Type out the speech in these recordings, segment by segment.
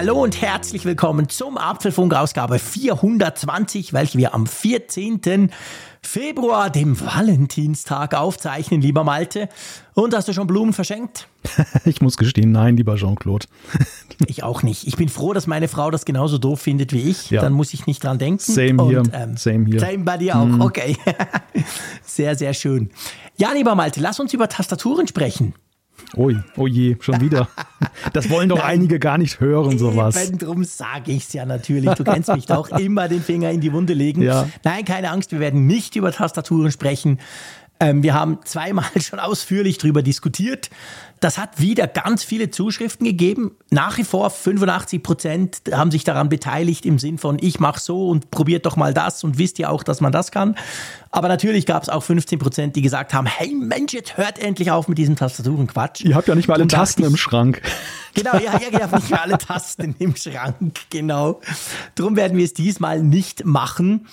Hallo und herzlich willkommen zum Apfelfunk Ausgabe 420, welche wir am 14. Februar, dem Valentinstag, aufzeichnen, lieber Malte. Und hast du schon Blumen verschenkt? ich muss gestehen, nein, lieber Jean-Claude. ich auch nicht. Ich bin froh, dass meine Frau das genauso doof findet wie ich. Ja. Dann muss ich nicht dran denken. Same hier. Ähm, same hier. Same bei dir auch. Mm. Okay. sehr, sehr schön. Ja, lieber Malte, lass uns über Tastaturen sprechen. Ui, oh je, schon wieder. Das wollen doch Nein, einige gar nicht hören, sowas. Eben drum sage ich es ja natürlich. Du kennst mich doch immer den Finger in die Wunde legen. Ja. Nein, keine Angst, wir werden nicht über Tastaturen sprechen. Ähm, wir haben zweimal schon ausführlich darüber diskutiert. Das hat wieder ganz viele Zuschriften gegeben. Nach wie vor 85 Prozent haben sich daran beteiligt im Sinn von, ich mache so und probiert doch mal das und wisst ihr auch, dass man das kann. Aber natürlich gab es auch 15 Prozent, die gesagt haben, hey Mensch, jetzt hört endlich auf mit diesem Tastaturenquatsch. Ihr habt ja nicht mal alle Tasten ich, im Schrank. Genau, ja, ja, ihr habt nicht mal alle Tasten im Schrank, genau. Darum werden wir es diesmal nicht machen.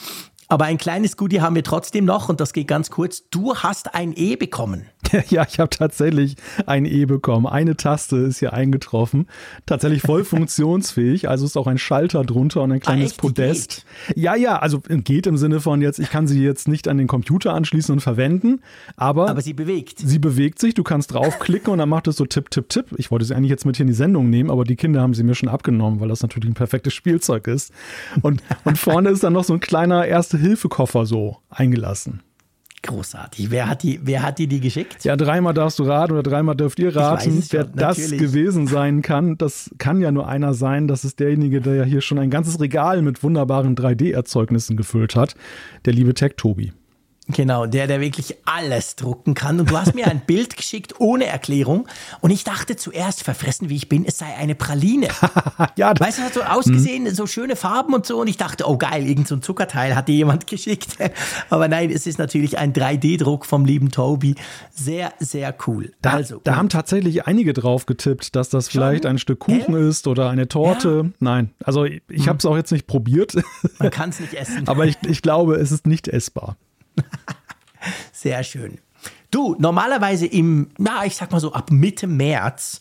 Aber ein kleines Goodie haben wir trotzdem noch und das geht ganz kurz. Du hast ein E bekommen. Ja, ich habe tatsächlich ein E bekommen. Eine Taste ist hier eingetroffen. Tatsächlich voll funktionsfähig. Also ist auch ein Schalter drunter und ein kleines ah, Podest. Geht? Ja, ja, also geht im Sinne von jetzt, ich kann sie jetzt nicht an den Computer anschließen und verwenden, aber. Aber sie bewegt. Sie bewegt sich. Du kannst draufklicken und dann macht es so Tipp, Tipp, Tipp. Ich wollte sie eigentlich jetzt mit hier in die Sendung nehmen, aber die Kinder haben sie mir schon abgenommen, weil das natürlich ein perfektes Spielzeug ist. Und, und vorne ist dann noch so ein kleiner erste Erste-Hilfe-Koffer so eingelassen. Großartig. Wer hat die, wer hat die, die geschickt? Ja, dreimal darfst du raten oder dreimal dürft ihr raten, wer schon, das gewesen sein kann. Das kann ja nur einer sein. Das ist derjenige, der ja hier schon ein ganzes Regal mit wunderbaren 3D-Erzeugnissen gefüllt hat. Der liebe Tech Tobi. Genau, der, der wirklich alles drucken kann. Und du hast mir ein Bild geschickt ohne Erklärung. Und ich dachte zuerst, verfressen wie ich bin, es sei eine Praline. ja, weißt du, hat so ausgesehen, mhm. so schöne Farben und so. Und ich dachte, oh geil, irgend so ein Zuckerteil hat dir jemand geschickt. Aber nein, es ist natürlich ein 3D-Druck vom lieben Toby. Sehr, sehr cool. Da, also, da haben tatsächlich einige drauf getippt, dass das vielleicht ein Stück Kuchen äh? ist oder eine Torte. Ja. Nein, also ich, ich hm. habe es auch jetzt nicht probiert. Man kann es nicht essen. Aber ich, ich glaube, es ist nicht essbar. Sehr schön. Du, normalerweise im, na, ich sag mal so ab Mitte März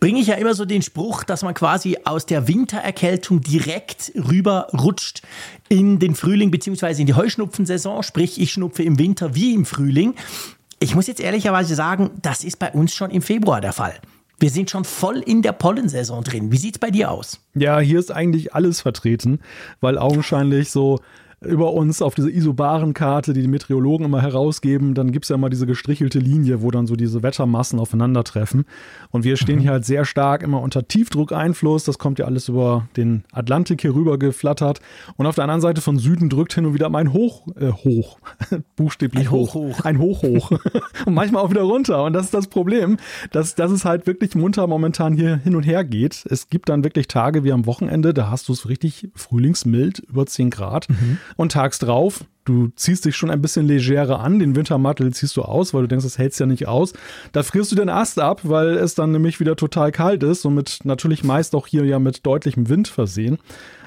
bringe ich ja immer so den Spruch, dass man quasi aus der Wintererkältung direkt rüber rutscht in den Frühling beziehungsweise in die Heuschnupfensaison. Sprich, ich schnupfe im Winter wie im Frühling. Ich muss jetzt ehrlicherweise sagen, das ist bei uns schon im Februar der Fall. Wir sind schon voll in der Pollensaison drin. Wie sieht es bei dir aus? Ja, hier ist eigentlich alles vertreten, weil augenscheinlich so über uns auf diese Isobaren-Karte, die die Meteorologen immer herausgeben, dann gibt es ja immer diese gestrichelte Linie, wo dann so diese Wettermassen aufeinandertreffen. Und wir stehen mhm. hier halt sehr stark immer unter Tiefdruckeinfluss. Das kommt ja alles über den Atlantik hier rüber geflattert. Und auf der anderen Seite von Süden drückt hin und wieder mein Hoch, äh, hoch, buchstäblich ein hoch, hoch. Ein Hoch, hoch. und manchmal auch wieder runter. Und das ist das Problem, dass, dass es halt wirklich munter momentan hier hin und her geht. Es gibt dann wirklich Tage wie am Wochenende, da hast du es richtig frühlingsmild, über 10 Grad. Mhm und tags drauf, du ziehst dich schon ein bisschen legerer an, den Wintermantel ziehst du aus, weil du denkst, das hältst ja nicht aus. Da frierst du den Ast ab, weil es dann nämlich wieder total kalt ist und mit natürlich meist auch hier ja mit deutlichem Wind versehen.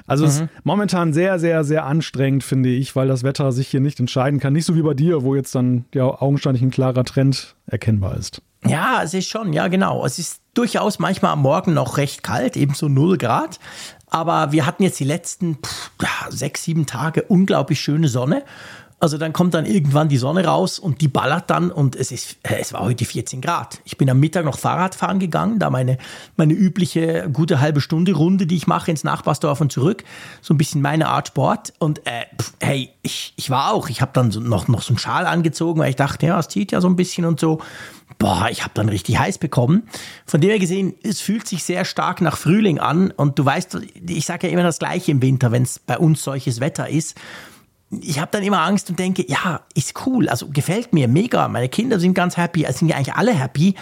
Also mhm. es ist momentan sehr, sehr, sehr anstrengend, finde ich, weil das Wetter sich hier nicht entscheiden kann. Nicht so wie bei dir, wo jetzt dann ja augenscheinlich ein klarer Trend erkennbar ist. Ja, es ist schon, ja genau. Es ist durchaus manchmal am Morgen noch recht kalt, eben so 0 Grad. Aber wir hatten jetzt die letzten pff, sechs, sieben Tage unglaublich schöne Sonne. Also dann kommt dann irgendwann die Sonne raus und die ballert dann und es ist, äh, es war heute 14 Grad. Ich bin am Mittag noch Fahrrad fahren gegangen, da meine, meine übliche gute halbe Stunde Runde, die ich mache ins Nachbarsdorf und zurück. So ein bisschen meine Art Sport. Und äh, pff, hey, ich, ich war auch, ich habe dann so noch, noch so einen Schal angezogen, weil ich dachte, ja, es zieht ja so ein bisschen und so boah, ich habe dann richtig heiß bekommen. Von dem her gesehen, es fühlt sich sehr stark nach Frühling an. Und du weißt, ich sage ja immer das Gleiche im Winter, wenn es bei uns solches Wetter ist. Ich habe dann immer Angst und denke, ja, ist cool, also gefällt mir mega. Meine Kinder sind ganz happy, also sind ja eigentlich alle happy.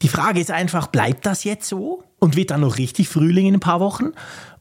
Die Frage ist einfach, bleibt das jetzt so und wird dann noch richtig Frühling in ein paar Wochen?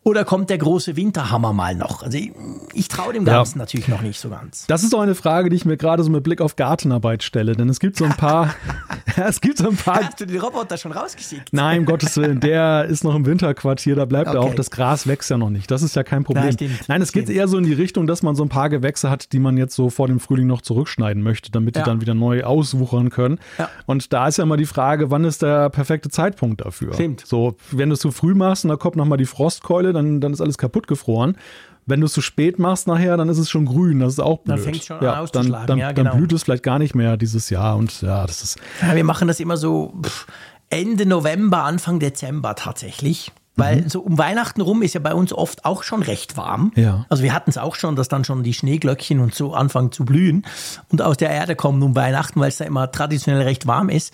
Oder kommt der große Winterhammer mal noch? Also ich, ich traue dem Ganzen ja. natürlich noch nicht so ganz. Das ist auch eine Frage, die ich mir gerade so mit Blick auf Gartenarbeit stelle. Denn es gibt so ein paar, es gibt so ein paar. Hast du den Roboter schon rausgeschickt? Nein, um Gottes Willen, der ist noch im Winterquartier, da bleibt er Okay. auch. Das Gras wächst ja noch nicht. Das ist ja kein Problem. Ja, stimmt, Nein, es geht stimmt. eher so in die Richtung, dass man so ein paar Gewächse hat, die man jetzt so vor dem Frühling noch zurückschneiden möchte, damit die Ja. dann wieder neu auswuchern können. Ja. Und da ist ja immer die Frage, wann ist der perfekte Zeitpunkt dafür? Stimmt. So, wenn du es zu früh machst und da kommt nochmal die Frostkeule, dann, dann ist alles kaputt gefroren. Wenn du es zu spät machst nachher, dann ist es schon grün. Das ist auch blöd. Dann fängt's schon an ja, dann, auszuschlagen. dann, Ja, genau. dann blüht es vielleicht gar nicht mehr dieses Jahr. Und ja, das ist Ja, wir machen das immer so pff, Ende November, Anfang Dezember tatsächlich. Weil so um Weihnachten rum ist ja bei uns oft auch schon recht warm. Ja. Also wir hatten es auch schon, dass dann schon die Schneeglöckchen und so anfangen zu blühen und aus der Erde kommen um Weihnachten, weil es da immer traditionell recht warm ist.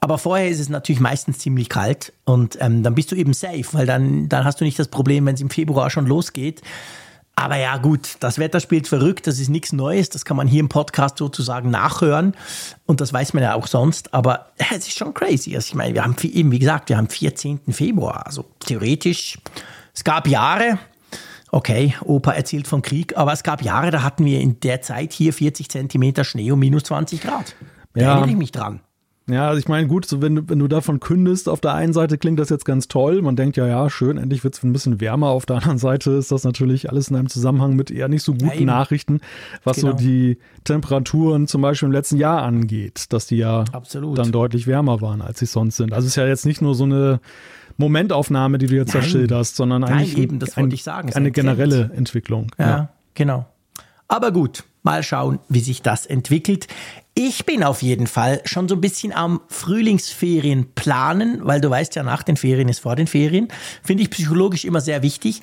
Aber vorher ist es natürlich meistens ziemlich kalt und ähm, dann bist du eben safe, weil dann, dann hast du nicht das Problem, wenn es im Februar schon losgeht. Aber ja, gut, das Wetter spielt verrückt, das ist nichts Neues, das kann man hier im Podcast sozusagen nachhören und das weiß man ja auch sonst, aber es ist schon crazy. Also ich meine, wir haben eben, wie gesagt, wir haben 14. Februar, also theoretisch, es gab Jahre, okay, Opa erzählt vom Krieg, aber es gab Jahre, da hatten wir in der Zeit hier 40 Zentimeter Schnee und minus 20 Grad. Da Ja. erinnere ich mich dran. Ja, also ich meine, gut, so wenn, du, wenn du davon kündest, auf der einen Seite klingt das jetzt ganz toll. Man denkt ja, ja, schön, endlich wird es ein bisschen wärmer. Auf der anderen Seite ist das natürlich alles in einem Zusammenhang mit eher nicht so guten eben. Nachrichten, was Genau. so die Temperaturen zum Beispiel im letzten Jahr angeht, dass die ja Absolut. dann deutlich wärmer waren, als sie sonst sind. Also es ist ja jetzt nicht nur so eine Momentaufnahme, die du jetzt da Nein. schilderst, sondern Nein, eigentlich eben, das wollte ich sagen, es ist eine ein Trend. generelle Entwicklung. Ja, genau. Aber gut, mal schauen, wie sich das entwickelt. Ich bin auf jeden Fall schon so ein bisschen am Frühlingsferien planen, weil du weißt ja, nach den Ferien ist vor den Ferien. Finde ich psychologisch immer sehr wichtig.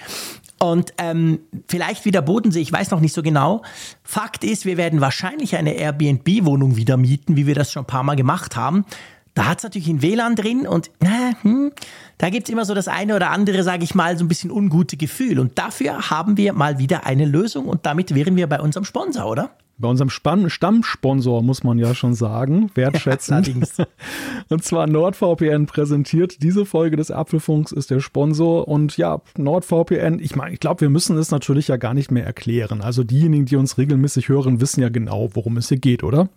Und ähm, vielleicht wieder Bodensee, ich weiß noch nicht so genau. Fakt ist, wir werden wahrscheinlich eine Airbnb-Wohnung wieder mieten, wie wir das schon ein paar Mal gemacht haben. Da hat es natürlich ein WLAN drin und na, hm, da gibt es immer so das eine oder andere, sage ich mal, so ein bisschen ungute Gefühl. Und dafür haben wir mal wieder eine Lösung und damit wären wir bei unserem Sponsor, oder? Bei unserem Spann Stammsponsor muss man ja schon sagen, wertschätzend. allerdings. und zwar NordVPN präsentiert diese Folge des Apfelfunks ist der Sponsor und ja, NordVPN, ich meine, ich glaube, wir müssen es natürlich ja gar nicht mehr erklären. Also diejenigen, die uns regelmäßig hören, wissen ja genau, worum es hier geht, oder?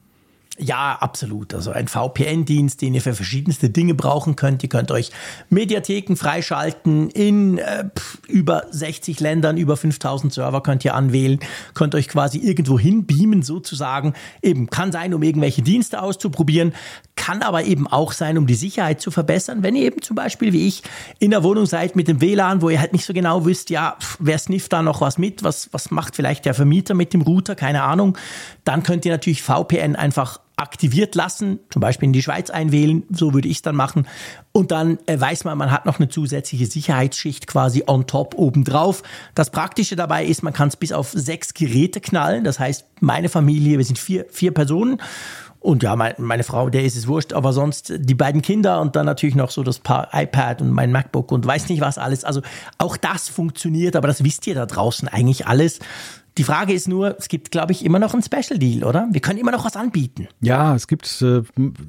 Ja, absolut. Also ein VPN-Dienst, den ihr für verschiedenste Dinge brauchen könnt. Ihr könnt euch Mediatheken freischalten in äh, über 60 Ländern, über 5000 Server könnt ihr anwählen, könnt euch quasi irgendwo hinbeamen sozusagen. Eben kann sein, um irgendwelche Dienste auszuprobieren, kann aber eben auch sein, um die Sicherheit zu verbessern. Wenn ihr eben zum Beispiel wie ich in der Wohnung seid mit dem WLAN, wo ihr halt nicht so genau wisst, ja, pf, wer snifft da noch was mit, was, was macht vielleicht der Vermieter mit dem Router, keine Ahnung, dann könnt ihr natürlich VPN einfach aktiviert lassen, zum Beispiel in die Schweiz einwählen, so würde ich es dann machen. Und dann äh, weiß man, man hat noch eine zusätzliche Sicherheitsschicht quasi on top obendrauf. Das Praktische dabei ist, man kann es bis auf sechs Geräte knallen. Das heißt, meine Familie, wir sind vier, vier Personen. Und ja, mein, meine Frau, der ist es wurscht, aber sonst die beiden Kinder und dann natürlich noch so das Paar iPad und mein MacBook und weiß nicht was alles. Also auch das funktioniert, aber das wisst ihr da draußen eigentlich alles. Die Frage ist nur, es gibt, glaube ich, immer noch einen Special Deal, oder? Wir können immer noch was anbieten. Ja, es gibt äh,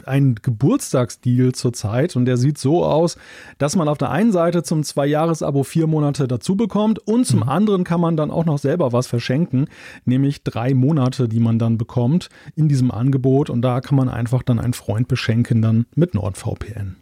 einen Geburtstagsdeal zurzeit und der sieht so aus, dass man auf der einen Seite zum Zwei-Jahres-Abo vier Monate dazu bekommt und zum anderen kann man dann auch noch selber was verschenken, nämlich drei Monate, die man dann bekommt in diesem Angebot und da kann man einfach dann einen Freund beschenken dann mit NordVPN.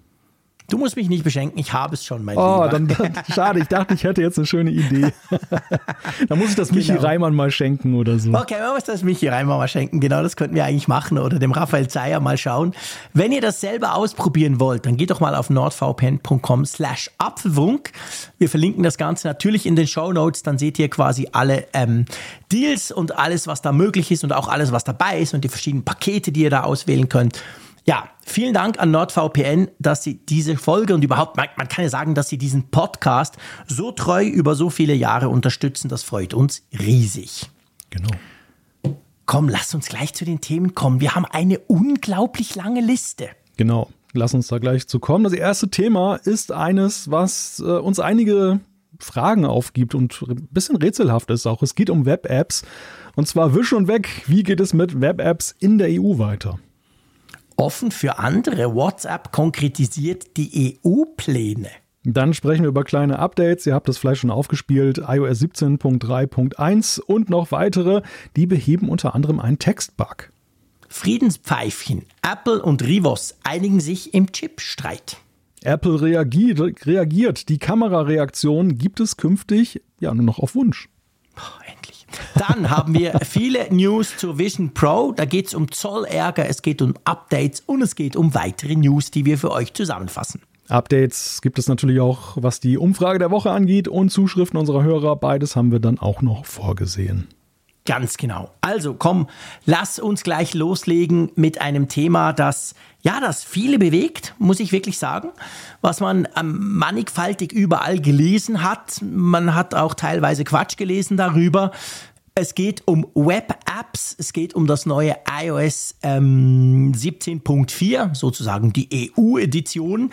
Du musst mich nicht beschenken, ich habe es schon, mein Oh, Lieber. dann, dann schade, ich dachte, ich hätte jetzt eine schöne Idee. da muss ich das Michi Genau. Reimann mal schenken oder so. Okay, wir müssen das Michi Reimer mal schenken. Genau, das könnten wir eigentlich machen oder dem Raphael Zeyer mal schauen. Wenn ihr das selber ausprobieren wollt, dann geht doch mal auf nordvpn.com slash Apfelwunk. Wir verlinken das Ganze natürlich in den Show Notes. Dann seht ihr quasi alle ähm, Deals und alles, was da möglich ist und auch alles, was dabei ist und die verschiedenen Pakete, die ihr da auswählen könnt. Ja, vielen Dank an NordVPN, dass Sie diese Folge und überhaupt, man, man kann ja sagen, dass Sie diesen Podcast so treu über so viele Jahre unterstützen. Das freut uns riesig. Genau. Komm, lass uns gleich zu den Themen kommen. Wir haben eine unglaublich lange Liste. Genau, lass uns da gleich zu kommen. Das erste Thema ist eines, was äh, uns einige Fragen aufgibt und ein bisschen rätselhaft ist auch. Es geht um Web-Apps und zwar wisch und weg. Wie geht es mit Web-Apps in der EU weiter? Offen für andere. WhatsApp konkretisiert die EU-Pläne. Dann sprechen wir über kleine Updates. Ihr habt das vielleicht schon aufgespielt. iOS 17.3.1 und noch weitere. Die beheben unter anderem einen Textbug. Friedenspfeifchen. Apple und Rivos einigen sich im Chipstreit. Apple reagiert, reagiert. Die Kamerareaktion gibt es künftig ja nur noch auf Wunsch. Dann haben wir viele News zur Vision Pro. Da geht es um Zollärger, es geht um Updates und es geht um weitere News, die wir für euch zusammenfassen. Updates gibt es natürlich auch, was die Umfrage der Woche angeht und Zuschriften unserer Hörer. Beides haben wir dann auch noch vorgesehen. Ganz genau. Also komm, lass uns gleich loslegen mit einem Thema, das ja, das viele bewegt, muss ich wirklich sagen, was man ähm, mannigfaltig überall gelesen hat. Man hat auch teilweise Quatsch gelesen darüber. Es geht um Web-Apps, es geht um das neue iOS ähm, 17.4, sozusagen die EU-Edition.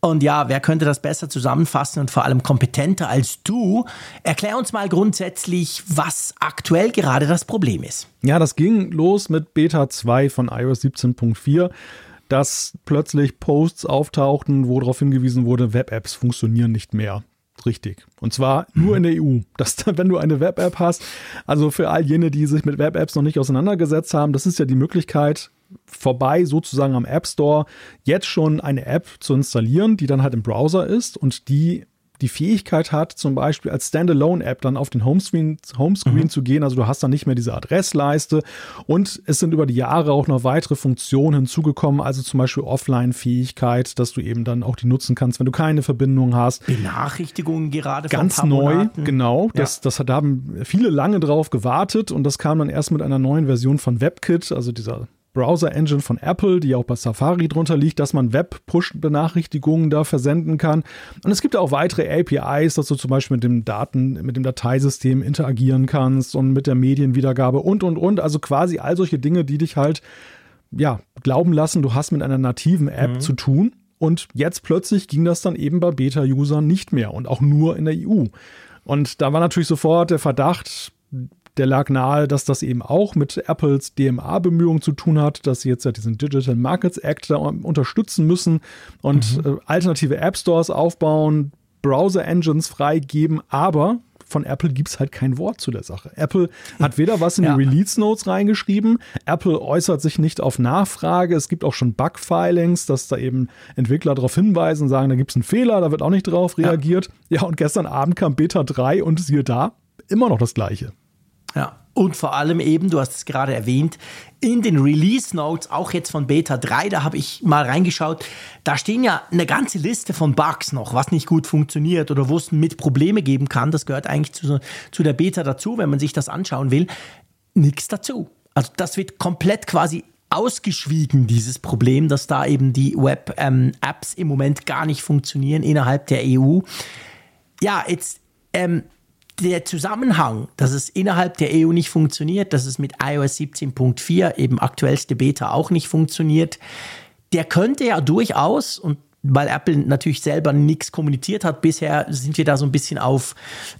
Und ja, wer könnte das besser zusammenfassen und vor allem kompetenter als du? Erklär uns mal grundsätzlich, was aktuell gerade das Problem ist. Ja, das ging los mit Beta 2 von iOS 17.4 dass plötzlich Posts auftauchten, wo darauf hingewiesen wurde, Web-Apps funktionieren nicht mehr. Richtig. Und zwar nur in der EU. Dass wenn du eine Web-App hast, also für all jene, die sich mit Web-Apps noch nicht auseinandergesetzt haben, das ist ja die Möglichkeit, vorbei sozusagen am App Store jetzt schon eine App zu installieren, die dann halt im Browser ist und die die Fähigkeit hat, zum Beispiel als Standalone-App dann auf den Homescreen, Homescreen mhm. zu gehen. Also du hast dann nicht mehr diese Adressleiste und es sind über die Jahre auch noch weitere Funktionen hinzugekommen, also zum Beispiel Offline-Fähigkeit, dass du eben dann auch die nutzen kannst, wenn du keine Verbindung hast. Benachrichtigungen gerade ganz neu, Monaten. genau. Ja. Das, das da haben viele lange drauf gewartet und das kam dann erst mit einer neuen Version von WebKit, also dieser Browser-Engine von Apple, die auch bei Safari drunter liegt, dass man Web-Push-Benachrichtigungen da versenden kann. Und es gibt auch weitere APIs, dass du zum Beispiel mit dem Daten, mit dem Dateisystem interagieren kannst und mit der Medienwiedergabe und, und, und. Also quasi all solche Dinge, die dich halt, ja, glauben lassen, du hast mit einer nativen App mhm. zu tun. Und jetzt plötzlich ging das dann eben bei Beta-Usern nicht mehr und auch nur in der EU. Und da war natürlich sofort der Verdacht, der lag nahe, dass das eben auch mit Apples DMA-Bemühungen zu tun hat, dass sie jetzt ja diesen Digital Markets Act da unterstützen müssen und mhm. äh, alternative App Stores aufbauen, Browser-Engines freigeben, aber von Apple gibt es halt kein Wort zu der Sache. Apple hat weder was in ja. die Release Notes reingeschrieben, Apple äußert sich nicht auf Nachfrage, es gibt auch schon Bug-Filings, dass da eben Entwickler darauf hinweisen, sagen, da gibt es einen Fehler, da wird auch nicht drauf reagiert. Ja. ja, und gestern Abend kam Beta 3 und siehe da, immer noch das gleiche. Ja. Und vor allem eben, du hast es gerade erwähnt, in den Release Notes, auch jetzt von Beta 3, da habe ich mal reingeschaut, da stehen ja eine ganze Liste von Bugs noch, was nicht gut funktioniert oder wo es mit Probleme geben kann. Das gehört eigentlich zu, zu der Beta dazu, wenn man sich das anschauen will. Nichts dazu. Also das wird komplett quasi ausgeschwiegen, dieses Problem, dass da eben die Web-Apps ähm, im Moment gar nicht funktionieren innerhalb der EU. Ja, jetzt ähm, der Zusammenhang, dass es innerhalb der EU nicht funktioniert, dass es mit iOS 17.4 eben aktuellste Beta auch nicht funktioniert, der könnte ja durchaus und weil Apple natürlich selber nichts kommuniziert hat. Bisher sind wir da so ein bisschen auf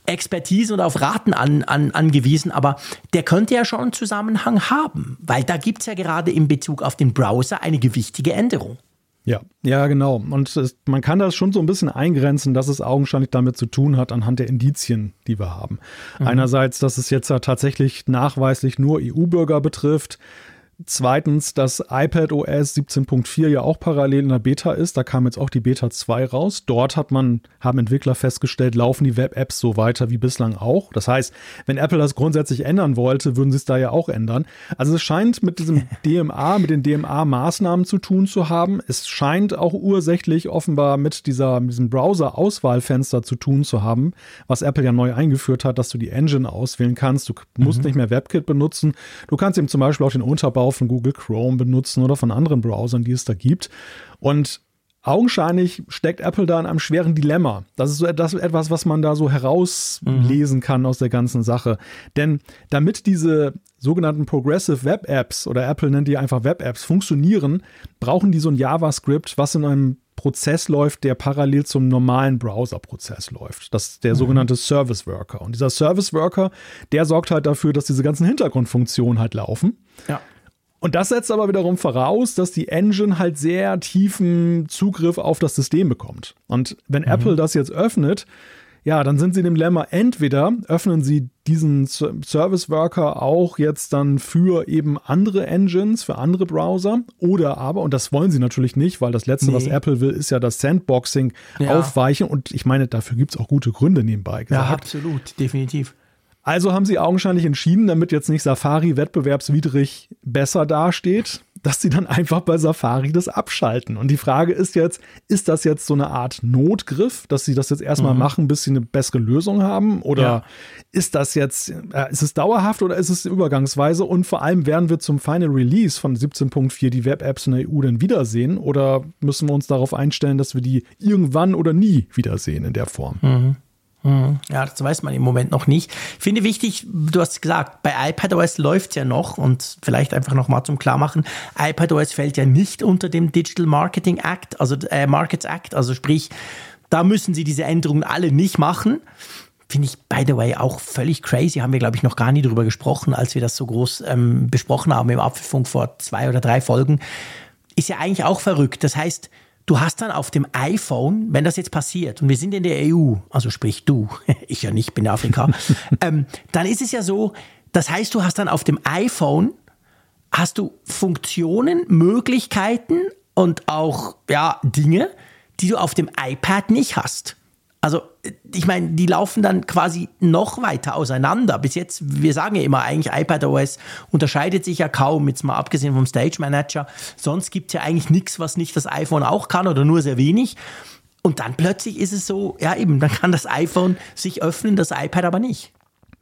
Expertise und auf Raten an, an, angewiesen, aber der könnte ja schon einen Zusammenhang haben, weil da gibt es ja gerade in Bezug auf den Browser eine gewichtige Änderung. Ja, ja, genau. Und es, man kann das schon so ein bisschen eingrenzen, dass es augenscheinlich damit zu tun hat, anhand der Indizien, die wir haben. Mhm. Einerseits, dass es jetzt ja tatsächlich nachweislich nur EU-Bürger betrifft. Zweitens, dass iPad OS 17.4 ja auch parallel in der Beta ist. Da kam jetzt auch die Beta 2 raus. Dort hat man, haben Entwickler festgestellt, laufen die Web-Apps so weiter wie bislang auch. Das heißt, wenn Apple das grundsätzlich ändern wollte, würden sie es da ja auch ändern. Also es scheint mit diesem DMA, mit den DMA-Maßnahmen zu tun zu haben. Es scheint auch ursächlich offenbar mit dieser, mit diesem Browser-Auswahlfenster zu tun zu haben, was Apple ja neu eingeführt hat, dass du die Engine auswählen kannst. Du musst mhm. nicht mehr WebKit benutzen. Du kannst eben zum Beispiel auch den Unterbau von Google Chrome benutzen oder von anderen Browsern, die es da gibt. Und augenscheinlich steckt Apple da in einem schweren Dilemma. Das ist so etwas, was man da so herauslesen mhm. kann aus der ganzen Sache. Denn damit diese sogenannten Progressive Web Apps oder Apple nennt die einfach Web Apps funktionieren, brauchen die so ein JavaScript, was in einem Prozess läuft, der parallel zum normalen Browser-Prozess läuft. Das ist der mhm. sogenannte Service Worker. Und dieser Service Worker, der sorgt halt dafür, dass diese ganzen Hintergrundfunktionen halt laufen. Ja. Und das setzt aber wiederum voraus, dass die Engine halt sehr tiefen Zugriff auf das System bekommt. Und wenn mhm. Apple das jetzt öffnet, ja, dann sind sie in dem Dilemma, entweder öffnen sie diesen Service Worker auch jetzt dann für eben andere Engines, für andere Browser oder aber, und das wollen sie natürlich nicht, weil das Letzte, nee. was Apple will, ist ja das Sandboxing ja. aufweichen und ich meine, dafür gibt es auch gute Gründe nebenbei gesagt. Ja, absolut, definitiv. Also haben sie augenscheinlich entschieden, damit jetzt nicht Safari wettbewerbswidrig besser dasteht, dass sie dann einfach bei Safari das abschalten. Und die Frage ist jetzt, ist das jetzt so eine Art Notgriff, dass sie das jetzt erstmal mhm. machen, bis sie eine bessere Lösung haben? Oder ja. ist das jetzt, äh, ist es dauerhaft oder ist es übergangsweise? Und vor allem werden wir zum Final Release von 17.4 die Web-Apps in der EU denn wiedersehen? Oder müssen wir uns darauf einstellen, dass wir die irgendwann oder nie wiedersehen in der Form? Mhm. Ja, das weiß man im Moment noch nicht. Ich finde wichtig, du hast gesagt, bei iPadOS läuft ja noch und vielleicht einfach nochmal zum Klarmachen, iPadOS fällt ja nicht unter dem Digital Marketing Act, also äh, Markets Act, also sprich, da müssen sie diese Änderungen alle nicht machen. Finde ich, by the way, auch völlig crazy. Haben wir, glaube ich, noch gar nie drüber gesprochen, als wir das so groß ähm, besprochen haben im Apfelfunk vor zwei oder drei Folgen. Ist ja eigentlich auch verrückt. Das heißt, Du hast dann auf dem iPhone, wenn das jetzt passiert, und wir sind in der EU, also sprich du, ich ja nicht, bin in Afrika, ähm, dann ist es ja so, das heißt, du hast dann auf dem iPhone, hast du Funktionen, Möglichkeiten und auch ja, Dinge, die du auf dem iPad nicht hast. Also, ich meine, die laufen dann quasi noch weiter auseinander. Bis jetzt, wir sagen ja immer eigentlich, iPadOS unterscheidet sich ja kaum, jetzt mal abgesehen vom Stage Manager. Sonst gibt es ja eigentlich nichts, was nicht das iPhone auch kann oder nur sehr wenig. Und dann plötzlich ist es so, ja eben, dann kann das iPhone sich öffnen, das iPad aber nicht.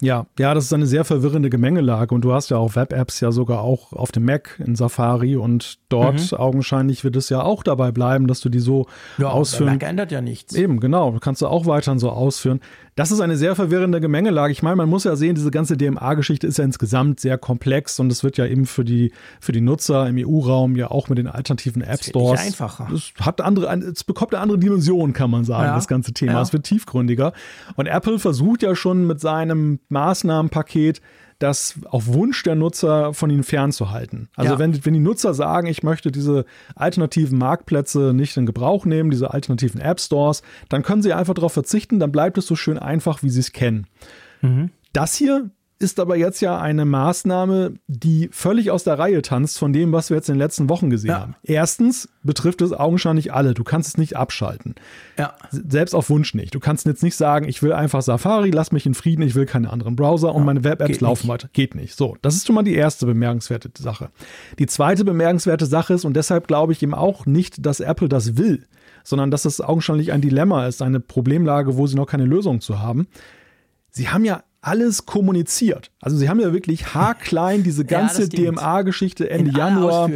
Ja, ja, das ist eine sehr verwirrende Gemengelage und du hast ja auch Web-Apps ja sogar auch auf dem Mac in Safari und dort mhm. augenscheinlich wird es ja auch dabei bleiben, dass du die so ja, ausführen. Mac ändert ja nichts. Eben, genau, kannst du auch weiterhin so ausführen. Das ist eine sehr verwirrende Gemengelage. Ich meine, man muss ja sehen, diese ganze DMA-Geschichte ist ja insgesamt sehr komplex und es wird ja eben für die, für die Nutzer im EU-Raum ja auch mit den alternativen App Stores. einfacher. Es hat andere, es bekommt eine andere Dimension, kann man sagen, ja. das ganze Thema. Ja. Es wird tiefgründiger. Und Apple versucht ja schon mit seinem Maßnahmenpaket das auf Wunsch der Nutzer von ihnen fernzuhalten. Also ja. wenn, wenn die Nutzer sagen, ich möchte diese alternativen Marktplätze nicht in Gebrauch nehmen, diese alternativen App Stores, dann können sie einfach darauf verzichten, dann bleibt es so schön einfach, wie sie es kennen. Mhm. Das hier ist aber jetzt ja eine Maßnahme, die völlig aus der Reihe tanzt von dem, was wir jetzt in den letzten Wochen gesehen ja. haben. Erstens betrifft es augenscheinlich alle. Du kannst es nicht abschalten. Ja. Selbst auf Wunsch nicht. Du kannst jetzt nicht sagen, ich will einfach Safari, lass mich in Frieden, ich will keine anderen Browser und meine Web-Apps laufen weiter. Geht nicht. So, das ist schon mal die erste bemerkenswerte Sache. Die zweite bemerkenswerte Sache ist, und deshalb glaube ich eben auch nicht, dass Apple das will, sondern dass es augenscheinlich ein Dilemma ist, eine Problemlage, wo sie noch keine Lösung zu haben. Sie haben ja alles kommuniziert. Also sie haben ja wirklich haarklein diese ganze ja, DMA-Geschichte Ende in Januar,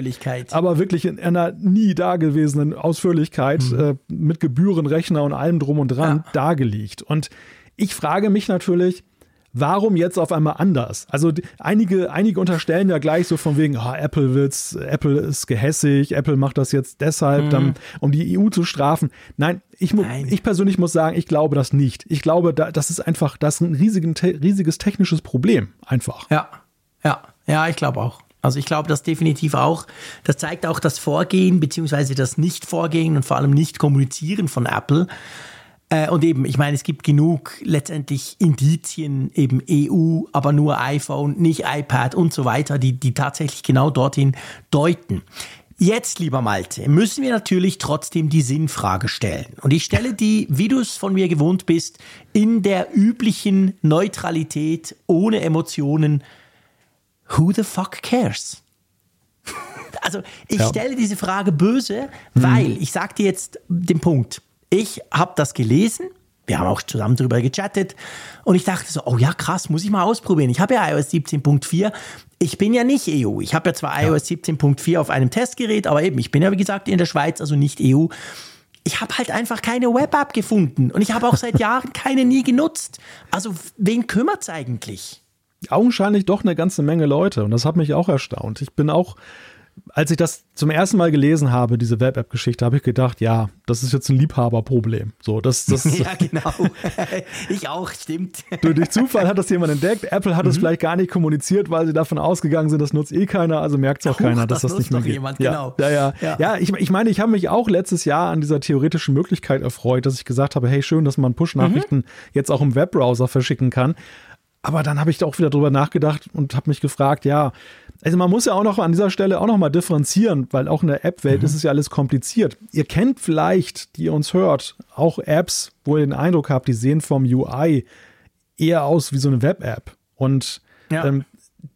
aber wirklich in einer nie dagewesenen Ausführlichkeit mhm. äh, mit Gebührenrechner und allem drum und dran ja. dargelegt. Und ich frage mich natürlich, warum jetzt auf einmal anders? Also einige, einige unterstellen ja gleich so von wegen, oh, Apple wird's, Apple ist gehässig, Apple macht das jetzt deshalb, mhm. dann, um die EU zu strafen. Nein, ich, Nein. ich persönlich muss sagen, ich glaube das nicht. Ich glaube, da, das ist einfach, das ist ein riesigen, riesiges technisches Problem. Einfach. Ja, ja, ja, ich glaube auch. Also ich glaube das definitiv auch. Das zeigt auch das Vorgehen beziehungsweise das Nicht-Vorgehen und vor allem Nicht-Kommunizieren von Apple. Äh, und eben, ich meine, es gibt genug letztendlich Indizien, eben EU, aber nur iPhone, nicht iPad und so weiter, die, die tatsächlich genau dorthin deuten. Jetzt, lieber Malte, müssen wir natürlich trotzdem die Sinnfrage stellen. Und ich stelle die, wie du es von mir gewohnt bist, in der üblichen Neutralität, ohne Emotionen. Who the fuck cares? Also, ich ja. stelle diese Frage böse, weil hm. ich sage dir jetzt den Punkt. Ich habe das gelesen. Wir haben auch zusammen darüber gechattet. Und ich dachte so, oh ja, krass, muss ich mal ausprobieren. Ich habe ja iOS 17.4. Ich bin ja nicht EU. Ich habe ja zwar ja. iOS 17.4 auf einem Testgerät, aber eben, ich bin ja wie gesagt in der Schweiz, also nicht EU. Ich habe halt einfach keine Web-App gefunden. Und ich habe auch seit Jahren keine nie genutzt. Also, wen kümmert es eigentlich? Augenscheinlich doch eine ganze Menge Leute. Und das hat mich auch erstaunt. Ich bin auch als ich das zum ersten Mal gelesen habe, diese Web-App-Geschichte, habe ich gedacht, ja, das ist jetzt ein Liebhaberproblem. So, das, das, ja, genau. ich auch, stimmt. durch Zufall hat das jemand entdeckt. Apple hat es mhm. vielleicht gar nicht kommuniziert, weil sie davon ausgegangen sind, das nutzt eh keiner, also merkt es auch Huch, keiner, dass das, das nicht mehr geht. Jemand, ja, genau. ja, ja, ja. ja ich, ich meine, ich habe mich auch letztes Jahr an dieser theoretischen Möglichkeit erfreut, dass ich gesagt habe, hey, schön, dass man Push-Nachrichten mhm. jetzt auch im Webbrowser verschicken kann. Aber dann habe ich da auch wieder drüber nachgedacht und habe mich gefragt, ja, also man muss ja auch noch an dieser Stelle auch noch mal differenzieren, weil auch in der App-Welt mhm. ist es ja alles kompliziert. Ihr kennt vielleicht, die ihr uns hört, auch Apps, wo ihr den Eindruck habt, die sehen vom UI eher aus wie so eine Web-App. Und ja. ähm,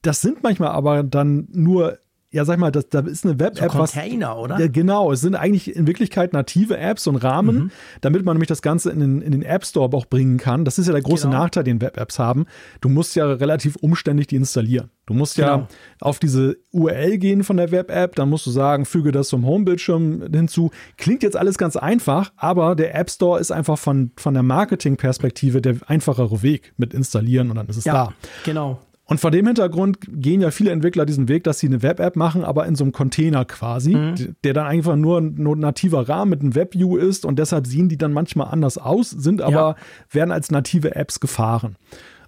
das sind manchmal aber dann nur ja, sag mal, das, da ist eine Web-App. So Container, was, oder? Ja, genau. Es sind eigentlich in Wirklichkeit native Apps und Rahmen, mhm. damit man nämlich das Ganze in den, in den App Store auch bringen kann. Das ist ja der große genau. Nachteil, den Web-Apps haben. Du musst ja relativ umständlich die installieren. Du musst ja genau. auf diese URL gehen von der Web-App, dann musst du sagen, füge das zum Home-Bildschirm hinzu. Klingt jetzt alles ganz einfach, aber der App Store ist einfach von, von der Marketing-Perspektive der einfachere Weg mit installieren und dann ist es ja, da. Genau. Und vor dem Hintergrund gehen ja viele Entwickler diesen Weg, dass sie eine Web-App machen, aber in so einem Container quasi, mhm. der dann einfach nur ein nativer Rahmen mit einem Web-View ist und deshalb sehen die dann manchmal anders aus, sind aber, ja. werden als native Apps gefahren.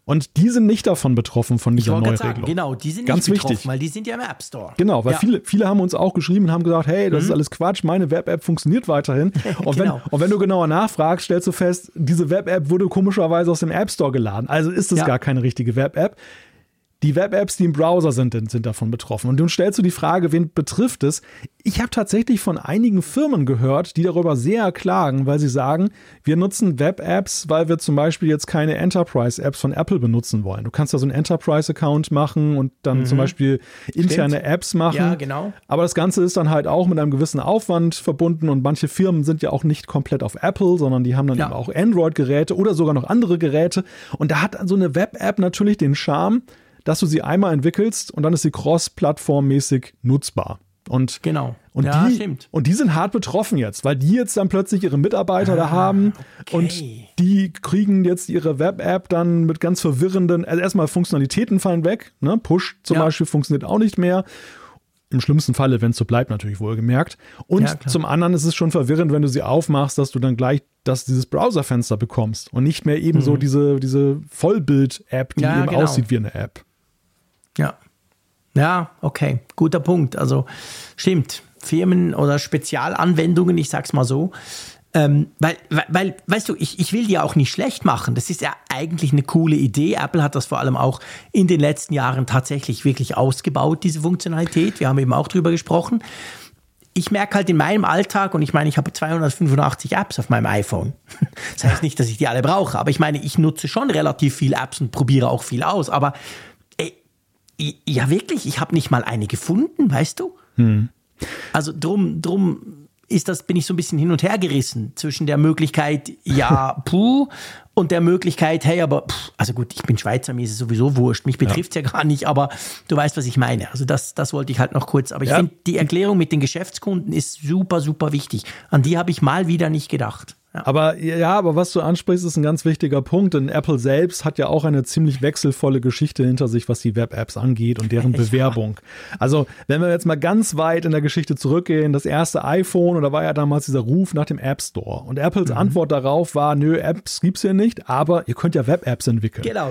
Und die sind nicht davon betroffen von dieser Neuregelung. Sagen, genau, die sind Ganz nicht betroffen, wichtig. weil die sind ja im App Store. Genau, weil ja. viele, viele haben uns auch geschrieben und haben gesagt, hey, das mhm. ist alles Quatsch, meine Web-App funktioniert weiterhin. Und, genau. wenn, und wenn du genauer nachfragst, stellst du fest, diese Web-App wurde komischerweise aus dem App Store geladen. Also ist es ja. gar keine richtige Web-App. Die Web-Apps, die im Browser sind, sind davon betroffen. Und nun stellst du die Frage, wen betrifft es? Ich habe tatsächlich von einigen Firmen gehört, die darüber sehr klagen, weil sie sagen, wir nutzen Web-Apps, weil wir zum Beispiel jetzt keine Enterprise-Apps von Apple benutzen wollen. Du kannst da so einen Enterprise-Account machen und dann mhm. zum Beispiel interne Stimmt. Apps machen. Ja, genau. Aber das Ganze ist dann halt auch mit einem gewissen Aufwand verbunden und manche Firmen sind ja auch nicht komplett auf Apple, sondern die haben dann ja. eben auch Android-Geräte oder sogar noch andere Geräte. Und da hat so eine Web-App natürlich den Charme, dass du sie einmal entwickelst und dann ist sie cross-plattformmäßig nutzbar. Und, genau. Und, ja, die, stimmt. und die sind hart betroffen jetzt, weil die jetzt dann plötzlich ihre Mitarbeiter ah, da haben okay. und die kriegen jetzt ihre Web-App dann mit ganz verwirrenden, also erstmal Funktionalitäten fallen weg. Ne? Push zum ja. Beispiel funktioniert auch nicht mehr. Im schlimmsten Falle, wenn es so bleibt, natürlich wohlgemerkt. Und ja, zum anderen ist es schon verwirrend, wenn du sie aufmachst, dass du dann gleich das, dieses Browserfenster bekommst und nicht mehr eben mhm. so diese, diese Vollbild-App, die eben genau. aussieht wie eine App. Ja. Ja, okay, guter Punkt. Also stimmt, Firmen oder Spezialanwendungen, ich sag's mal so. Ähm, weil, weil, weißt du, ich, ich will die auch nicht schlecht machen. Das ist ja eigentlich eine coole Idee. Apple hat das vor allem auch in den letzten Jahren tatsächlich wirklich ausgebaut, diese Funktionalität. Wir haben eben auch drüber gesprochen. Ich merke halt in meinem Alltag, und ich meine, ich habe 285 Apps auf meinem iPhone. Das heißt nicht, dass ich die alle brauche, aber ich meine, ich nutze schon relativ viele Apps und probiere auch viel aus. Aber ja, wirklich, ich habe nicht mal eine gefunden, weißt du? Hm. Also drum, drum ist das, bin ich so ein bisschen hin und her gerissen zwischen der Möglichkeit, ja, puh, und der Möglichkeit, hey, aber, pff, also gut, ich bin Schweizer, mir ist es sowieso wurscht, mich betrifft es ja. ja. gar nicht, aber du weißt, was ich meine. Also das, das wollte ich halt noch kurz. Aber ich ja. finde, die Erklärung mit den Geschäftskunden ist super, super wichtig. An die habe ich mal wieder nicht gedacht. Aber ja, aber was du ansprichst, ist ein ganz wichtiger Punkt, denn Apple selbst hat ja auch eine ziemlich wechselvolle Geschichte hinter sich, was die Web-Apps angeht und deren Bewerbung. Also, wenn wir jetzt mal ganz weit in der Geschichte zurückgehen, das erste iPhone, oder war ja damals dieser Ruf nach dem App Store. Und Apples mhm. Antwort darauf war, nö, Apps gibt's hier nicht, aber ihr könnt ja Web-Apps entwickeln. Genau.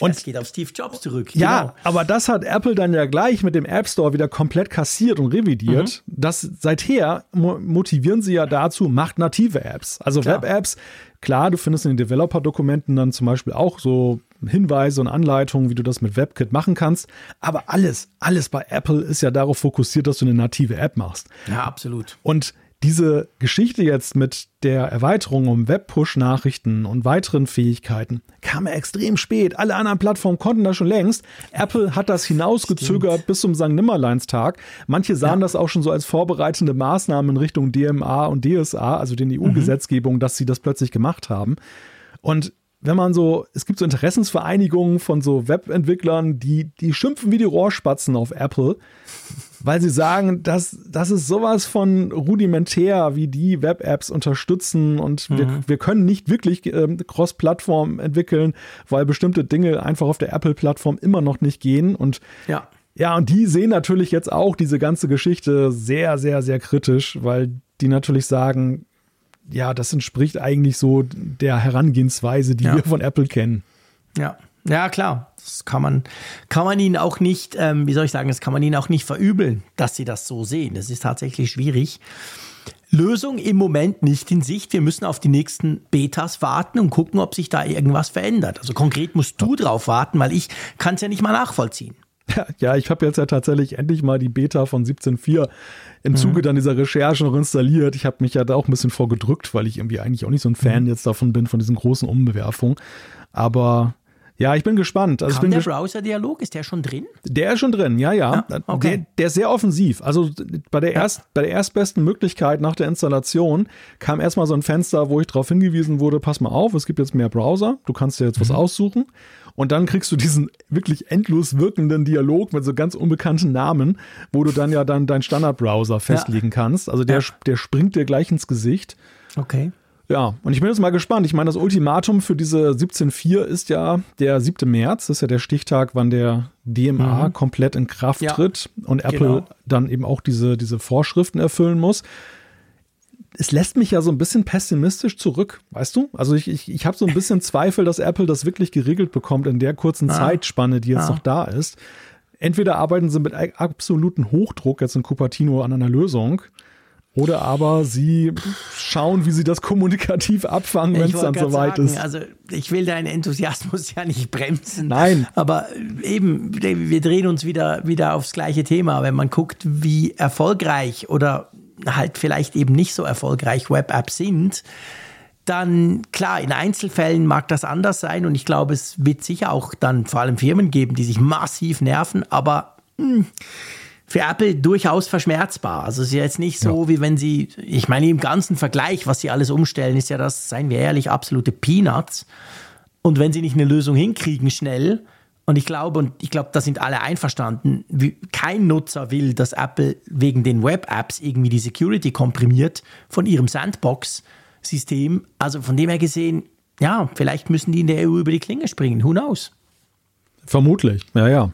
Und es geht auf Steve Jobs zurück. Ja, genau. aber das hat Apple dann ja gleich mit dem App Store wieder komplett kassiert und revidiert. Mhm. Das seither motivieren sie ja dazu, macht native Apps. Also Web-Apps, klar, du findest in den Developer-Dokumenten dann zum Beispiel auch so Hinweise und Anleitungen, wie du das mit WebKit machen kannst. Aber alles, alles bei Apple ist ja darauf fokussiert, dass du eine native App machst. Ja, absolut. Und diese Geschichte jetzt mit der Erweiterung um Web-Push-Nachrichten und weiteren Fähigkeiten kam extrem spät. Alle anderen Plattformen konnten das schon längst. Apple hat das hinausgezögert Stimmt. bis zum St. Nimmerleinstag. Manche sahen ja. das auch schon so als vorbereitende Maßnahmen in Richtung DMA und DSA, also den EU-Gesetzgebung, mhm. dass sie das plötzlich gemacht haben. Und wenn man so, es gibt so Interessensvereinigungen von so Webentwicklern, die, die schimpfen wie die Rohrspatzen auf Apple, weil sie sagen, dass das ist sowas von rudimentär, wie die Web-Apps unterstützen und mhm. wir, wir können nicht wirklich äh, Cross-Plattform entwickeln, weil bestimmte Dinge einfach auf der Apple-Plattform immer noch nicht gehen und ja. Ja, und die sehen natürlich jetzt auch diese ganze Geschichte sehr, sehr, sehr kritisch, weil die natürlich sagen, ja, das entspricht eigentlich so der Herangehensweise, die Ja. wir von Apple kennen. Ja, ja klar. Das kann man, kann man ihnen auch nicht, ähm, wie soll ich sagen, das kann man ihnen auch nicht verübeln, dass sie das so sehen. Das ist tatsächlich schwierig. Lösung im Moment nicht in Sicht. Wir müssen auf die nächsten Betas warten und gucken, ob sich da irgendwas verändert. Also konkret musst du drauf warten, weil ich kann es ja nicht mal nachvollziehen. Ja, ja ich habe jetzt ja tatsächlich endlich mal die Beta von 17.4 im Zuge dann dieser Recherche noch installiert. Ich habe mich ja da auch ein bisschen vorgedrückt, weil ich irgendwie eigentlich auch nicht so ein Fan jetzt davon bin, von diesen großen Umbewerfungen. Aber ja, ich bin gespannt. Also bin der ges- Browser-Dialog? Ist der schon drin? Der ist schon drin, ja, ja. Ja, okay. der, der ist sehr offensiv. Also bei der, erst, bei der erstbesten Möglichkeit nach der Installation kam erstmal so ein Fenster, wo ich darauf hingewiesen wurde, pass mal auf, es gibt jetzt mehr Browser, du kannst dir jetzt Mhm. was aussuchen. Und dann kriegst du diesen wirklich endlos wirkenden Dialog mit so ganz unbekannten Namen, wo du dann ja dann deinen Standardbrowser festlegen kannst. Also der, Ja. der springt dir gleich ins Gesicht. Okay. Ja, und ich bin jetzt mal gespannt. Ich meine, das Ultimatum für diese 17.4 ist ja der 7. März. Das ist ja der Stichtag, wann der DMA komplett in Kraft Ja, tritt und Apple genau. dann eben auch diese, diese Vorschriften erfüllen muss. Es lässt mich ja so ein bisschen pessimistisch zurück, weißt du? Also ich, ich, ich habe so ein bisschen Zweifel, dass Apple das wirklich geregelt bekommt in der kurzen Zeitspanne, die jetzt Ah. noch da ist. Entweder arbeiten sie mit absolutem Hochdruck jetzt in Cupertino an einer Lösung, oder aber sie schauen, wie sie das kommunikativ abfangen, wenn es dann soweit ist. Also ich will deinen Enthusiasmus ja nicht bremsen. Nein. Aber eben, wir drehen uns wieder, wieder aufs gleiche Thema. Wenn man guckt, wie erfolgreich oder halt vielleicht eben nicht so erfolgreich Web-Apps sind, dann klar, in Einzelfällen mag das anders sein und ich glaube, es wird sicher auch dann vor allem Firmen geben, die sich massiv nerven, aber mh, für Apple durchaus verschmerzbar. Also es ist ja jetzt nicht so, wie wenn sie, ich meine, im ganzen Vergleich, was sie alles umstellen, ist ja das, seien wir ehrlich, absolute Peanuts. Und wenn sie nicht eine Lösung hinkriegen, schnell, und ich glaube, und ich glaube, da sind alle einverstanden, kein Nutzer will, dass Apple wegen den Web-Apps irgendwie die Security komprimiert von ihrem Sandbox-System. Also von dem her gesehen, ja, vielleicht müssen die in der EU über die Klinge springen. Who knows? Vermutlich, ja, ja.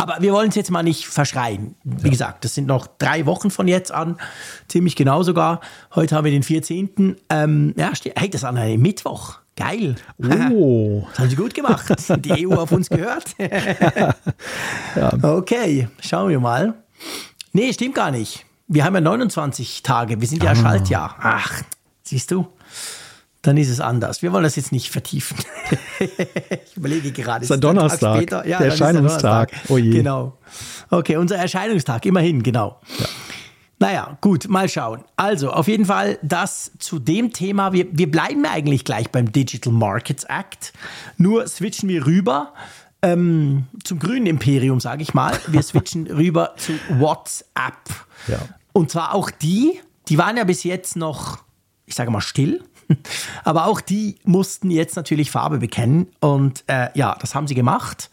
Aber wir wollen es jetzt mal nicht verschreien. Wie gesagt, das sind noch drei Wochen von jetzt an, ziemlich genau sogar. Heute haben wir den 14. Ähm, ja, hey, das ist an einem Mittwoch. Geil. Oh, Das haben sie gut gemacht. Die EU auf uns gehört. Okay, schauen wir mal. Nee, stimmt gar nicht. Wir haben ja 29 Tage. Wir sind ja Schaltjahr. Ach, siehst du? Dann ist es anders. Wir wollen das jetzt nicht vertiefen. ich überlege gerade. Ist ein es ein Tag Donnerstag, später? Ja, der ist Erscheinungstag. Donnerstag. Oh je. Genau. Okay, unser Erscheinungstag, immerhin, genau. Naja, gut, mal schauen. Also, auf jeden Fall das zu dem Thema. Wir, wir bleiben eigentlich gleich beim Digital Markets Act. Nur switchen wir rüber ähm, zum grünen Imperium, sage ich mal. Wir switchen rüber zu WhatsApp. Ja. Und zwar auch die, die waren ja bis jetzt noch, ich sage mal, still. Aber auch die mussten jetzt natürlich Farbe bekennen. Und äh, ja, das haben sie gemacht.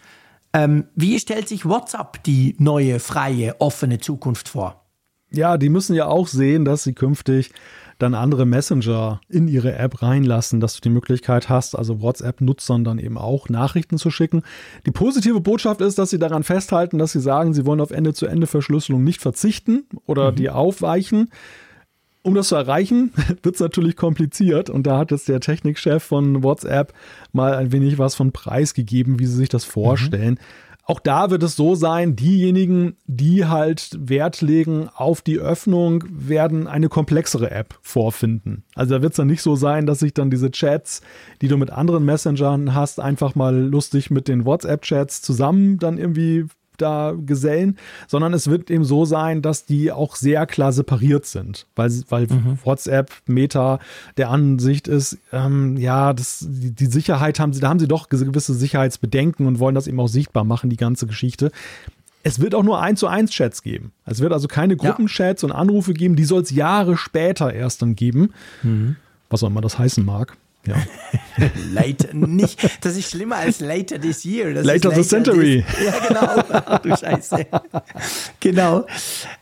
Ähm, wie stellt sich WhatsApp die neue, freie, offene Zukunft vor? Ja, die müssen ja auch sehen, dass sie künftig dann andere Messenger in ihre App reinlassen, dass du die Möglichkeit hast, also WhatsApp-Nutzern dann eben auch Nachrichten zu schicken. Die positive Botschaft ist, dass sie daran festhalten, dass sie sagen, sie wollen auf Ende-zu-Ende-Verschlüsselung nicht verzichten oder die aufweichen. Um das zu erreichen, wird es natürlich kompliziert und da hat jetzt der Technikchef von WhatsApp mal ein wenig was von Preis gegeben, wie sie sich das vorstellen. Auch da wird es so sein, diejenigen, die halt Wert legen auf die Öffnung, werden eine komplexere App vorfinden. Also da wird es dann nicht so sein, dass sich dann diese Chats, die du mit anderen Messengern hast, einfach mal lustig mit den WhatsApp-Chats zusammen dann irgendwie da gesellen, sondern es wird eben so sein, dass die auch sehr klar separiert sind, weil, weil WhatsApp Meta der Ansicht ist, ähm, ja, das, die, die Sicherheit haben sie, da haben sie doch gewisse Sicherheitsbedenken und wollen das eben auch sichtbar machen, die ganze Geschichte. Es wird auch nur eins zu eins Chats geben. Es wird also keine Gruppenchats und Anrufe geben, die soll es Jahre später erst dann geben, was auch immer das heißen mag. Ja. later, nicht, das ist schlimmer als later this year. Das later, later the century. This, ja, genau. Du Scheiße. genau.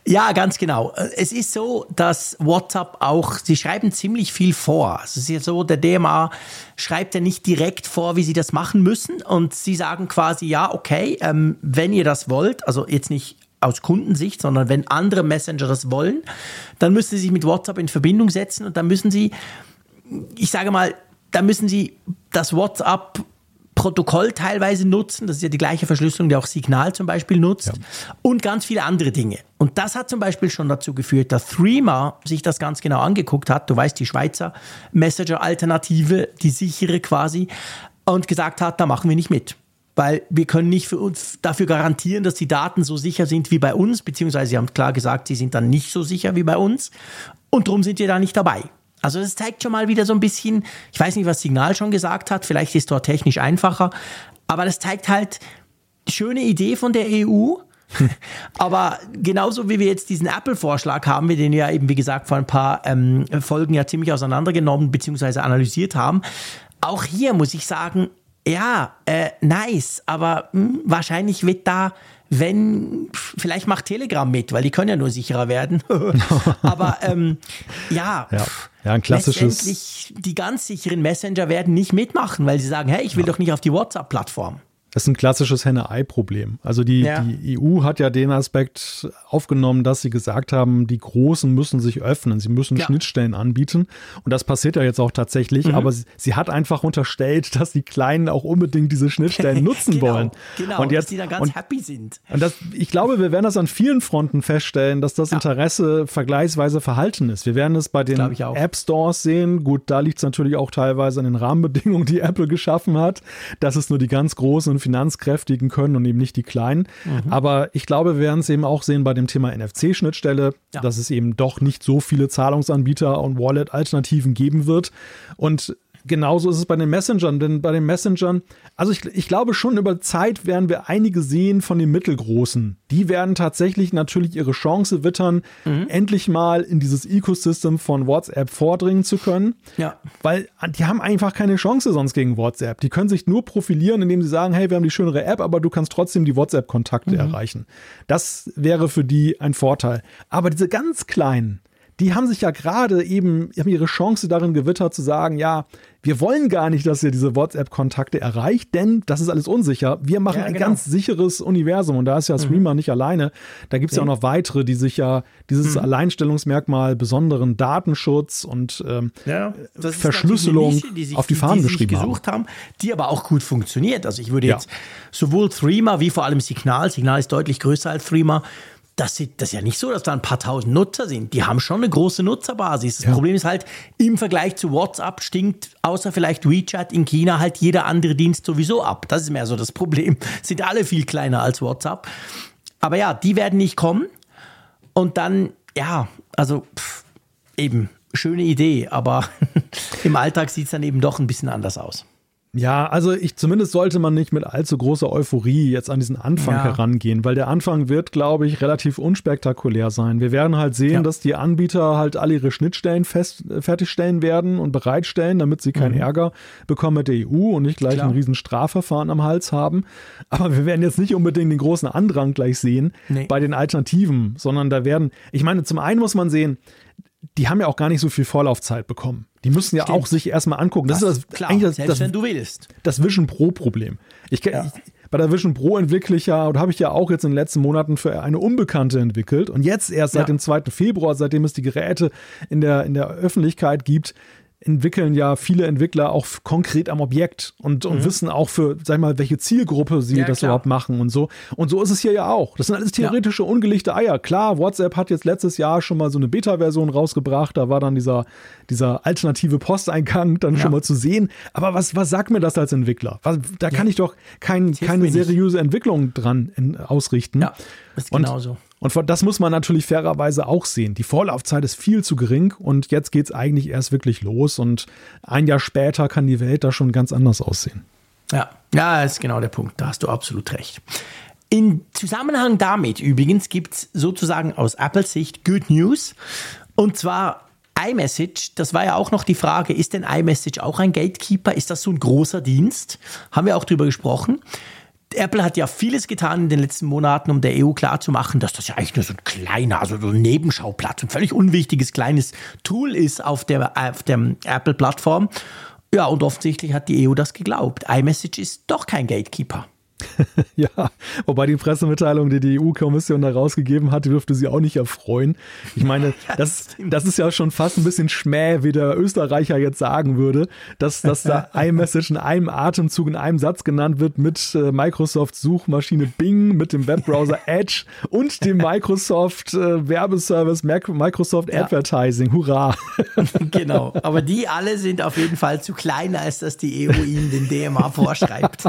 Ja, ganz genau. Es ist so, dass WhatsApp auch, sie schreiben ziemlich viel vor. Es ist ja so, der DMA schreibt ja nicht direkt vor, wie sie das machen müssen. Und sie sagen quasi, ja, okay, ähm, wenn ihr das wollt, also jetzt nicht aus Kundensicht, sondern wenn andere Messenger das wollen, dann müssen sie sich mit WhatsApp in Verbindung setzen und dann müssen sie, ich sage mal, da müssen Sie das WhatsApp Protokoll teilweise nutzen. Das ist ja die gleiche Verschlüsselung, die auch Signal zum Beispiel nutzt. Ja. Und ganz viele andere Dinge. Und das hat zum Beispiel schon dazu geführt, dass Threema sich das ganz genau angeguckt hat. Du weißt, die Schweizer Messenger-Alternative, die sichere quasi, und gesagt hat, da machen wir nicht mit. Weil wir können nicht für uns dafür garantieren, dass die Daten so sicher sind wie bei uns, beziehungsweise sie haben klar gesagt, sie sind dann nicht so sicher wie bei uns. Und darum sind wir da nicht dabei. Also das zeigt schon mal wieder so ein bisschen, ich weiß nicht, was Signal schon gesagt hat, vielleicht ist dort technisch einfacher, aber das zeigt halt, schöne Idee von der EU, aber genauso wie wir jetzt diesen Apple-Vorschlag haben, wir den ja eben, wie gesagt, vor ein paar ähm, Folgen ja ziemlich auseinandergenommen bzw. analysiert haben, auch hier muss ich sagen, ja, äh, nice, aber mh, hm, wahrscheinlich wird da wenn, vielleicht macht Telegram mit, weil die können ja nur sicherer werden. Aber ähm, ja, ja, ja, ein klassisches. die ganz sicheren Messenger werden nicht mitmachen, weil sie sagen, hey, ich will ja. doch nicht auf die WhatsApp-Plattform. Das ist ein klassisches Henne-Ei-Problem. Also die, ja. die EU hat ja den Aspekt aufgenommen, dass sie gesagt haben, die Großen müssen sich öffnen, sie müssen ja. Schnittstellen anbieten. Und das passiert ja jetzt auch tatsächlich, mhm. aber sie, sie, hat einfach unterstellt, dass die Kleinen auch unbedingt diese Schnittstellen nutzen genau, wollen. Genau, und jetzt, dass die dann ganz und, happy sind. Und das, ich glaube, wir werden das an vielen Fronten feststellen, dass das ja. Interesse vergleichsweise verhalten ist. Wir werden es bei den App Stores sehen. Gut, da liegt es natürlich auch teilweise an den Rahmenbedingungen, die Apple geschaffen hat, dass es nur die ganz großen und Finanzkräftigen können und eben nicht die Kleinen. Mhm. Aber ich glaube, wir werden es eben auch sehen bei dem Thema NFC-Schnittstelle, ja. dass es eben doch nicht so viele Zahlungsanbieter und Wallet-Alternativen geben wird. Und Genauso ist es bei den Messengern, denn bei den Messengern, also ich, ich glaube schon über Zeit werden wir einige sehen von den mittelgroßen. Die werden tatsächlich natürlich ihre Chance wittern, mhm. endlich mal in dieses Ecosystem von WhatsApp vordringen zu können. Ja. Weil die haben einfach keine Chance sonst gegen WhatsApp. Die können sich nur profilieren, indem sie sagen, hey, wir haben die schönere App, aber du kannst trotzdem die WhatsApp-Kontakte mhm. erreichen. Das wäre für die ein Vorteil. Aber diese ganz kleinen, die haben sich ja gerade eben, haben ihre Chance darin gewittert zu sagen, ja, wir wollen gar nicht, dass ihr diese WhatsApp-Kontakte erreicht, denn das ist alles unsicher. Wir machen ja, ein genau. ganz sicheres Universum und da ist ja Streamer mhm. nicht alleine. Da gibt es ja. ja. auch noch weitere, die sich ja dieses mhm. Alleinstellungsmerkmal besonderen Datenschutz und ähm, ja, Verschlüsselung Nische, die sich, auf die Fahnen die, geschrieben gesucht haben. haben. Die aber auch gut funktioniert. Also ich würde jetzt sowohl Threema wie vor allem Signal, Signal ist deutlich größer als Threema, das, ist, das ist ja nicht so, dass da ein paar tausend Nutzer sind. Die haben schon eine große Nutzerbasis. Das ja. Problem ist halt, im Vergleich zu WhatsApp stinkt außer vielleicht WeChat in China halt jeder andere Dienst sowieso ab. Das ist mehr so das Problem. Sind alle viel kleiner als WhatsApp. Aber ja, die werden nicht kommen. Und dann, ja, also pff, eben, schöne Idee, aber im Alltag sieht es dann eben doch ein bisschen anders aus. Ja, also ich zumindest sollte man nicht mit allzu großer Euphorie jetzt an diesen Anfang ja. herangehen, weil der Anfang wird, glaube ich, relativ unspektakulär sein. Wir werden halt sehen, ja. dass die Anbieter halt alle ihre Schnittstellen fest, fertigstellen werden und bereitstellen, damit sie keinen mhm. Ärger bekommen mit der EU und nicht gleich Klar. ein riesen Strafverfahren am Hals haben. Aber wir werden jetzt nicht unbedingt den großen Andrang gleich sehen nee. bei den Alternativen, sondern da werden, ich meine, zum einen muss man sehen, die haben ja auch gar nicht so viel Vorlaufzeit bekommen. Die müssen ja Stimmt. auch sich erstmal angucken. Das, das ist das, klar, eigentlich das, selbst das, wenn du willst. Das Vision Pro Problem. Ich, ja. ich, bei der Vision Pro entwickle ich ja, oder habe ich ja auch jetzt in den letzten Monaten für eine Unbekannte entwickelt. Und jetzt erst seit ja. dem 2. Februar, seitdem es die Geräte in der, in der Öffentlichkeit gibt, entwickeln ja viele Entwickler auch konkret am Objekt und, und mhm. wissen auch für, sag ich mal, welche Zielgruppe sie ja, das klar. überhaupt machen und so. Und so ist es hier ja auch. Das sind alles theoretische, ja. ungelegte Eier. Klar, WhatsApp hat jetzt letztes Jahr schon mal so eine Beta-Version rausgebracht. Da war dann dieser, dieser alternative Posteingang dann ja. schon mal zu sehen. Aber was, was sagt mir das als Entwickler? Was, da kann ich doch kein, keine seriöse Entwicklung dran in, ausrichten. Ja, ist genauso. Und und das muss man natürlich fairerweise auch sehen. Die Vorlaufzeit ist viel zu gering und jetzt geht es eigentlich erst wirklich los und ein Jahr später kann die Welt da schon ganz anders aussehen. Ja, ja, ist genau der Punkt. Da hast du absolut recht. In Zusammenhang damit übrigens gibt es sozusagen aus Apples Sicht Good News. Und zwar iMessage, das war ja auch noch die Frage, ist denn iMessage auch ein Gatekeeper? Ist das so ein großer Dienst? Haben wir auch drüber gesprochen. Apple hat ja vieles getan in den letzten Monaten, um der EU klarzumachen, dass das ja eigentlich nur so ein kleiner, also so ein Nebenschauplatz, ein völlig unwichtiges kleines Tool ist auf der, auf der Apple-Plattform. Ja, und offensichtlich hat die EU das geglaubt. iMessage ist doch kein Gatekeeper. ja, wobei die Pressemitteilung, die die EU-Kommission da rausgegeben hat, dürfte sie auch nicht erfreuen. Ich meine, das, das ist ja schon fast ein bisschen Schmäh, wie der Österreicher jetzt sagen würde, dass, dass da iMessage in einem Atemzug, in einem Satz genannt wird mit äh, Microsoft Suchmaschine Bing, mit dem Webbrowser Edge und dem Microsoft äh, Werbeservice Microsoft ja. Advertising. Hurra! genau, aber die alle sind auf jeden Fall zu klein, als dass die EU ihnen den DMA vorschreibt.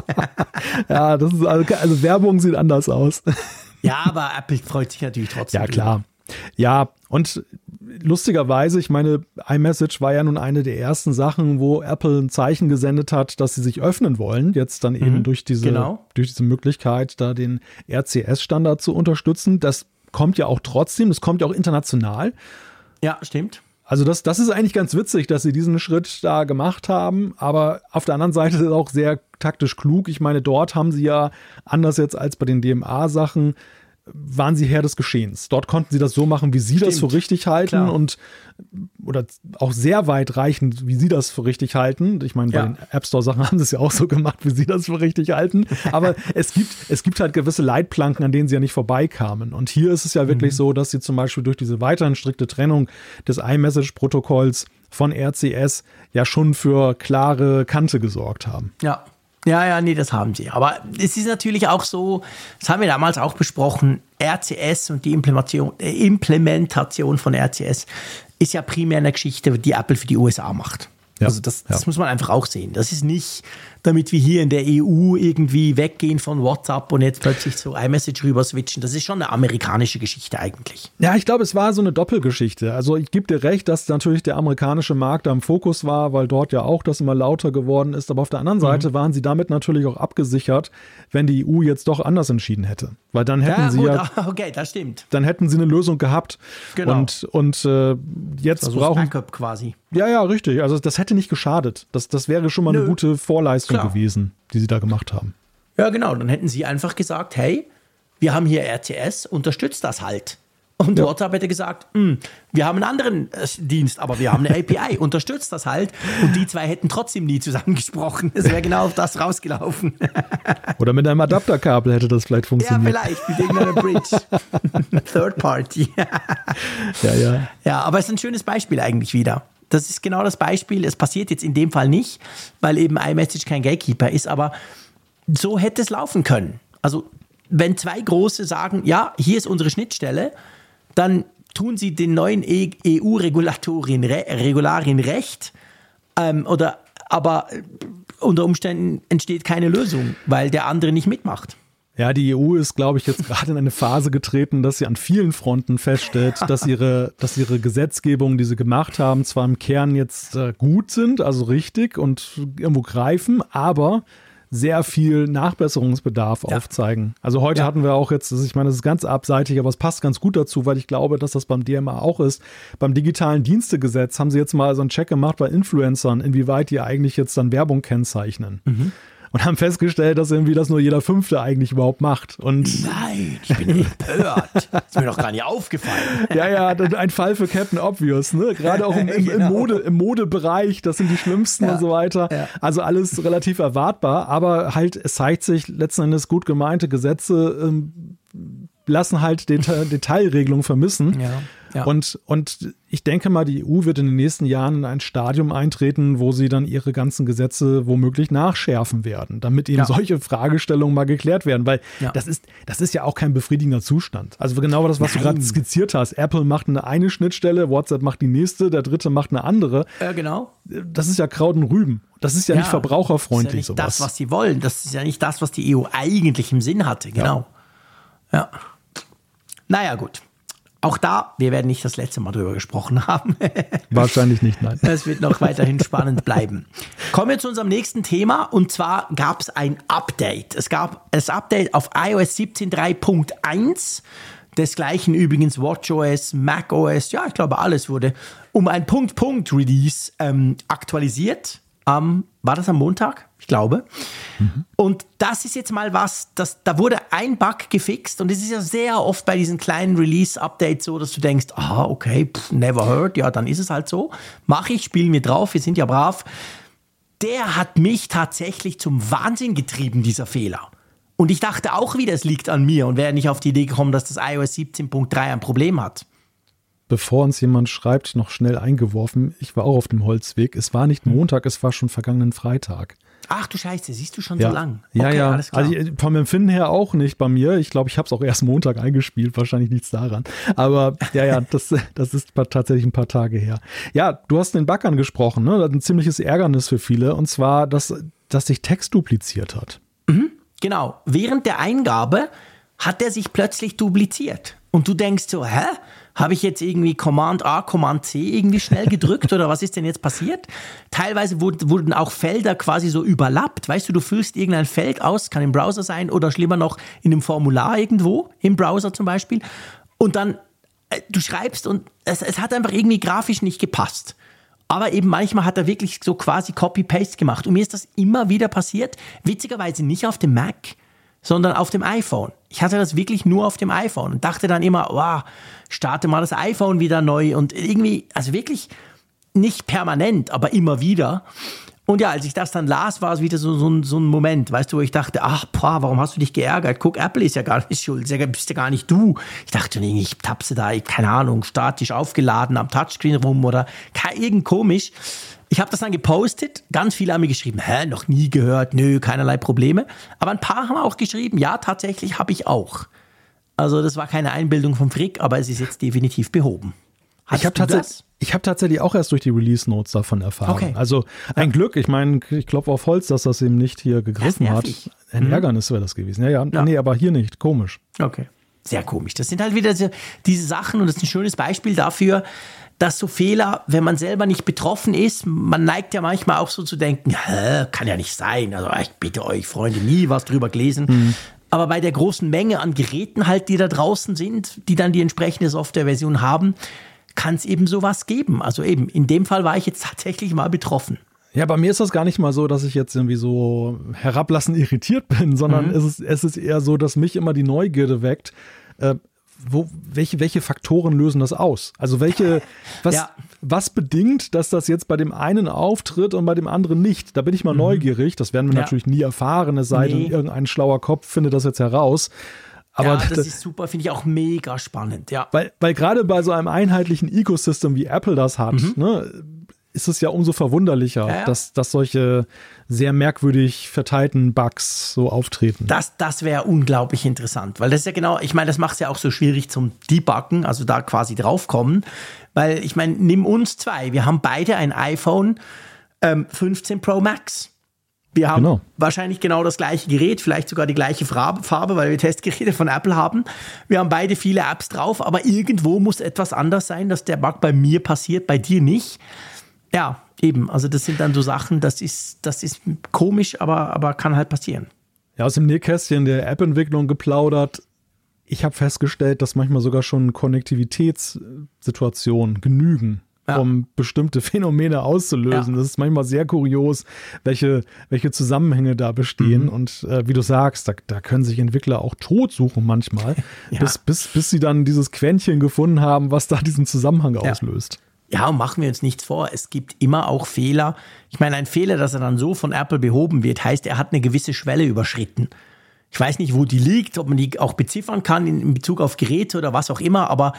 ja, das ist also, also Werbung sieht anders aus. Ja, aber Apple freut sich natürlich trotzdem. Ja, klar. Ja, und lustigerweise, ich meine, iMessage war ja nun eine der ersten Sachen, wo Apple ein Zeichen gesendet hat, dass sie sich öffnen wollen. Jetzt dann eben mhm, durch, diese, genau. durch diese Möglichkeit, da den RCS-Standard zu unterstützen. Das kommt ja auch trotzdem, das kommt ja auch international. Ja, stimmt. Also das, das ist eigentlich ganz witzig, dass sie diesen Schritt da gemacht haben, aber auf der anderen Seite ist es auch sehr taktisch klug. Ich meine, dort haben sie ja, anders jetzt als bei den DMA-Sachen, waren sie Herr des Geschehens. Dort konnten sie das so machen, wie sie Stimmt. das für richtig halten Klar. und oder auch sehr weitreichend, wie sie das für richtig halten. Ich meine, bei ja. den App Store Sachen haben sie es ja auch so gemacht, wie sie das für richtig halten. Aber es gibt, es gibt halt gewisse Leitplanken, an denen sie ja nicht vorbeikamen. Und hier ist es ja wirklich mhm. so, dass sie zum Beispiel durch diese weiterhin strikte Trennung des iMessage-Protokolls von RCS ja schon für klare Kante gesorgt haben. Ja, ja, ja, nee, das haben sie. Aber es ist natürlich auch so, das haben wir damals auch besprochen, RCS und die Implementation, äh, Implementation von RCS ist ja primär eine Geschichte, die Apple für die USA macht. Ja, also das, das ja. muss man einfach auch sehen. Das ist nicht, damit wir hier in der EU irgendwie weggehen von WhatsApp und jetzt plötzlich zu iMessage rüber switchen. Das ist schon eine amerikanische Geschichte eigentlich. Ja, ich glaube, es war so eine Doppelgeschichte. Also ich gebe dir recht, dass natürlich der amerikanische Markt da im Fokus war, weil dort ja auch das immer lauter geworden ist. Aber auf der anderen Seite mhm. waren sie damit natürlich auch abgesichert, wenn die EU jetzt doch anders entschieden hätte. Weil dann hätten ja, sie gut, ja. Okay, das stimmt. Dann hätten sie eine Lösung gehabt. Genau. Und, und äh, jetzt also brauchen. Backup quasi. Ja, ja, richtig. Also das hätte nicht geschadet. Das, das wäre schon mal Nö. eine gute Vorleistung Klar. gewesen, die sie da gemacht haben. Ja, genau. Dann hätten sie einfach gesagt, hey, wir haben hier RTS, unterstützt das halt. Und ja. WhatsApp hätte gesagt, hm, wir haben einen anderen äh, Dienst, aber wir haben eine API, unterstützt das halt. Und die zwei hätten trotzdem nie zusammengesprochen. Es wäre genau auf das rausgelaufen. Oder mit einem Adapterkabel hätte das vielleicht funktioniert. Ja, vielleicht, mit irgendeiner Bridge. Third Party. ja, ja. Ja, aber es ist ein schönes Beispiel eigentlich wieder. Das ist genau das Beispiel. Es passiert jetzt in dem Fall nicht, weil eben iMessage kein Gatekeeper ist, aber so hätte es laufen können. Also, wenn zwei große sagen, ja, hier ist unsere Schnittstelle, dann tun sie den neuen EU-Regularien Regularien recht, ähm, oder, aber unter Umständen entsteht keine Lösung, weil der andere nicht mitmacht. Ja, die EU ist, glaube ich, jetzt gerade in eine Phase getreten, dass sie an vielen Fronten feststellt, dass ihre, dass ihre Gesetzgebungen, die sie gemacht haben, zwar im Kern jetzt äh, gut sind, also richtig und irgendwo greifen, aber sehr viel Nachbesserungsbedarf ja. aufzeigen. Also heute ja. hatten wir auch jetzt, ich meine, das ist ganz abseitig, aber es passt ganz gut dazu, weil ich glaube, dass das beim DMA auch ist. Beim digitalen Dienstegesetz haben sie jetzt mal so einen Check gemacht bei Influencern, inwieweit die eigentlich jetzt dann Werbung kennzeichnen. Mhm und haben festgestellt, dass irgendwie das nur jeder Fünfte eigentlich überhaupt macht. Und Nein, ich bin empört. ist mir doch gar nicht aufgefallen. ja, ja, ein Fall für Captain Obvious, ne? Gerade auch im, im, genau. im, Mode, im Modebereich, das sind die schlimmsten ja. und so weiter. Ja. Also alles relativ erwartbar, aber halt, es zeigt sich letzten Endes gut gemeinte Gesetze ähm, lassen halt Deta Detailregelungen vermissen. Ja. Ja. Und, und ich denke mal, die EU wird in den nächsten Jahren in ein Stadium eintreten, wo sie dann ihre ganzen Gesetze womöglich nachschärfen werden, damit eben ja. solche Fragestellungen mal geklärt werden, weil ja. das, ist, das ist ja auch kein befriedigender Zustand. Also genau das, was Nein. du gerade skizziert hast. Apple macht eine, eine Schnittstelle, WhatsApp macht die nächste, der dritte macht eine andere. Ja, genau. Das ist ja Kraut und Rüben. Das ist ja, nicht verbraucherfreundlich. Das ist ja nicht sowas. das, was sie wollen. Das ist ja nicht das, was die EU eigentlich im Sinn hatte. Genau. Ja. Naja, gut. Auch da, wir werden nicht das letzte Mal drüber gesprochen haben. Wahrscheinlich nicht, nein. Es wird noch weiterhin spannend bleiben. Kommen wir zu unserem nächsten Thema und zwar gab es ein Update. Es gab das Update auf iOS 17.3.1. Desgleichen übrigens WatchOS, macOS, ja, ich glaube, alles wurde um ein Punkt-Punkt-Release ähm, aktualisiert. Am, war das am Montag? Ich glaube. Mhm. Und das ist jetzt mal was, das, da wurde ein Bug gefixt und es ist ja sehr oft bei diesen kleinen Release-Updates so, dass du denkst, ah, okay, pff, never heard, ja, dann ist es halt so. Mach ich, spielen wir drauf, wir sind ja brav. Der hat mich tatsächlich zum Wahnsinn getrieben, dieser Fehler. Und ich dachte auch wieder, es liegt an mir und wäre nicht auf die Idee gekommen, dass das iOS 17.3 ein Problem hat. Bevor uns jemand schreibt, noch schnell eingeworfen, ich war auch auf dem Holzweg. Es war nicht Montag, es war schon vergangenen Freitag. Ach du Scheiße, siehst du schon ja. so lang? Ja, okay, ja. Also ich, vom Empfinden her auch nicht bei mir. Ich glaube, ich habe es auch erst Montag eingespielt. Wahrscheinlich nichts daran. Aber ja, ja, das, das ist tatsächlich ein paar Tage her. Ja, du hast den Bug angesprochen. Ne? Das ist ein ziemliches Ärgernis für viele. Und zwar, dass, dass sich Text dupliziert hat. Mhm. Genau, während der Eingabe hat er sich plötzlich dupliziert. Und du denkst so, hä? Habe ich jetzt irgendwie Command A, Command C irgendwie schnell gedrückt oder was ist denn jetzt passiert? Teilweise wurden auch Felder quasi so überlappt. Weißt du, du füllst irgendein Feld aus, kann im Browser sein oder schlimmer noch in einem Formular irgendwo, im Browser zum Beispiel. Und dann, äh, du schreibst und es, es hat einfach irgendwie grafisch nicht gepasst. Aber eben manchmal hat er wirklich so quasi Copy-Paste gemacht. Und mir ist das immer wieder passiert. Witzigerweise nicht auf dem Mac, sondern auf dem iPhone. Ich hatte das wirklich nur auf dem iPhone und dachte dann immer, wow, starte mal das iPhone wieder neu und irgendwie, also wirklich nicht permanent, aber immer wieder. Und ja, als ich das dann las, war es wieder so, so, so ein Moment, weißt du, wo ich dachte, ach, boah, warum hast du dich geärgert? Guck, Apple ist ja gar nicht schuld, bist ja gar nicht du. Ich dachte, nee, ich tapse da, keine Ahnung, statisch aufgeladen am Touchscreen rum oder irgend komisch. Ich habe das dann gepostet, ganz viele haben mir geschrieben, hä, noch nie gehört, nö, keinerlei Probleme. Aber ein paar haben auch geschrieben, ja, tatsächlich habe ich auch. Also das war keine Einbildung vom Frick, aber es ist jetzt definitiv behoben. Hast ich habe tatsächlich, ich habe tatsächlich auch erst durch die Release Notes davon erfahren. Okay. Also ein ja. Glück. Ich meine, ich klopfe auf Holz, dass das eben nicht hier gegriffen hat. Ein mhm. Ärgernis wäre das gewesen. Ja, ja, ja. Nee, aber hier nicht. Komisch. Okay. Sehr komisch. Das sind halt wieder diese Sachen und das ist ein schönes Beispiel dafür, dass so Fehler, wenn man selber nicht betroffen ist, man neigt ja manchmal auch so zu denken, kann ja nicht sein. Also ich bitte euch, Freunde, nie was drüber gelesen. Mhm. Aber bei der großen Menge an Geräten halt, die da draußen sind, die dann die entsprechende Softwareversion haben, kann es eben sowas geben. Also eben, in dem Fall war ich jetzt tatsächlich mal betroffen. Ja, bei mir ist das gar nicht mal so, dass ich jetzt irgendwie so herablassend irritiert bin, sondern mhm. es, ist, es ist eher so, dass mich immer die Neugierde weckt. Äh, wo, welche, welche Faktoren lösen das aus? Also welche, was, ja. was bedingt, dass das jetzt bei dem einen auftritt und bei dem anderen nicht? Da bin ich mal mhm. neugierig. Das werden wir ja. natürlich nie erfahren, es sei denn, nee. irgendein schlauer Kopf findet das jetzt heraus. Aber ja, das, das ist super, finde ich auch mega spannend, ja. Weil, weil gerade bei so einem einheitlichen Ecosystem wie Apple das hat, mhm. ne, ist es ja umso verwunderlicher, ja, ja. Dass, dass solche sehr merkwürdig verteilten Bugs so auftreten. Das, das wäre unglaublich interessant, weil das ist ja genau, ich meine, das macht es ja auch so schwierig zum Debuggen, also da quasi draufkommen, weil ich meine, nimm uns zwei, wir haben beide ein iPhone ähm, 15 Pro Max. Wir haben genau. wahrscheinlich genau das gleiche Gerät, vielleicht sogar die gleiche Farbe, weil wir Testgeräte von Apple haben. Wir haben beide viele Apps drauf, aber irgendwo muss etwas anders sein, dass der Bug bei mir passiert, bei dir nicht. Ja, eben. Also das sind dann so Sachen, das ist, das ist komisch, aber, aber kann halt passieren. Ja, aus dem Nähkästchen der App-Entwicklung geplaudert. Ich habe festgestellt, dass manchmal sogar schon Konnektivitätssituationen genügen, ja. um bestimmte Phänomene auszulösen. Ja. Das ist manchmal sehr kurios, welche, welche Zusammenhänge da bestehen. Mhm. Und äh, wie du sagst, da, da, können sich Entwickler auch tot suchen manchmal, ja. bis, bis, bis sie dann dieses Quäntchen gefunden haben, was da diesen Zusammenhang auslöst. Ja, und machen wir uns nichts vor, es gibt immer auch Fehler. Ich meine, ein Fehler, dass er dann so von Apple behoben wird, heißt, er hat eine gewisse Schwelle überschritten. Ich weiß nicht, wo die liegt, ob man die auch beziffern kann in, Bezug auf Geräte oder was auch immer, aber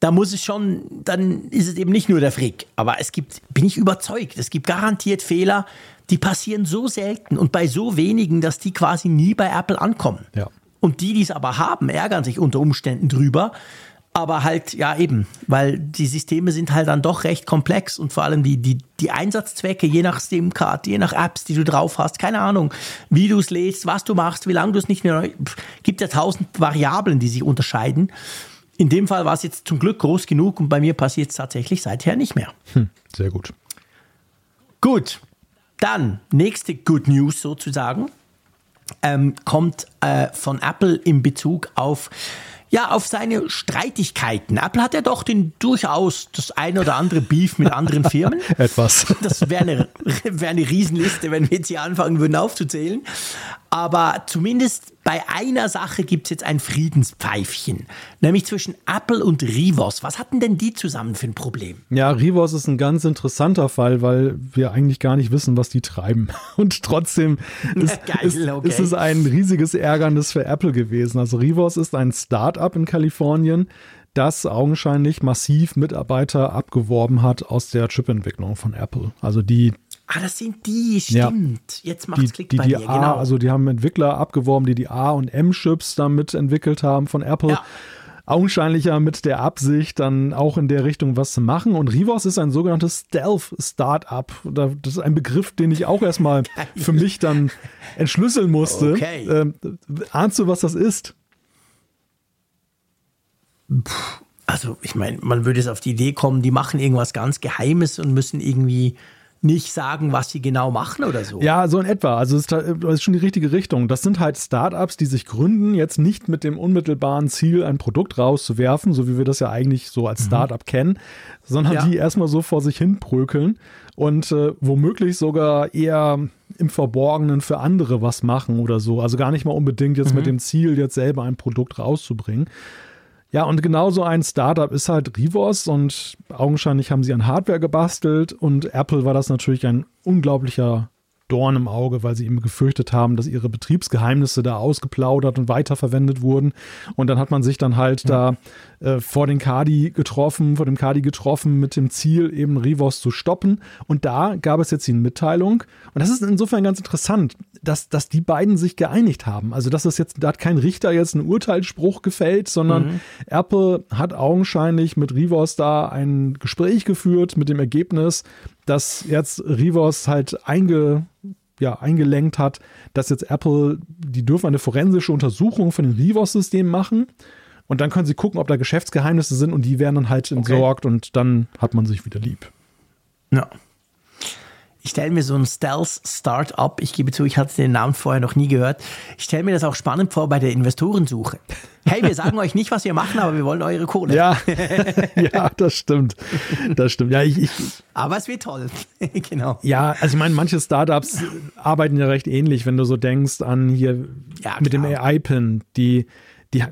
da muss es schon, dann ist es eben nicht nur der Frick. Aber es gibt, bin ich überzeugt, es gibt garantiert Fehler, die passieren so selten und bei so wenigen, dass die quasi nie bei Apple ankommen. Ja. Und die, die es aber haben, ärgern sich unter Umständen drüber. Aber halt, ja, eben, weil die Systeme sind halt dann doch recht komplex und vor allem die, die, die Einsatzzwecke, je nach SIM-Card, je nach Apps, die du drauf hast, keine Ahnung, wie du es lädst, was du machst, wie lange du es nicht mehr, gibt ja tausend Variablen, die sich unterscheiden. In dem Fall war es jetzt zum Glück groß genug und bei mir passiert es tatsächlich seither nicht mehr. Hm, sehr gut. Gut, dann nächste Good News sozusagen ähm, kommt äh, von Apple in Bezug auf ja, auf seine Streitigkeiten. Apple hat ja doch den durchaus das ein oder andere Beef mit anderen Firmen. Etwas. Das wäre eine, wär eine Riesenliste, wenn wir jetzt hier anfangen würden aufzuzählen. Aber zumindest bei einer Sache gibt es jetzt ein Friedenspfeifchen, nämlich zwischen Apple und Rivos. Was hatten denn die zusammen für ein Problem? Ja, Rivos ist ein ganz interessanter Fall, weil wir eigentlich gar nicht wissen, was die treiben. Und trotzdem ist, Geil, ist, okay. ist es ein riesiges Ärgernis für Apple gewesen. Also Rivos ist ein Start-up in Kalifornien, das augenscheinlich massiv Mitarbeiter abgeworben hat aus der Chipentwicklung von Apple. Also die Ah, das sind die, stimmt. Ja. Jetzt macht's Klick die, bei die mir, A, genau. Also die haben Entwickler abgeworben, die die A- und M-Chips damit entwickelt haben von Apple. Ja. Augenscheinlich ja mit der Absicht, dann auch in der Richtung was zu machen. Und Rivos ist ein sogenanntes Stealth-Startup. Das ist ein Begriff, den ich auch erstmal für mich dann entschlüsseln musste. Okay. Ähm, ahnst du, was das ist? Also, ich meine, man würde jetzt auf die Idee kommen, die machen irgendwas ganz Geheimes und müssen irgendwie nicht sagen, was sie genau machen oder so. Ja, so in etwa. Also es ist schon die richtige Richtung. Das sind halt Startups, die sich gründen, jetzt nicht mit dem unmittelbaren Ziel, ein Produkt rauszuwerfen, so wie wir das ja eigentlich so als mhm. Startup mhm. kennen, sondern ja. die erstmal so vor sich hin prökeln und äh, womöglich sogar eher im Verborgenen für andere was machen oder so. Also gar nicht mal unbedingt jetzt mhm. mit dem Ziel, jetzt selber ein Produkt rauszubringen. Ja, und genauso ein Startup ist halt Rivos und augenscheinlich haben sie an Hardware gebastelt und Apple war das natürlich ein unglaublicher Dorn im Auge, weil sie eben gefürchtet haben, dass ihre Betriebsgeheimnisse da ausgeplaudert und weiterverwendet wurden. Und dann hat man sich dann halt ja. da äh, vor den Kadi getroffen, vor dem Kadi getroffen mit dem Ziel, eben Rivos zu stoppen. Und da gab es jetzt die Mitteilung. Und das ist insofern ganz interessant, dass, dass die beiden sich geeinigt haben. Also, dass das jetzt, da hat kein Richter jetzt einen Urteilsspruch gefällt, sondern mhm. Apple hat augenscheinlich mit Rivos da ein Gespräch geführt mit dem Ergebnis, dass jetzt Rivos halt einge, ja, eingelenkt hat, dass jetzt Apple, die dürfen eine forensische Untersuchung von dem Rivos-System machen. Und dann können sie gucken, ob da Geschäftsgeheimnisse sind und die werden dann halt entsorgt okay. und dann hat man sich wieder lieb. Ja. Ich stelle mir so ein Stealth-Startup, ich gebe zu, ich hatte den Namen vorher noch nie gehört. Ich stelle mir das auch spannend vor bei der Investorensuche. Hey, wir sagen euch nicht, was wir machen, aber wir wollen eure Kohle. Ja, ja das stimmt. Das stimmt. Ja, ich, ich, aber es wird toll. genau. Ja, also ich meine, manche Startups arbeiten ja recht ähnlich, wenn du so denkst an hier ja, mit dem AI-Pin, die, die,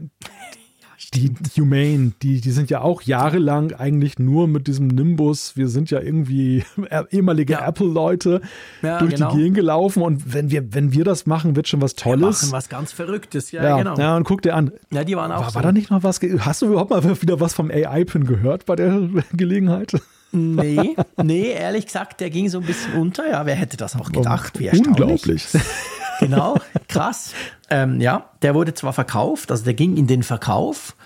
die Humane, die, die sind ja auch jahrelang eigentlich nur mit diesem Nimbus, wir sind ja irgendwie ehemalige ja. Apple-Leute ja, durch genau. die Gegend gelaufen und wenn wir, wenn wir das machen, wird schon was Tolles. Wir machen was ganz Verrücktes, ja, ja genau. Ja, und guck dir an. Ja, die waren auch war, so. war da nicht noch was, hast du überhaupt mal wieder was vom AI-Pin gehört bei der Gelegenheit? Nee, nee, ehrlich gesagt, der ging so ein bisschen unter. Ja, wer hätte das auch gedacht? Wie Unglaublich. Genau, krass. Ähm, ja, der wurde zwar verkauft, also der ging in den Verkauf.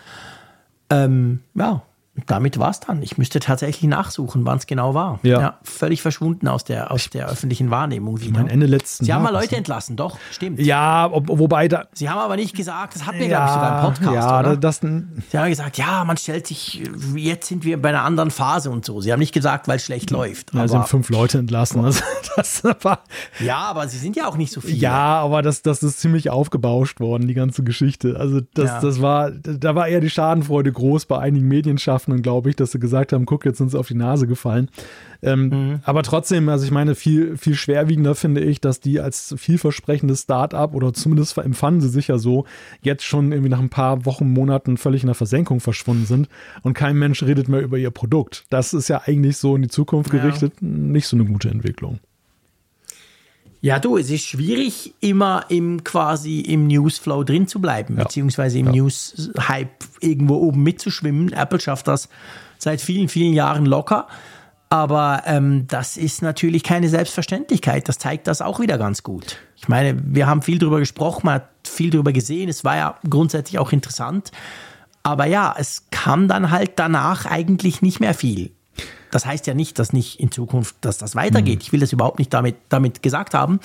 Ähm, ja, damit war es dann. Ich müsste tatsächlich nachsuchen, wann es genau war. Ja. ja. Völlig verschwunden aus der, aus der öffentlichen Wahrnehmung wieder. Mein Ende letzten Sie haben mal Leute ne? entlassen, doch, stimmt. Ja, ob, wobei da. Sie haben aber nicht gesagt, das hatten wir, ja, glaube ich, sogar im Podcast. Ja, oder? Das, Sie haben gesagt, ja, man stellt sich, jetzt sind wir bei einer anderen Phase und so. Sie haben nicht gesagt, weil es schlecht läuft. Ja, aber, sind fünf Leute entlassen. Also, das war, ja, aber sie sind ja auch nicht so viele. Ja, aber das, das ist ziemlich aufgebauscht worden, die ganze Geschichte. Also, das, ja. das war, da war eher die Schadenfreude groß bei einigen Medienschaffenden, glaube ich, dass sie gesagt haben, guck, jetzt sind sie auf die Nase gefallen. Ähm, mhm. Aber trotzdem, also ich meine, viel, viel schwerwiegender finde ich, dass die als vielversprechendes Start-up oder zumindest empfanden sie sich ja so, jetzt schon irgendwie nach ein paar Wochen, Monaten völlig in der Versenkung verschwunden sind und kein Mensch redet mehr über ihr Produkt. Das ist ja eigentlich so in die Zukunft gerichtet ja. nicht so eine gute Entwicklung. Ja, du, es ist schwierig, immer im quasi im Newsflow drin zu bleiben, ja. beziehungsweise im ja. News-Hype irgendwo oben mitzuschwimmen. Apple schafft das seit vielen, vielen Jahren locker. Aber ähm, das ist natürlich keine Selbstverständlichkeit. Das zeigt das auch wieder ganz gut. Ich meine, wir haben viel darüber gesprochen, man hat viel darüber gesehen. Es war ja grundsätzlich auch interessant. Aber ja, es kam dann halt danach eigentlich nicht mehr viel. Das heißt ja nicht, dass nicht in Zukunft, dass das weitergeht. Mhm. Ich will das überhaupt nicht damit, damit gesagt haben.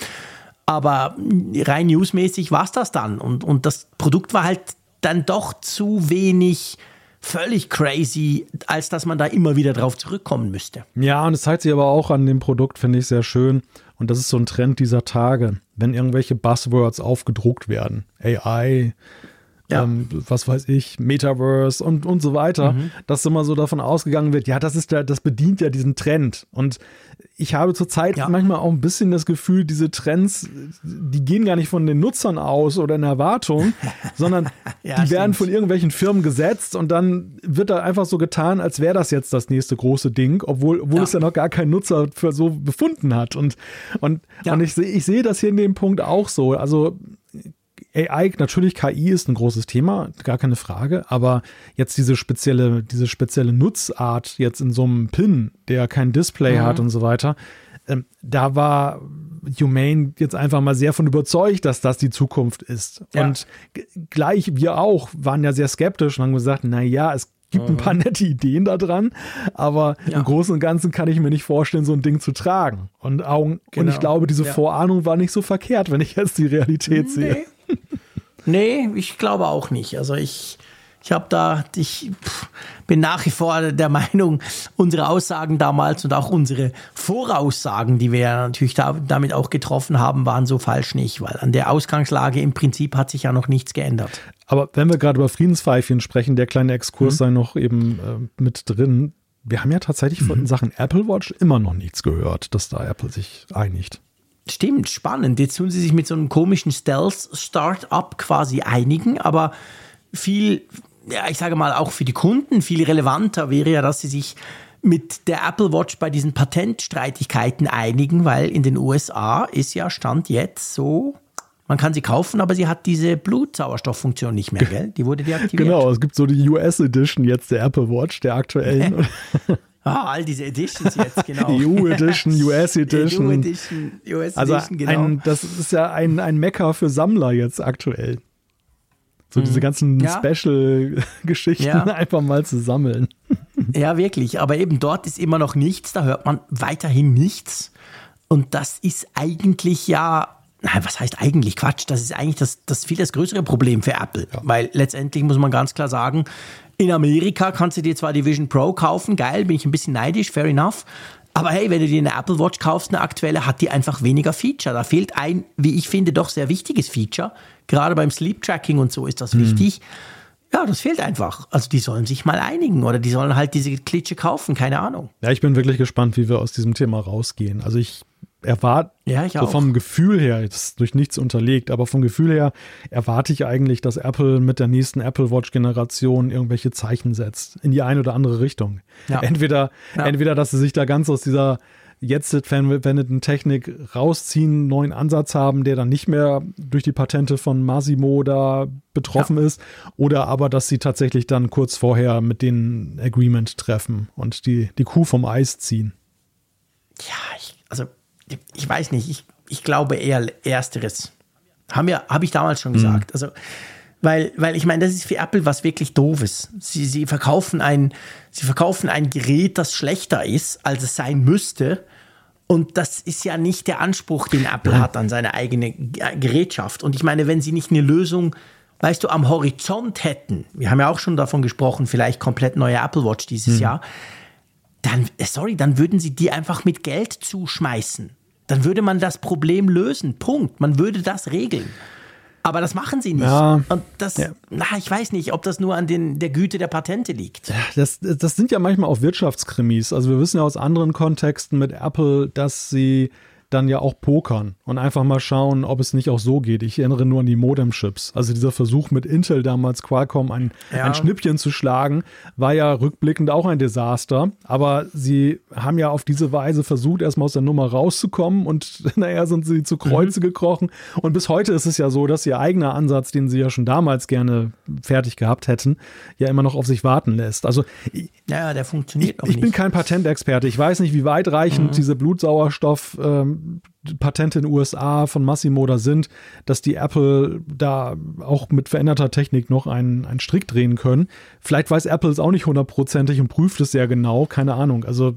Aber rein newsmäßig war es das dann. Und, und das Produkt war halt dann doch zu wenig völlig crazy, als dass man da immer wieder drauf zurückkommen müsste. Ja, und es zeigt sich aber auch an dem Produkt, finde ich sehr schön. Und das ist so ein Trend dieser Tage, wenn irgendwelche Buzzwords aufgedruckt werden. AI, ja. ähm, was weiß ich, Metaverse und, und so weiter, mhm. dass immer so davon ausgegangen wird, ja, das ist der, das bedient ja diesen Trend. Und ich habe zurzeit ja. manchmal auch ein bisschen das Gefühl, diese Trends, die gehen gar nicht von den Nutzern aus oder in Erwartung, sondern ja, die stimmt. werden von irgendwelchen Firmen gesetzt und dann wird da einfach so getan, als wäre das jetzt das nächste große Ding, obwohl, obwohl ja. es ja noch gar kein Nutzer für so befunden hat. Und, und, und ich, ich sehe das hier in dem Punkt auch so. Also AI, natürlich KI ist ein großes Thema, gar keine Frage, aber jetzt diese spezielle, diese spezielle Nutzart jetzt in so einem Pin, der kein Display mhm. hat und so weiter, ähm, da war Humane jetzt einfach mal sehr von überzeugt, dass das die Zukunft ist. Ja. Und gleich wir auch waren ja sehr skeptisch und haben gesagt, na ja, es gibt mhm. ein paar nette Ideen da dran, aber ja. im Großen und Ganzen kann ich mir nicht vorstellen, so ein Ding zu tragen. Und, Augen, genau. und ich genau. glaube, diese ja. Vorahnung war nicht so verkehrt, wenn ich jetzt die Realität nee. sehe. Nee, ich glaube auch nicht. Also ich, ich habe da, ich bin nach wie vor der Meinung, unsere Aussagen damals und auch unsere Voraussagen, die wir natürlich da, damit auch getroffen haben, waren so falsch nicht, weil an der Ausgangslage im Prinzip hat sich ja noch nichts geändert. Aber wenn wir gerade über Friedenspfeifchen sprechen, der kleine Exkurs mhm. sei noch eben äh, mit drin. Wir haben ja tatsächlich von mhm. Sachen Apple Watch immer noch nichts gehört, dass da Apple sich einigt. Stimmt, spannend. Jetzt tun sie sich mit so einem komischen Stealth-Startup quasi einigen, aber viel, ja, ich sage mal, auch für die Kunden viel relevanter wäre ja, dass sie sich mit der Apple Watch bei diesen Patentstreitigkeiten einigen, weil in den USA ist ja Stand jetzt so, man kann sie kaufen, aber sie hat diese Blutsauerstofffunktion nicht mehr, gell? Die wurde deaktiviert. Genau, es gibt so die US Edition jetzt der Apple Watch, der aktuellen. Ah, all diese Editions jetzt, genau. EU Edition, US Edition. EU Edition, US also Edition, genau. Ein, das ist ja ein, ein Mecker für Sammler jetzt aktuell. So mhm. diese ganzen ja. Special-Geschichten ja. einfach mal zu sammeln. Ja, wirklich. Aber eben dort ist immer noch nichts, da hört man weiterhin nichts. Und das ist eigentlich ja Nein, was heißt eigentlich Quatsch? Das ist eigentlich das, das viel das größere Problem für Apple. Ja. Weil letztendlich muss man ganz klar sagen, in Amerika kannst du dir zwar die Vision Pro kaufen, geil, bin ich ein bisschen neidisch, fair enough. Aber hey, wenn du dir eine Apple Watch kaufst, eine aktuelle, hat die einfach weniger Feature. Da fehlt ein, wie ich finde, doch sehr wichtiges Feature. Gerade beim Sleep Tracking und so ist das mhm. wichtig. Ja, das fehlt einfach. Also die sollen sich mal einigen oder die sollen halt diese Klitsche kaufen, keine Ahnung. Ja, ich bin wirklich gespannt, wie wir aus diesem Thema rausgehen. Also ich erwarte, ja, so vom Gefühl her, jetzt durch nichts unterlegt, aber vom Gefühl her erwarte ich eigentlich, dass Apple mit der nächsten Apple Watch Generation irgendwelche Zeichen setzt in die eine oder andere Richtung. Ja. Entweder, ja. entweder, dass sie sich da ganz aus dieser jetzt verwendeten Technik rausziehen, einen neuen Ansatz haben, der dann nicht mehr durch die Patente von Massimo da betroffen ja. ist, oder aber, dass sie tatsächlich dann kurz vorher mit denen Agreement treffen und die, die Kuh vom Eis ziehen. Ja, ich, also ich weiß nicht, ich, ich glaube eher Ersteres. Haben ja, habe ich damals schon gesagt. Mhm. Also, weil, weil ich meine, das ist für Apple was wirklich Doofes. Sie, sie, verkaufen ein, sie verkaufen ein Gerät, das schlechter ist, als es sein müsste. Und das ist ja nicht der Anspruch, den Apple hat an seine eigene Gerätschaft. Und ich meine, wenn sie nicht eine Lösung, weißt du, am Horizont hätten, wir haben ja auch schon davon gesprochen, vielleicht komplett neue Apple Watch dieses mhm. Jahr, dann, sorry, dann würden sie die einfach mit Geld zuschmeißen dann würde man das Problem lösen. Punkt. Man würde das regeln. Aber das machen sie nicht. Ja, und das, ja. na, ich weiß nicht, ob das nur an den, der Güte der Patente liegt. Das, das sind ja manchmal auch Wirtschaftskrimis. Also wir wissen ja aus anderen Kontexten mit Apple, dass sie dann ja auch pokern und einfach mal schauen, ob es nicht auch so geht. Ich erinnere nur an die Modem-Chips. Also dieser Versuch mit Intel damals Qualcomm ein, ja. ein Schnippchen zu schlagen, war ja rückblickend auch ein Desaster. Aber sie haben ja auf diese Weise versucht, erstmal aus der Nummer rauszukommen und naja, sind sie zu Kreuze mhm. gekrochen. Und bis heute ist es ja so, dass ihr eigener Ansatz, den sie ja schon damals gerne fertig gehabt hätten, ja immer noch auf sich warten lässt. Also ja, der funktioniert ich, auch nicht. Ich bin kein Patentexperte. Ich weiß nicht, wie weitreichend mhm. diese Blutsauerstoff ähm, Patente in den USA von Massimo da sind, dass die Apple da auch mit veränderter Technik noch einen, einen Strick drehen können. Vielleicht weiß Apple es auch nicht hundertprozentig und prüft es sehr genau, keine Ahnung. Also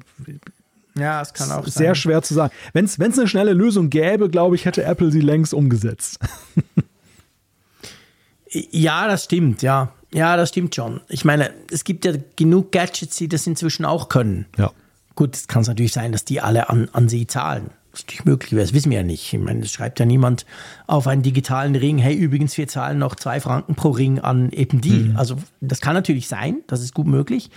ja, es kann auch sehr sein. schwer zu sagen. Wenn es eine schnelle Lösung gäbe, glaube ich, hätte Apple sie längst umgesetzt. ja, das stimmt, ja. Ja, das stimmt schon. Ich meine, es gibt ja genug Gadgets, die das inzwischen auch können. Ja. Gut, es kann natürlich sein, dass die alle an, an sie zahlen. Das ist natürlich möglich, das wissen wir ja nicht. Ich meine, es schreibt ja niemand auf einen digitalen Ring, hey, übrigens, wir zahlen noch zwei Franken pro Ring an eben die. Mhm. Also das kann natürlich sein, das ist gut möglich.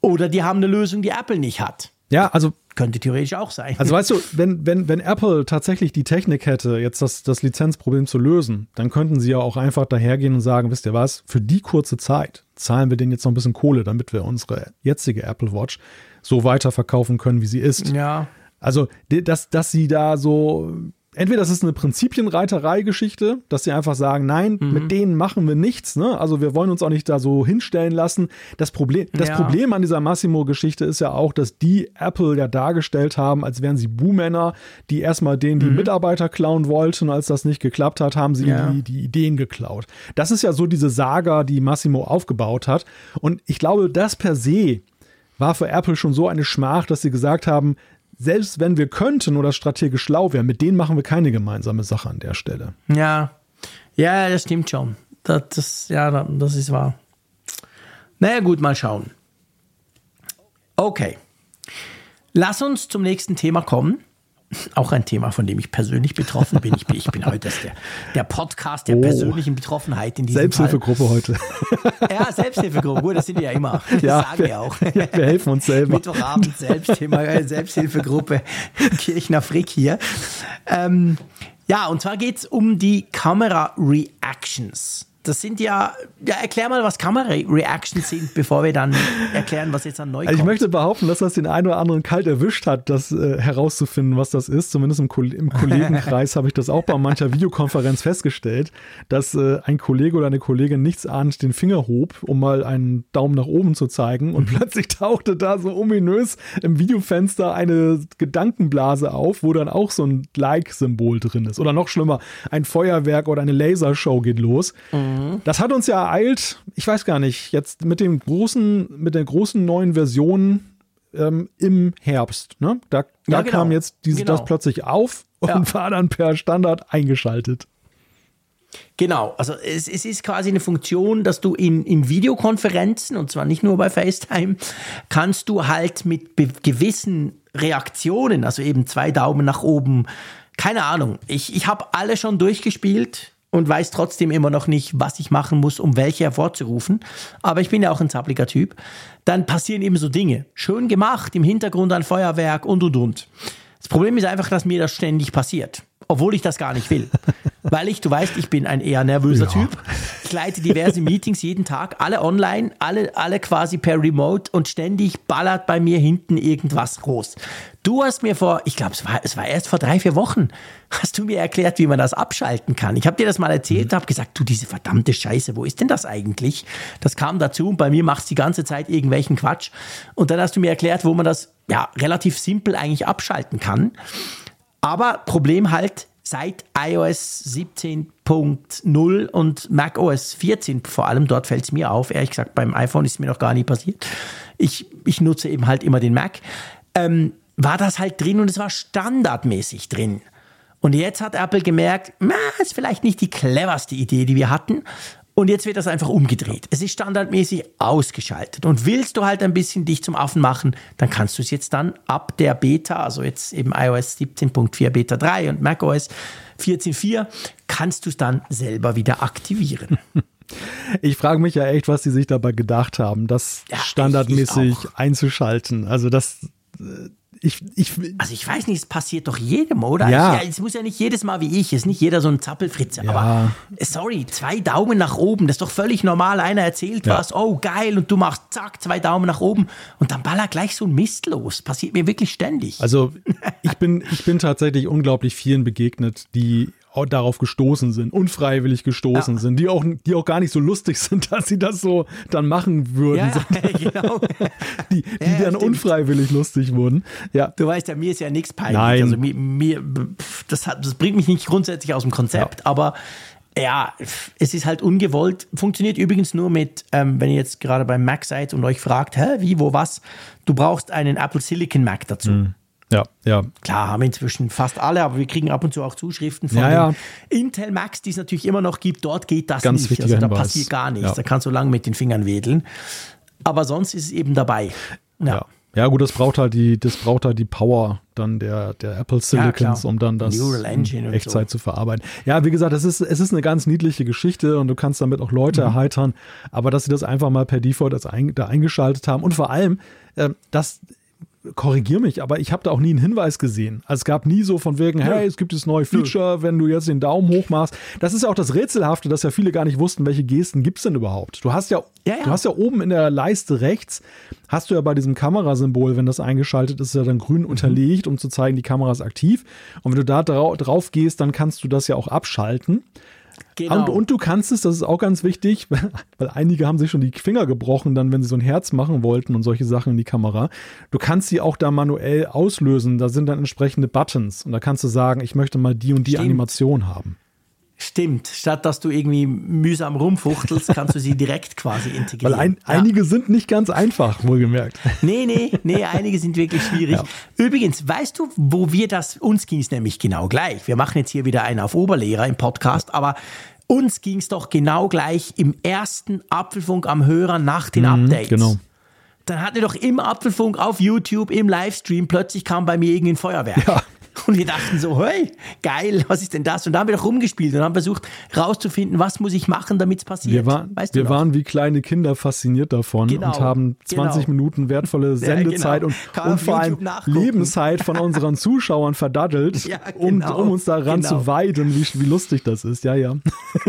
Oder die haben eine Lösung, die Apple nicht hat. Ja, also könnte theoretisch auch sein. Also weißt du, wenn, wenn, wenn Apple tatsächlich die Technik hätte, jetzt das, das Lizenzproblem zu lösen, dann könnten sie ja auch einfach dahergehen und sagen, wisst ihr was, für die kurze Zeit zahlen wir denen jetzt noch ein bisschen Kohle, damit wir unsere jetzige Apple Watch so weiterverkaufen können, wie sie ist. Ja. Also, dass, dass sie da so entweder das ist eine Prinzipienreiterei-Geschichte, dass sie einfach sagen, nein, mhm. mit denen machen wir nichts. Ne? Also wir wollen uns auch nicht da so hinstellen lassen. Das Problem, das ja. Problem an dieser Massimo-Geschichte ist ja auch, dass die Apple ja dargestellt haben, als wären sie Buhmänner, die erstmal denen die mhm. Mitarbeiter klauen wollten. Als das nicht geklappt hat, haben sie ja. die, die Ideen geklaut. Das ist ja so diese Saga, die Massimo aufgebaut hat. Und ich glaube, das per se war für Apple schon so eine Schmach, dass sie gesagt haben, selbst wenn wir könnten oder strategisch schlau wären, mit denen machen wir keine gemeinsame Sache an der Stelle. Ja, ja, das stimmt schon. Das, das, ja, das ist wahr. Naja, gut, mal schauen. Okay. Lass uns zum nächsten Thema kommen auch ein Thema, von dem ich persönlich betroffen bin. Ich bin, ich bin heute der, der Podcast der oh. persönlichen Betroffenheit in diesem Selbsthilfegruppe heute. Ja, Selbsthilfegruppe, gut, das sind wir ja immer. Das ja, sagen wir auch. Ja, wir helfen uns selber. Mittwochabend Selbstthema, äh, Selbsthilfegruppe Kirchner Frick hier. Ähm, ja, und zwar geht es um die Kamera-Reactions das sind ja, ja, erklär mal, was Kamera-Reactions sind, bevor wir dann erklären, was jetzt an neu kommt. Also ich möchte behaupten, dass das den einen oder anderen kalt erwischt hat, das äh, herauszufinden, was das ist. Zumindest im, Ko im Kollegenkreis habe ich das auch bei mancher Videokonferenz festgestellt, dass äh, ein Kollege oder eine Kollegin nichts ahnt den Finger hob, um mal einen Daumen nach oben zu zeigen und mhm. plötzlich tauchte da so ominös im Videofenster eine Gedankenblase auf, wo dann auch so ein Like-Symbol drin ist. Oder noch schlimmer, ein Feuerwerk oder eine Lasershow geht los. Mhm. Mhm. Das hat uns ja ereilt, ich weiß gar nicht, jetzt mit dem großen, mit der großen neuen Version ähm, im Herbst. Ne? Da, da ja, genau. kam jetzt diese, genau. das plötzlich auf und ja. war dann per Standard eingeschaltet. Genau, also es, es, ist quasi eine Funktion, dass du in, in Videokonferenzen, und zwar nicht nur bei FaceTime, kannst du halt mit gewissen Reaktionen, also eben zwei Daumen nach oben, keine Ahnung, ich, ich habe alle schon durchgespielt, und weiß trotzdem immer noch nicht, was ich machen muss, um welche hervorzurufen. Aber ich bin ja auch ein zappliger Typ. Dann passieren eben so Dinge. Schön gemacht, im Hintergrund ein Feuerwerk und und und. Das Problem ist einfach, dass mir das ständig passiert obwohl ich das gar nicht will. Weil ich, du weißt, ich bin ein eher nervöser ja. Typ. Ich leite diverse Meetings jeden Tag, alle online, alle, alle quasi per Remote und ständig ballert bei mir hinten irgendwas groß. Du hast mir vor, ich glaube, es war, es war erst vor drei, vier Wochen, hast du mir erklärt, wie man das abschalten kann. Ich habe dir das mal erzählt, mhm. habe gesagt, du, diese verdammte Scheiße, wo ist denn das eigentlich? Das kam dazu und bei mir macht es die ganze Zeit irgendwelchen Quatsch. Und dann hast du mir erklärt, wo man das ja relativ simpel eigentlich abschalten kann. Aber Problem halt, seit iOS 17.0 und macOS 14 vor allem, dort fällt es mir auf, ehrlich gesagt, beim iPhone ist mir noch gar nie passiert. Ich, ich nutze eben halt immer den Mac. Ähm, war das halt drin und es war standardmäßig drin. Und jetzt hat Apple gemerkt, na, ist vielleicht nicht die cleverste Idee, die wir hatten. Und jetzt wird das einfach umgedreht. Es ist standardmäßig ausgeschaltet. Und willst du halt ein bisschen dich zum Affen machen, dann kannst du es jetzt dann ab der Beta, also jetzt eben iOS 17.4 Beta 3 und macOS 14.4, kannst du es dann selber wieder aktivieren. Ich frage mich ja echt, was sie sich dabei gedacht haben, das ja, standardmäßig einzuschalten. Also das ich, ich, also ich weiß nicht, es passiert doch jedem, oder? Ja. Ich, es muss ja nicht jedes Mal wie ich, es ist nicht jeder so ein Zappelfritze. Ja. Aber äh, sorry, zwei Daumen nach oben, das ist doch völlig normal. Einer erzählt ja. was, oh geil, und du machst zack, zwei Daumen nach oben und dann baller gleich so ein Mist los. Passiert mir wirklich ständig. Also ich bin, ich bin tatsächlich unglaublich vielen begegnet, die darauf gestoßen sind, unfreiwillig gestoßen ja. sind, die auch, die auch gar nicht so lustig sind, dass sie das so dann machen würden, ja, genau. die, die ja, dann stimmt. unfreiwillig lustig wurden. Ja. Du weißt ja, mir ist ja nichts peinlich. Nein. Also mir, mir das, hat, das bringt mich nicht grundsätzlich aus dem Konzept, aber ja, es ist halt ungewollt. Funktioniert übrigens nur mit, ähm, wenn ihr jetzt gerade beim Mac seid und euch fragt, hä, wie, wo, was, du brauchst einen Apple Silicon Mac dazu. Mhm. Ja, ja. Klar, haben inzwischen fast alle, aber wir kriegen ab und zu auch Zuschriften von ja, ja. Intel Max, die es natürlich immer noch gibt. Dort geht das Ganz nicht. Also da Hinweis. passiert gar nichts. Ja. Da kannst du lang mit den Fingern wedeln. Aber sonst ist es eben dabei. Ja. ja. Gut, das braucht halt die, das braucht halt die Power dann der, der Apple Silicons, um dann das in Echtzeit so. zu verarbeiten. Ja, wie gesagt, es ist, es ist eine ganz niedliche Geschichte und du kannst damit auch Leute mhm. erheitern, aber dass sie das einfach mal per Default als ein, da eingeschaltet haben und vor allem, äh, dass korrigier mich, aber ich habe da auch nie einen Hinweis gesehen. Also es gab nie so von wegen, ja. hey, es gibt das neue Feature, wenn du jetzt den Daumen hoch machst. Das ist ja auch das Rätselhafte, dass ja viele gar nicht wussten, welche Gesten gibt es denn überhaupt. Du hast ja, ja, ja, du hast ja oben in der Leiste rechts, hast du ja bei diesem Kamerasymbol, wenn das eingeschaltet ist, ja dann grün mhm. unterlegt, um zu zeigen, die Kamera ist aktiv. Und wenn du da drauf gehst, dann kannst du das ja auch abschalten. Genau. Und, und, du kannst es, das ist auch ganz wichtig, weil einige haben sich schon die Finger gebrochen, dann, wenn sie so ein Herz machen wollten und solche Sachen in die Kamera. Du kannst sie auch da manuell auslösen. Da sind dann entsprechende Buttons. Und da kannst du sagen, ich möchte mal die und die Stimmt. Animation haben. Stimmt, statt dass du irgendwie mühsam rumfuchtelst, kannst du sie direkt quasi integrieren. Weil ein, ja. einige sind nicht ganz einfach, wohlgemerkt. Nee, nee, nee, einige sind wirklich schwierig. Ja. Übrigens, weißt du, wo wir das, uns ging es nämlich genau gleich. Wir machen jetzt hier wieder einen auf Oberlehrer im Podcast, aber uns ging es doch genau gleich im ersten Apfelfunk am Hörer nach den mhm, Updates. Genau. Dann hatten wir doch im Apfelfunk auf YouTube, im Livestream, plötzlich kam bei mir irgendwie ein Feuerwerk. Ja. Und wir dachten so, hey, geil, was ist denn das? Und da haben wir doch rumgespielt und haben versucht rauszufinden, was muss ich machen, damit es passiert. Wir, war, weißt wir waren wie kleine Kinder fasziniert davon genau, und haben 20 genau. Minuten wertvolle Sendezeit ja, genau. und, und vor allem Lebenszeit von unseren Zuschauern verdaddelt, ja, um, genau. um, uns daran zu genau. weiden, wie, wie lustig das ist. Ja, ja.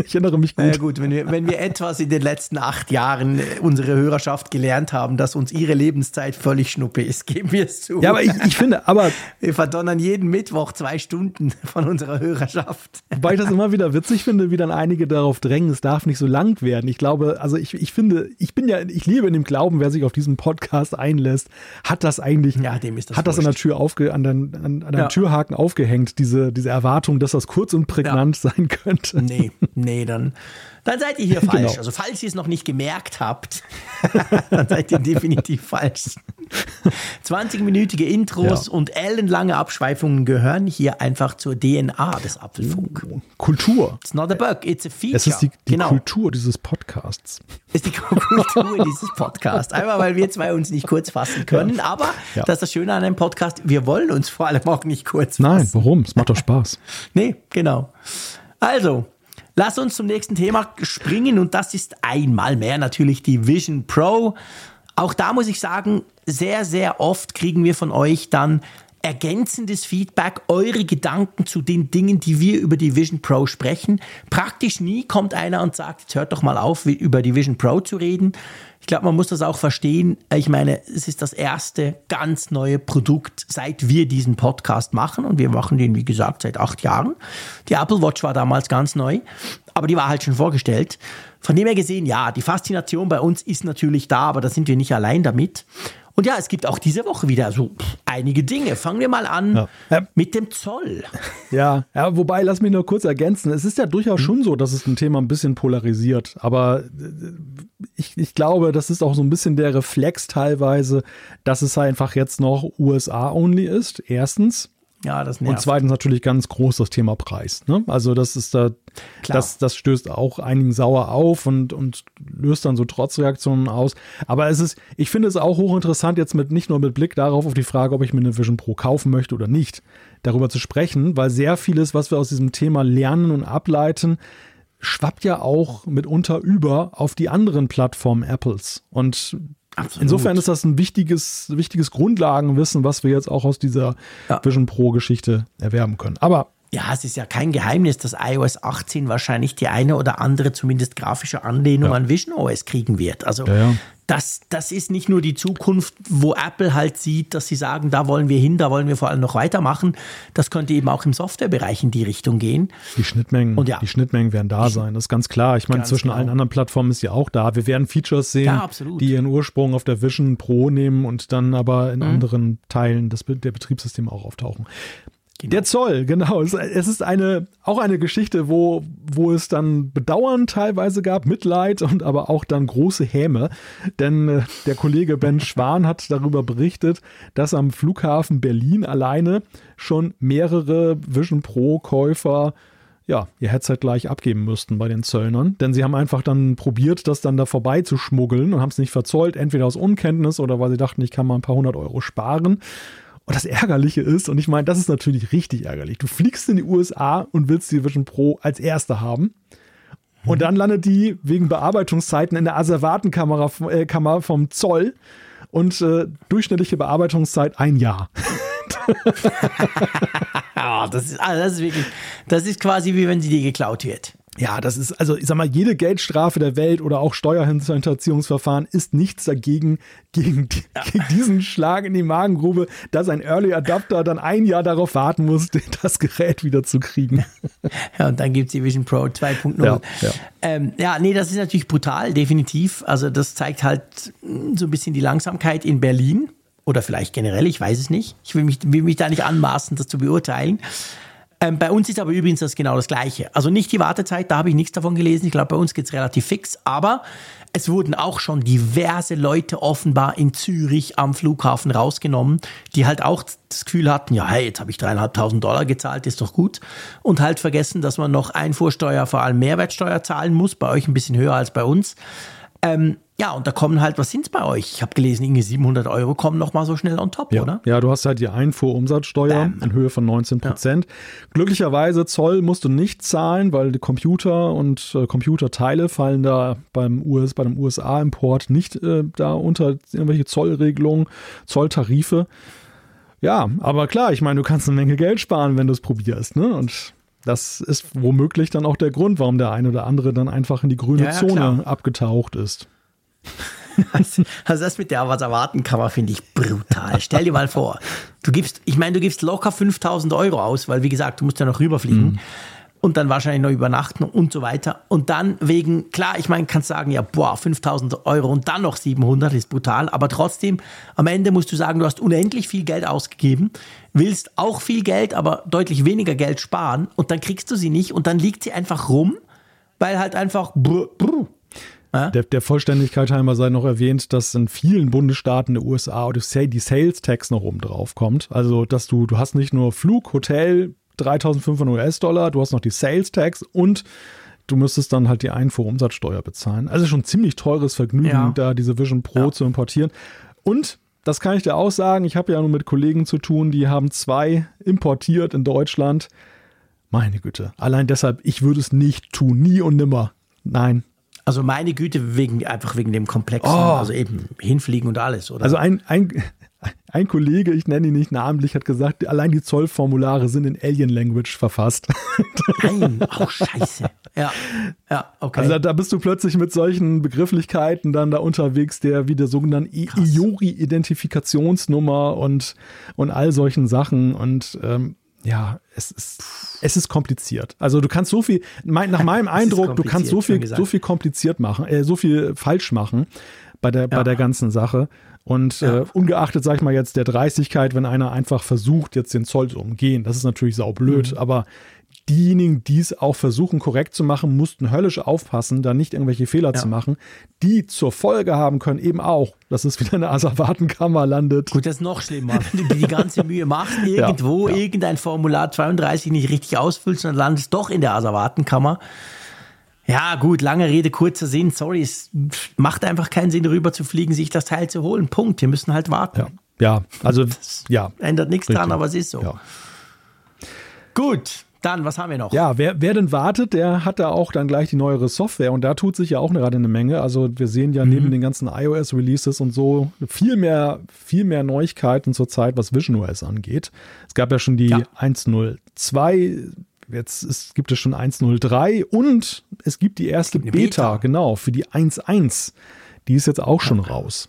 Ich erinnere mich gut. Ja, gut, wenn wir, wenn wir etwas in den letzten acht Jahren äh, unsere Hörerschaft gelernt haben, dass uns ihre Lebenszeit völlig schnuppe ist, geben wir es zu. Ja, aber ich, ich finde, aber wir verdonnern jeden Mittwoch zwei Stunden von unserer Hörerschaft. Wobei ich das immer wieder witzig finde, wie dann einige darauf drängen, es darf nicht so lang werden. Ich glaube, also ich, ich finde, ich bin ja, ich lebe in dem Glauben, wer sich auf diesen Podcast einlässt, hat das eigentlich, ja, dem ist das hat wurscht. das an der Tür aufge, an den, an, an ja. Türhaken aufgehängt, diese, diese Erwartung, dass das kurz und prägnant ja. sein könnte. Nee, nee, dann, dann seid ihr hier falsch. Genau. Also falls ihr es noch nicht gemerkt habt, dann seid ihr definitiv falsch. 20-minütige Intros ja. und ellenlange Abschweifungen gehören hier einfach zur DNA des Apfelfunk. Kultur. It's not a bug, it's a feature. Es ist die, die genau. Kultur dieses Podcasts. Es ist die Kultur dieses Podcasts. Einmal, weil wir zwei uns nicht kurz fassen können, aber ja. das ist das Schöne an einem Podcast, wir wollen uns vor allem auch nicht kurz fassen. Nein, warum? Es macht doch Spaß. nee, genau. Also, Lass uns zum nächsten Thema springen und das ist einmal mehr natürlich die Vision Pro. Auch da muss ich sagen, sehr, sehr oft kriegen wir von euch dann ergänzendes Feedback, eure Gedanken zu den Dingen, die wir über die Vision Pro sprechen. Praktisch nie kommt einer und sagt, jetzt hört doch mal auf, über die Vision Pro zu reden. Ich glaube, man muss das auch verstehen. Ich meine, es ist das erste ganz neue Produkt, seit wir diesen Podcast machen. Und wir machen den, wie gesagt, seit acht Jahren. Die Apple Watch war damals ganz neu, aber die war halt schon vorgestellt. Von dem her gesehen, ja, die Faszination bei uns ist natürlich da, aber da sind wir nicht allein damit. Und ja, es gibt auch diese Woche wieder so einige Dinge. Fangen wir mal an ja. mit dem Zoll. Ja, ja, wobei, lass mich nur kurz ergänzen. Es ist ja durchaus hm. schon so, dass es ein Thema ein bisschen polarisiert. Aber äh, ich, ich glaube, das ist auch so ein bisschen der Reflex teilweise, dass es einfach jetzt noch USA-only ist. Erstens. Ja, das nervt. Und zweitens natürlich ganz groß das Thema Preis. Ne? Also das ist da, das, das stößt auch einigen sauer auf und, und löst dann so Trotzreaktionen aus. Aber es ist, ich finde es auch hochinteressant, jetzt mit nicht nur mit Blick darauf auf die Frage, ob ich mir eine Vision Pro kaufen möchte oder nicht, darüber zu sprechen, weil sehr vieles, was wir aus diesem Thema lernen und ableiten, schwappt ja auch mitunter über auf die anderen Plattformen Apples. Und Absolut. Insofern ist das ein wichtiges, wichtiges Grundlagenwissen, was wir jetzt auch aus dieser ja. Vision Pro Geschichte erwerben können. Aber ja, es ist ja kein Geheimnis, dass iOS 18 wahrscheinlich die eine oder andere zumindest grafische Anlehnung ja. an Vision OS kriegen wird. Also ja, ja. Das, das ist nicht nur die Zukunft, wo Apple halt sieht, dass sie sagen, da wollen wir hin, da wollen wir vor allem noch weitermachen. Das könnte eben auch im Softwarebereich in die Richtung gehen. Die Schnittmengen, ja, die Schnittmengen werden da sein, das ist ganz klar. Ich meine, zwischen genau. allen anderen Plattformen ist ja auch da. Wir werden Features sehen, die ihren Ursprung auf der Vision Pro nehmen und dann aber in mhm. anderen Teilen des, der Betriebssysteme auch auftauchen. Genau. Der Zoll, genau. Es, ist eine, auch eine Geschichte, wo, wo es dann Bedauern teilweise gab, Mitleid und aber auch dann große Häme. Denn äh, der Kollege Ben Schwan hat darüber berichtet, dass am Flughafen Berlin alleine schon mehrere Vision Pro Käufer ja, ihr Headset gleich abgeben müssten bei den Zöllnern. Denn sie haben einfach dann probiert, das dann da vorbei zu schmuggeln und haben es nicht verzollt, entweder aus Unkenntnis oder weil sie dachten, ich kann mal ein paar hundert Euro sparen. Und das Ärgerliche ist, und ich meine, das ist natürlich richtig ärgerlich, du fliegst in die USA und willst die Vision Pro als erste haben. Und dann landet die wegen Bearbeitungszeiten in der Asservatenkammer äh, Kammer vom Zoll und äh, durchschnittliche Bearbeitungszeit ein Jahr. oh, das, ist, also das ist wirklich, das ist quasi wie wenn sie dir geklaut wird. Ja, das ist, also ich sag mal, jede Geldstrafe der Welt oder auch Steuerhinterziehungsverfahren ist nichts dagegen, gegen, ja. gegen, diesen Schlag in die Magengrube, dass ein Early Adapter dann ein Jahr darauf warten muss, das Gerät wieder zu kriegen. Ja, und dann gibt es die Vision Pro 2.0. Ja, ja. Ähm, ja, nee, das ist natürlich brutal, definitiv. Also das zeigt halt so ein bisschen die Langsamkeit in Berlin oder vielleicht generell, ich weiß es nicht. Ich will mich, will mich da nicht anmaßen, das zu beurteilen. Ähm, bei uns ist aber übrigens das genau das Gleiche. Also nicht die Wartezeit, da habe ich nichts davon gelesen. Ich glaube, bei uns geht es relativ fix. Aber es wurden auch schon diverse Leute offenbar in Zürich am Flughafen rausgenommen, die halt auch das Gefühl hatten, ja, hey, jetzt habe ich dreieinhalbtausend Dollar gezahlt, ist doch gut. Und halt vergessen, dass man noch Einfuhrsteuer, vor allem Mehrwertsteuer zahlen muss. Bei euch ein bisschen höher als bei uns. Ähm, ja, und da kommen halt, was sind es bei euch? Ich habe gelesen, irgendwie 700 Euro kommen noch mal so schnell on top, ja. oder? Ja, du hast halt die Einfuhrumsatzsteuer in Höhe von 19 Prozent. Ja. Glücklicherweise Zoll musst du nicht zahlen, weil die Computer und äh, Computerteile fallen da beim US, bei dem USA-Import nicht äh, da unter irgendwelche Zollregelungen, Zolltarife. Ja, aber klar, ich meine, du kannst eine Menge Geld sparen, wenn du es probierst, ne? Und das ist womöglich dann auch der Grund, warum der eine oder andere dann einfach in die grüne ja, Zone klar. abgetaucht ist. Also, das mit der was erwarten kann man, finde ich brutal. Stell dir mal vor, du gibst, ich meine, du gibst locker 5000 Euro aus, weil wie gesagt, du musst ja noch rüberfliegen. Mhm. Und dann wahrscheinlich noch übernachten und so weiter. Und dann wegen, klar, ich meine, kannst sagen, ja, boah, 5000 Euro und dann noch 700 ist brutal. Aber trotzdem, am Ende musst du sagen, du hast unendlich viel Geld ausgegeben, willst auch viel Geld, aber deutlich weniger Geld sparen und dann kriegst du sie nicht und dann liegt sie einfach rum, weil halt einfach brr, brr, der, der, Vollständigkeit halber sei noch erwähnt, dass in vielen Bundesstaaten der USA die Sales Tax noch oben drauf kommt. Also, dass du, du hast nicht nur Flug, Hotel, 3500 US-Dollar, du hast noch die Sales Tax und du müsstest dann halt die Einfuhrumsatzsteuer bezahlen. Also schon ziemlich teures Vergnügen, ja. da diese Vision Pro ja. zu importieren. Und das kann ich dir auch sagen, ich habe ja nur mit Kollegen zu tun, die haben zwei importiert in Deutschland. Meine Güte, allein deshalb, ich würde es nicht tun, nie und nimmer. Nein, also meine Güte, wegen, einfach wegen dem Komplexen, oh. also eben hinfliegen und alles, oder? Also ein, ein, ein Kollege, ich nenne ihn nicht namentlich, hat gesagt, allein die Zollformulare sind in Alien Language verfasst. Nein, auch scheiße. Ja, ja, okay. Also da, da, bist du plötzlich mit solchen Begrifflichkeiten dann da unterwegs, der wie der sogenannten IORI-Identifikationsnummer und, und all solchen Sachen und ähm, ja, es ist, es ist kompliziert. Also du kannst so viel, nach meinem Eindruck, du kannst so viel, so viel kompliziert machen, äh, so viel falsch machen bei der, ja. bei der ganzen Sache. Und ja. äh, ungeachtet, sag ich mal jetzt, der Dreistigkeit, wenn einer einfach versucht, jetzt den Zoll zu umgehen, das ist natürlich saublöd, mhm. aber diejenigen, die es auch versuchen korrekt zu machen, mussten höllisch aufpassen, da nicht irgendwelche Fehler ja. zu machen, die zur Folge haben können eben auch, dass es wieder in der Asservatenkammer landet. Gut, das ist noch schlimmer. Wenn du die ganze Mühe machst, irgendwo ja, irgendein Formular 32 nicht richtig ausfüllst, dann landest doch in der Asservatenkammer. Ja, gut, lange Rede, kurzer Sinn. Sorry, es macht einfach keinen Sinn, rüber zu fliegen, sich das Teil zu holen. Punkt. Wir müssen halt warten. Ja, ja also, das ja. Ändert nichts dran, aber es ist so. Ja. Gut, dann, was haben wir noch? Ja, wer, wer denn wartet, der hat da auch dann gleich die neuere Software und da tut sich ja auch gerade eine Menge. Also wir sehen ja mhm. neben den ganzen iOS-Releases und so viel mehr, viel mehr Neuigkeiten zurzeit, was Vision OS angeht. Es gab ja schon die ja. 1.02, jetzt ist, gibt es schon 1.03 und es gibt die erste Beta, Beta, genau, für die 1.1. Die ist jetzt auch schon raus.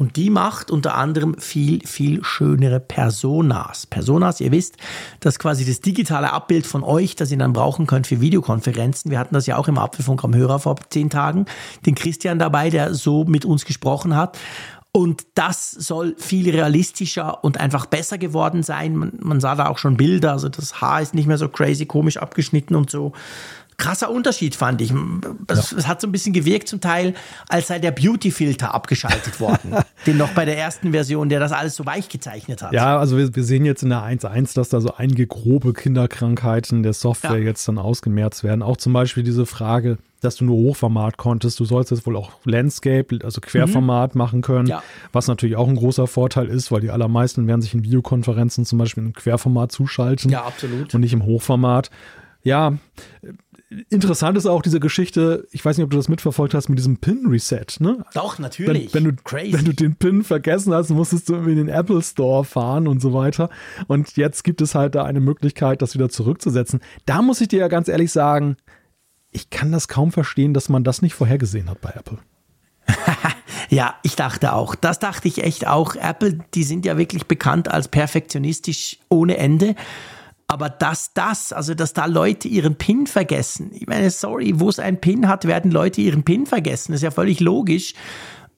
Und die macht unter anderem viel, viel schönere Personas. Personas, ihr wisst, das ist quasi das digitale Abbild von euch, das ihr dann brauchen könnt für Videokonferenzen. Wir hatten das ja auch im Apfelfunk am Hörer vor zehn Tagen. Den Christian dabei, der so mit uns gesprochen hat. Und das soll viel realistischer und einfach besser geworden sein. Man, man, sah da auch schon Bilder, also das Haar ist nicht mehr so crazy komisch abgeschnitten und so krasser Unterschied, fand ich. Es, ja. es, hat so ein bisschen gewirkt zum Teil, als sei der Beauty-Filter abgeschaltet worden. den noch bei der ersten Version, der das alles so weich gezeichnet hat. Ja, also wir, wir sehen jetzt in der 1.1, dass da so einige grobe Kinderkrankheiten der Software ja. jetzt dann ausgemerzt werden. Auch zum Beispiel diese Frage, dass du nur Hochformat konntest. Du sollst jetzt wohl auch Landscape, also Querformat mhm. machen können, ja. was natürlich auch ein großer Vorteil ist, weil die allermeisten werden sich in Videokonferenzen zum Beispiel im Querformat zuschalten. Ja, absolut. Und nicht im Hochformat. Ja, interessant ist auch diese Geschichte, ich weiß nicht, ob du das mitverfolgt hast, mit diesem Pin-Reset, ne? Doch, natürlich. Wenn, wenn, du, Crazy. wenn du den Pin vergessen hast, musstest du in den Apple Store fahren und so weiter. Und jetzt gibt es halt da eine Möglichkeit, das wieder zurückzusetzen. Da muss ich dir ja ganz ehrlich sagen, ich kann das kaum verstehen, dass man das nicht vorhergesehen hat bei Apple. ja, ich dachte auch. Das dachte ich echt auch. Apple, die sind ja wirklich bekannt als perfektionistisch ohne Ende. Aber dass das, also dass da Leute ihren PIN vergessen. Ich meine, sorry, wo es einen PIN hat, werden Leute ihren PIN vergessen. Das ist ja völlig logisch.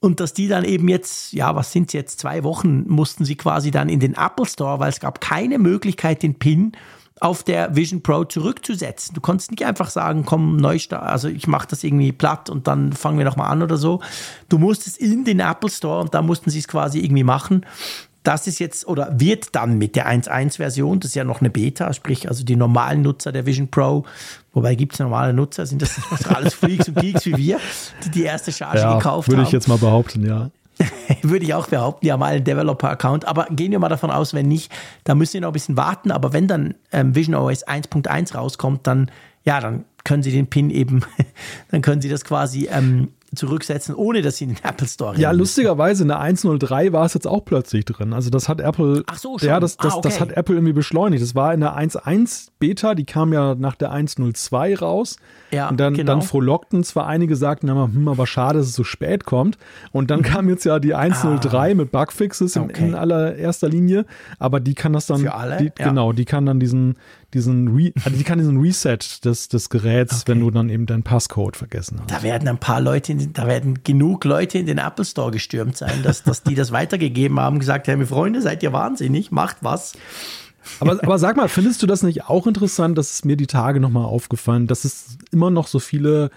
Und dass die dann eben jetzt, ja, was sind jetzt, zwei Wochen mussten sie quasi dann in den Apple Store, weil es gab keine Möglichkeit, den PIN auf der Vision Pro zurückzusetzen. Du konntest nicht einfach sagen, komm, Neustart, also ich mache das irgendwie platt und dann fangen wir nochmal an oder so. Du musstest in den Apple Store und da mussten sie es quasi irgendwie machen das ist jetzt oder wird dann mit der 1.1-Version, das ist ja noch eine Beta, sprich also die normalen Nutzer der Vision Pro, wobei gibt es normale Nutzer, sind das alles Freaks und Geeks wie wir, die die erste Charge ja, gekauft würde haben. Würde ich jetzt mal behaupten, ja. würde ich auch behaupten, die haben einen Developer-Account, aber gehen wir mal davon aus, wenn nicht, dann müssen wir noch ein bisschen warten, aber wenn dann ähm, Vision OS 1.1 rauskommt, dann ja, dann können Sie den Pin eben, dann können Sie das quasi ähm, zurücksetzen, ohne dass sie in den Apple Store Ja, lustigerweise in der 1.03 war es jetzt auch plötzlich drin. Also das hat Apple, Ach so, schon. ja, das, das, ah, okay. das hat Apple irgendwie beschleunigt. Das war in der 1.1 Beta, die kam ja nach der 1.02 raus. Ja, und dann, genau. dann frohlockten zwar einige, sagten aber, hm, aber schade, dass es so spät kommt. Und dann mhm. kam jetzt ja die 1.03 ah. mit Bugfixes in, okay. in allererster Linie, aber die kann das dann, Für alle? Die, ja. genau, die kann dann diesen, diesen, Re also die kann diesen Reset des, des Geräts, okay. wenn du dann eben deinen Passcode vergessen hast. Da werden ein paar Leute, da werden genug Leute in den Apple Store gestürmt sein, dass, dass die das weitergegeben haben, gesagt haben, Freunde, seid ihr wahnsinnig, macht was. Aber, aber sag mal, findest du das nicht auch interessant, dass es mir die Tage nochmal aufgefallen, dass es immer noch so viele,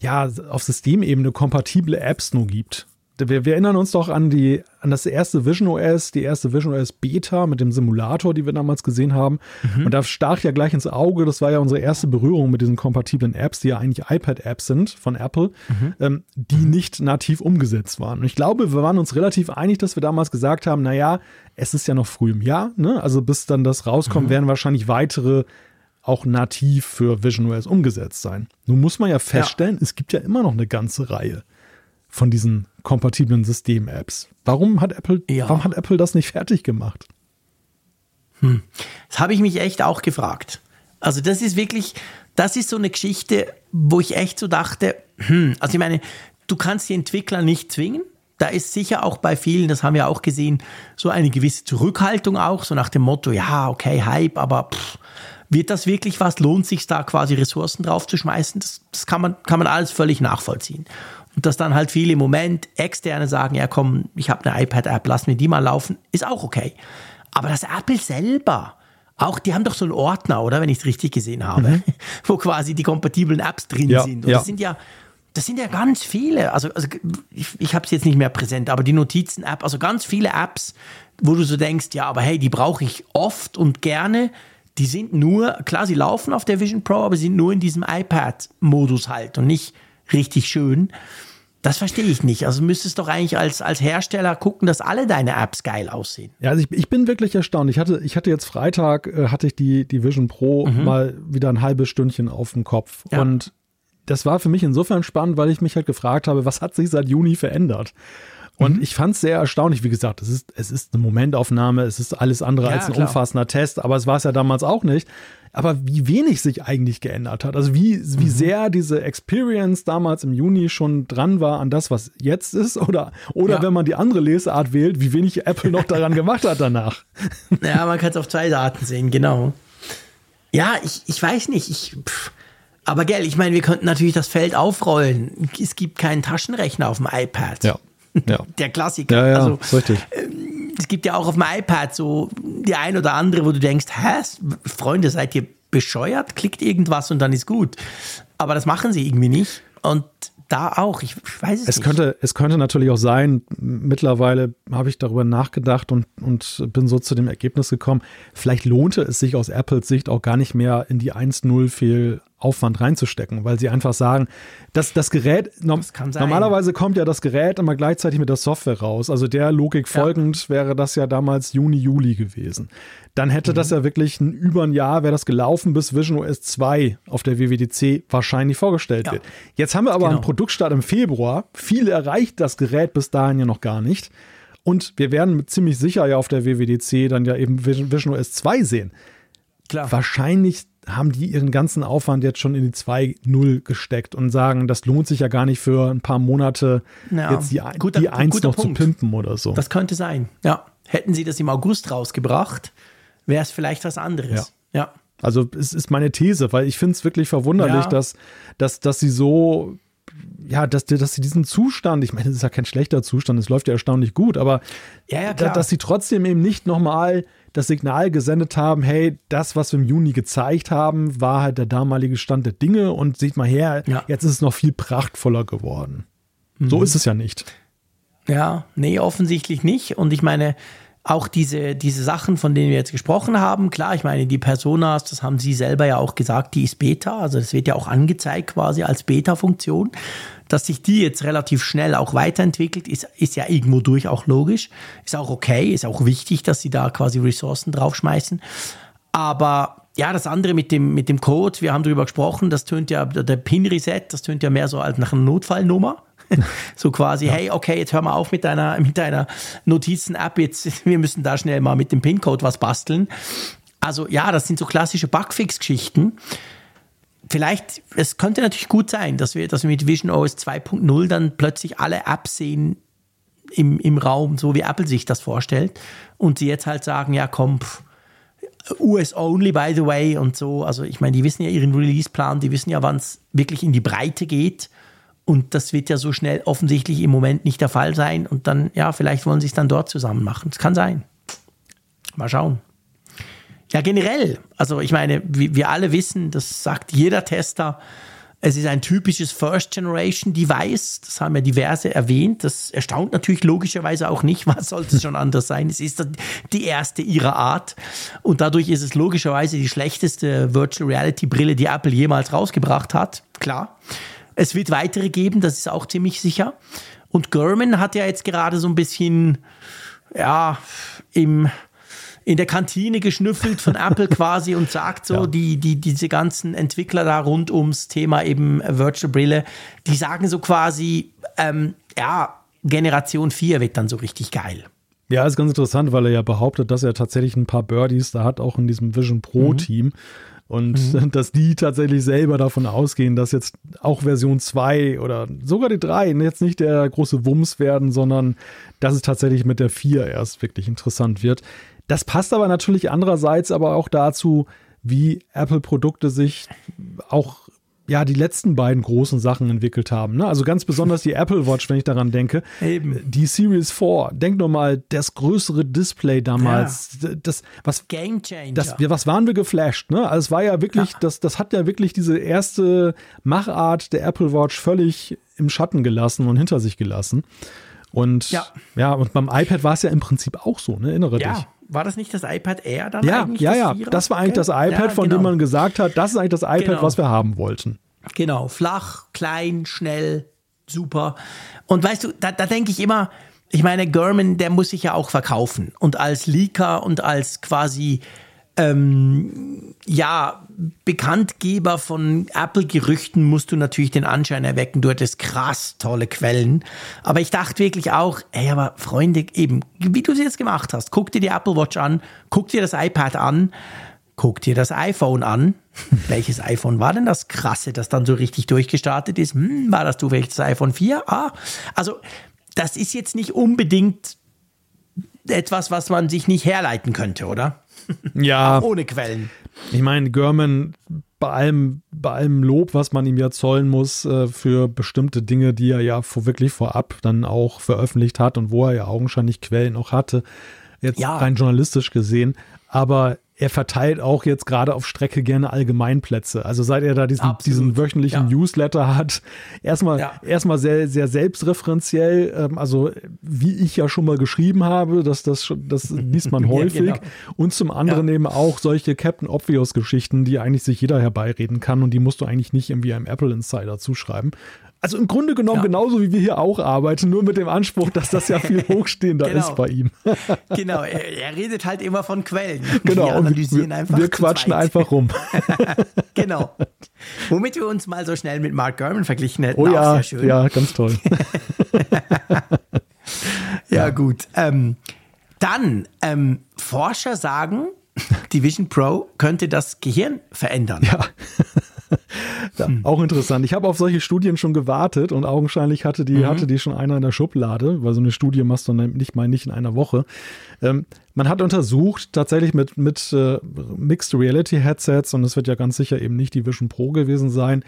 ja, auf Systemebene kompatible Apps nur gibt? Wir, wir, erinnern uns doch an die an das erste Vision OS, die erste Vision OS Beta mit dem Simulator, die wir damals gesehen haben. Mhm. Und da stach ja gleich ins Auge, das war ja unsere erste Berührung mit diesen kompatiblen Apps, die ja eigentlich iPad-Apps sind von Apple, mhm. ähm, die mhm. nicht nativ umgesetzt waren. Und ich glaube, wir waren uns relativ einig, dass wir damals gesagt haben, naja, es ist ja noch früh im Jahr, ne? Also bis dann das rauskommt, mhm. werden wahrscheinlich weitere auch nativ für Vision OS umgesetzt sein. Nun muss man ja feststellen, ja. es gibt ja immer noch eine ganze Reihe von diesen kompatiblen System-Apps. Warum hat Apple, ja. warum hat Apple das nicht fertig gemacht? Hm. Das habe ich mich echt auch gefragt. Also das ist wirklich, das ist so eine Geschichte, wo ich echt so dachte, hm, also ich meine, du kannst die Entwickler nicht zwingen. Da ist sicher auch bei vielen, das haben wir auch gesehen, so eine gewisse Zurückhaltung auch, so nach dem Motto, ja, okay, Hype, aber pff, wird das wirklich was? Lohnt sich da quasi Ressourcen drauf zu schmeißen? Das, das kann, man, kann man alles völlig nachvollziehen. Und dass dann halt viele im Moment externe sagen, ja komm, ich habe eine iPad-App, lass mir die mal laufen, ist auch okay. Aber das Apple selber, auch die haben doch so einen Ordner, oder wenn ich es richtig gesehen habe, mhm. wo quasi die kompatiblen Apps drin ja, sind. Und ja. das sind ja das sind ja ganz viele. Also, also ich, ich habe es jetzt nicht mehr präsent, aber die Notizen-App, also ganz viele Apps, wo du so denkst, ja, aber hey, die brauche ich oft und gerne. Die sind nur, klar, sie laufen auf der Vision Pro, aber sie sind nur in diesem iPad-Modus halt und nicht richtig schön. Das verstehe ich nicht. Also müsstest doch eigentlich als, als Hersteller gucken, dass alle deine Apps geil aussehen. Ja, also ich, ich bin wirklich erstaunt. Ich hatte, ich hatte jetzt Freitag, äh, hatte ich die, die Vision Pro mhm. mal wieder ein halbes Stündchen auf dem Kopf. Ja. Und das war für mich insofern spannend, weil ich mich halt gefragt habe, was hat sich seit Juni verändert? Und mhm. ich fand es sehr erstaunlich. Wie gesagt, es ist, es ist eine Momentaufnahme, es ist alles andere ja, als ein klar. umfassender Test, aber es war es ja damals auch nicht aber wie wenig sich eigentlich geändert hat. Also wie, wie mhm. sehr diese Experience damals im Juni schon dran war an das, was jetzt ist, oder, oder ja. wenn man die andere Lesart wählt, wie wenig Apple noch daran gemacht hat danach. Ja, man kann es auf zwei Daten sehen, genau. Ja, ich, ich weiß nicht, ich. Pff. Aber gell, ich meine, wir könnten natürlich das Feld aufrollen. Es gibt keinen Taschenrechner auf dem iPad. Ja. ja. Der Klassiker. Ja, ja, also, richtig. Ähm, es gibt ja auch auf dem iPad so die ein oder andere, wo du denkst, hä, Freunde, seid ihr bescheuert, klickt irgendwas und dann ist gut. Aber das machen sie irgendwie nicht. Und da auch, ich weiß es, es nicht. Könnte, es könnte natürlich auch sein, mittlerweile habe ich darüber nachgedacht und, und bin so zu dem Ergebnis gekommen, vielleicht lohnte es sich aus Apples Sicht auch gar nicht mehr in die 1.0 viel Aufwand reinzustecken, weil sie einfach sagen, dass das Gerät, das normalerweise kommt ja das Gerät immer gleichzeitig mit der Software raus. Also der Logik folgend ja. wäre das ja damals Juni, Juli gewesen. Dann hätte mhm. das ja wirklich ein, über ein Jahr, wäre das gelaufen, bis Vision OS 2 auf der WWDC wahrscheinlich vorgestellt ja. wird. Jetzt haben wir aber genau. einen Produktstart im Februar. Viele erreicht das Gerät bis dahin ja noch gar nicht. Und wir werden ziemlich sicher ja auf der WWDC dann ja eben Vision OS 2 sehen. Klar. Wahrscheinlich haben die ihren ganzen Aufwand jetzt schon in die 2.0 gesteckt und sagen, das lohnt sich ja gar nicht für ein paar Monate ja, jetzt die, guter, die 1 noch Punkt. zu pimpen oder so. Das könnte sein, ja. Hätten sie das im August rausgebracht, wäre es vielleicht was anderes. Ja. ja. Also es ist meine These, weil ich finde es wirklich verwunderlich, ja. dass, dass, dass sie so ja, dass, dass sie diesen Zustand, ich meine, das ist ja kein schlechter Zustand, es läuft ja erstaunlich gut, aber ja, ja, dass sie trotzdem eben nicht nochmal das Signal gesendet haben, hey, das, was wir im Juni gezeigt haben, war halt der damalige Stand der Dinge und seht mal her, jetzt ist es noch viel prachtvoller geworden. Mhm. So ist es ja nicht. Ja, nee, offensichtlich nicht. Und ich meine, auch diese, diese Sachen, von denen wir jetzt gesprochen haben, klar, ich meine, die Personas, das haben Sie selber ja auch gesagt, die ist Beta, also das wird ja auch angezeigt quasi als Beta-Funktion. Dass sich die jetzt relativ schnell auch weiterentwickelt, ist, ist ja irgendwo durch auch logisch. Ist auch okay, ist auch wichtig, dass sie da quasi Ressourcen draufschmeißen. Aber ja, das andere mit dem, mit dem Code, wir haben darüber gesprochen, das tönt ja, der Pin-Reset, das tönt ja mehr so als nach einer Notfallnummer. so quasi, ja. hey, okay, jetzt hör mal auf mit deiner, mit deiner Notizen-App, jetzt, wir müssen da schnell mal mit dem PIN-Code was basteln. Also ja, das sind so klassische Bugfix-Geschichten vielleicht, es könnte natürlich gut sein, dass wir, dass wir mit Vision OS 2.0 dann plötzlich alle Apps sehen im, im Raum, so wie Apple sich das vorstellt. Und sie jetzt halt sagen, ja komm, US only, by the way, und so. Also ich meine, die wissen ja ihren Release-Plan, die wissen ja, wann es wirklich in die Breite geht. Und das wird ja so schnell offensichtlich im Moment nicht der Fall sein. Und dann, ja, vielleicht wollen sie es dann dort zusammen machen. Das kann sein. Mal schauen. Ja, generell. Also ich meine, wir alle wissen, das sagt jeder Tester, es ist ein typisches First-Generation-Device. Das haben ja diverse erwähnt. Das erstaunt natürlich logischerweise auch nicht. Was sollte es schon anders sein? Es ist die erste ihrer Art. Und dadurch ist es logischerweise die schlechteste Virtual Reality-Brille, die Apple jemals rausgebracht hat. Klar. Es wird weitere geben, das ist auch ziemlich sicher. Und Gurman hat ja jetzt gerade so ein bisschen, ja, im in der Kantine geschnüffelt von Apple quasi und sagt so, ja. die, die, diese ganzen Entwickler da rund ums Thema eben Virtual Brille, die sagen so quasi, ähm, ja, Generation 4 wird dann so richtig geil. Ja, ist ganz interessant, weil er ja behauptet, dass er tatsächlich ein paar Birdies da hat, auch in diesem Vision Pro mhm. Und mhm. dass die tatsächlich selber davon ausgehen, dass jetzt auch Version 2 oder sogar die 3 jetzt nicht der große Wumms werden, sondern dass es tatsächlich mit der 4 erst wirklich interessant wird. Das passt aber natürlich andererseits aber auch dazu, wie Apple-Produkte sich auch ja, die letzten beiden großen Sachen entwickelt haben. Ne? Also ganz besonders die Apple Watch, wenn ich daran denke. Eben. Die Series 4, denk nur mal, das größere Display damals. Ja. Das, was, Game Changer. Das, was waren wir geflasht, ne? Also es war ja wirklich, ja. Das, das hat ja wirklich diese erste Machart der Apple Watch völlig im Schatten gelassen und hinter sich gelassen. Und ja, ja und beim iPad war es ja im Prinzip auch so, ne? Erinnere ja. dich war das nicht das iPad Air dann ja, eigentlich? Ja, ja, ja. Das war eigentlich das iPad, ja, von genau. dem man gesagt hat, das ist eigentlich das iPad, genau. was wir haben wollten. Genau, flach, klein, schnell, super. Und weißt du, da, da denke ich immer, ich meine, German, der muss sich ja auch verkaufen. Und als Leaker und als quasi ähm, ja, Bekanntgeber von Apple-Gerüchten musst du natürlich den Anschein erwecken, du hattest krass tolle Quellen. Aber ich dachte wirklich auch, ey, aber Freunde, eben, wie du es jetzt gemacht hast, guck dir die Apple Watch an, guck dir das iPad an, guck dir das iPhone an. Welches iPhone war denn das krasse, das dann so richtig durchgestartet ist? Hm, war das du vielleicht das iPhone 4? Ah, also das ist jetzt nicht unbedingt etwas, was man sich nicht herleiten könnte, oder? Ja. Auch ohne Quellen. Ich meine, Görman, bei allem, bei allem Lob, was man ihm ja zollen muss äh, für bestimmte Dinge, die er ja vor, wirklich vorab dann auch veröffentlicht hat und wo er ja augenscheinlich Quellen auch hatte, jetzt ja. rein journalistisch gesehen. Aber er verteilt auch jetzt gerade auf Strecke gerne Allgemeinplätze. Also seit er da diesen, diesen wöchentlichen ja. Newsletter hat, erstmal ja. erstmal sehr sehr selbstreferenziell, ähm, also wie ich ja schon mal geschrieben habe, dass das das liest man häufig ja, genau. und zum anderen eben auch solche Captain Obvious Geschichten, die eigentlich sich jeder herbeireden kann und die musst du eigentlich nicht irgendwie einem Apple Insider zuschreiben. Also im Grunde genommen ja. genauso wie wir hier auch arbeiten, nur mit dem Anspruch, dass das ja viel hochstehender genau. ist bei ihm. genau, er, er, redet halt immer von Quellen. Genau, wir analysieren wir, einfach. Wir quatschen zweit. einfach rum. genau. Womit wir uns mal so schnell mit Mark Gurman verglichen hätten. Oh ja, sehr schön. ja, ganz toll. ja, gut. Ähm, dann, ähm, Forscher sagen, die Vision Pro könnte das Gehirn verändern. Ja. ja, auch interessant. Ich habe auf solche Studien schon gewartet und augenscheinlich hatte die, mhm. hatte die schon einer in der Schublade, weil so eine Studie machst du nicht mal nicht in einer Woche. Ähm, man hat untersucht, tatsächlich mit, mit äh, Mixed Reality Headsets, und es wird ja ganz sicher eben nicht die Vision Pro gewesen sein,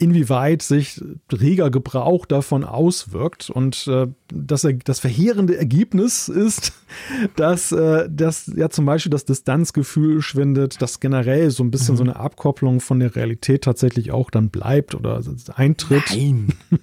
inwieweit sich reger Gebrauch davon auswirkt. Und äh, das, das verheerende Ergebnis ist, dass, äh, dass ja zum Beispiel das Distanzgefühl schwindet, dass generell so ein bisschen mhm. so eine Abkopplung von der Realität tatsächlich auch dann bleibt oder eintritt. Nein.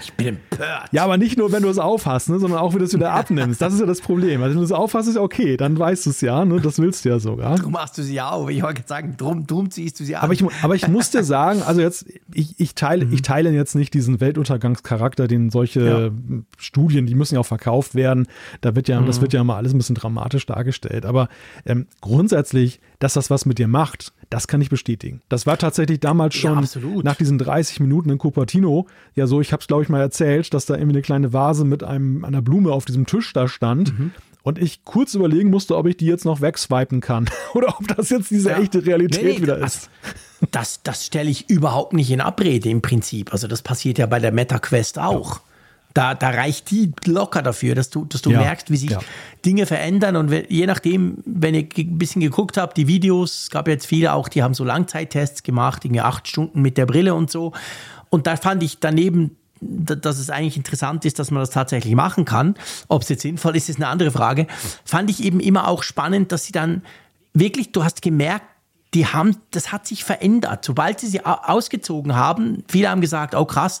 Ich bin empört. Ja, aber nicht nur, wenn du es aufhast, ne, sondern auch, wenn du es wieder abnimmst. Das ist ja das Problem. Also, wenn du es aufhast, ist okay, dann weißt du es ja. Ne? Das willst du ja sogar. Drum machst du sie auf. Ich wollte sagen, drum, drum ziehst du sie auf. Aber ich, aber ich muss dir sagen, also jetzt, ich, ich, teile, mhm. ich teile jetzt nicht diesen Weltuntergangscharakter, den solche ja. Studien, die müssen ja auch verkauft werden. Da wird ja, mhm. das wird ja immer alles ein bisschen dramatisch dargestellt. Aber ähm, grundsätzlich, dass das was mit dir macht, das kann ich bestätigen. Das war tatsächlich damals schon ja, nach diesen 30 Minuten in Cupertino ja so, ich habe es glaube ich mal erzählt, dass da irgendwie eine kleine Vase mit einem, einer Blume auf diesem Tisch da stand. Mhm. Und ich kurz überlegen musste, ob ich die jetzt noch wegswipen kann oder ob das jetzt diese ja. echte Realität nee, nee, wieder ist. Das, das stelle ich überhaupt nicht in Abrede im Prinzip. Also das passiert ja bei der MetaQuest auch. Ja. Da, da reicht die locker dafür, dass du, dass du ja, merkst, wie sich ja. Dinge verändern. Und je nachdem, wenn ihr ein bisschen geguckt habt, die Videos, es gab jetzt viele auch, die haben so Langzeittests gemacht, irgendwie acht Stunden mit der Brille und so. Und da fand ich daneben, dass es eigentlich interessant ist, dass man das tatsächlich machen kann. Ob es jetzt sinnvoll ist, ist eine andere Frage. Fand ich eben immer auch spannend, dass sie dann wirklich, du hast gemerkt, die haben, das hat sich verändert. Sobald sie sie ausgezogen haben, viele haben gesagt, oh krass,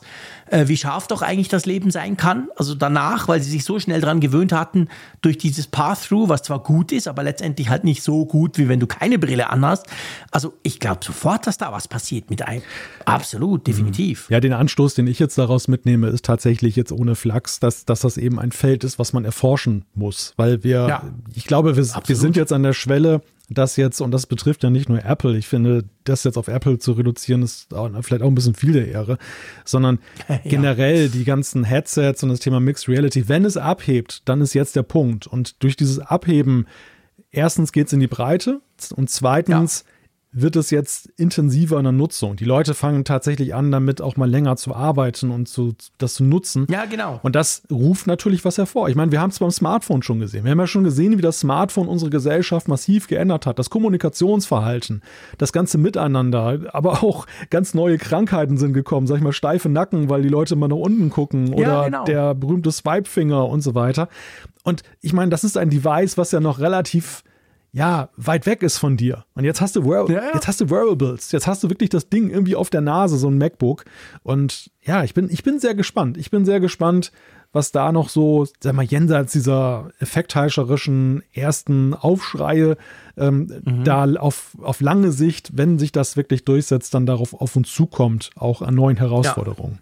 äh, wie scharf doch eigentlich das Leben sein kann. Also danach, weil sie sich so schnell dran gewöhnt hatten, durch dieses Path-Through, was zwar gut ist, aber letztendlich halt nicht so gut, wie wenn du keine Brille anhast. Also ich glaube sofort, dass da was passiert mit einem. Absolut, mhm. definitiv. Ja, den Anstoß, den ich jetzt daraus mitnehme, ist tatsächlich jetzt ohne Flachs, dass, dass das eben ein Feld ist, was man erforschen muss. Weil wir, ja, ich glaube, wir, wir sind jetzt an der Schwelle, das jetzt, und das betrifft ja nicht nur Apple, ich finde, das jetzt auf Apple zu reduzieren, ist auch, vielleicht auch ein bisschen viel der Ehre, sondern ja. generell die ganzen Headsets und das Thema Mixed Reality, wenn es abhebt, dann ist jetzt der Punkt. Und durch dieses Abheben, erstens geht es in die Breite und zweitens ja wird es jetzt intensiver in der Nutzung. Die Leute fangen tatsächlich an, damit auch mal länger zu arbeiten und zu, das zu nutzen. Ja, genau. Und das ruft natürlich was hervor. Ich meine, wir haben es beim Smartphone schon gesehen. Wir haben ja schon gesehen, wie das Smartphone unsere Gesellschaft massiv geändert hat. Das Kommunikationsverhalten, das ganze Miteinander, aber auch ganz neue Krankheiten sind gekommen. Sag ich mal, steife Nacken, weil die Leute mal nach unten gucken oder ja, genau. der berühmte Swipe-Finger und so weiter. Und ich meine, das ist ein Device, was ja noch relativ ja, weit weg ist von dir. Und jetzt hast du, Wear ja, ja. jetzt hast du Wearables. Jetzt hast du wirklich das Ding irgendwie auf der Nase, so ein MacBook. Und ja, ich bin, ich bin sehr gespannt. Ich bin sehr gespannt, was da noch so, sag mal, jenseits dieser effektheischerischen ersten Aufschreie ähm, mhm. da auf, auf lange Sicht, wenn sich das wirklich durchsetzt, dann darauf auf uns zukommt, auch an neuen Herausforderungen.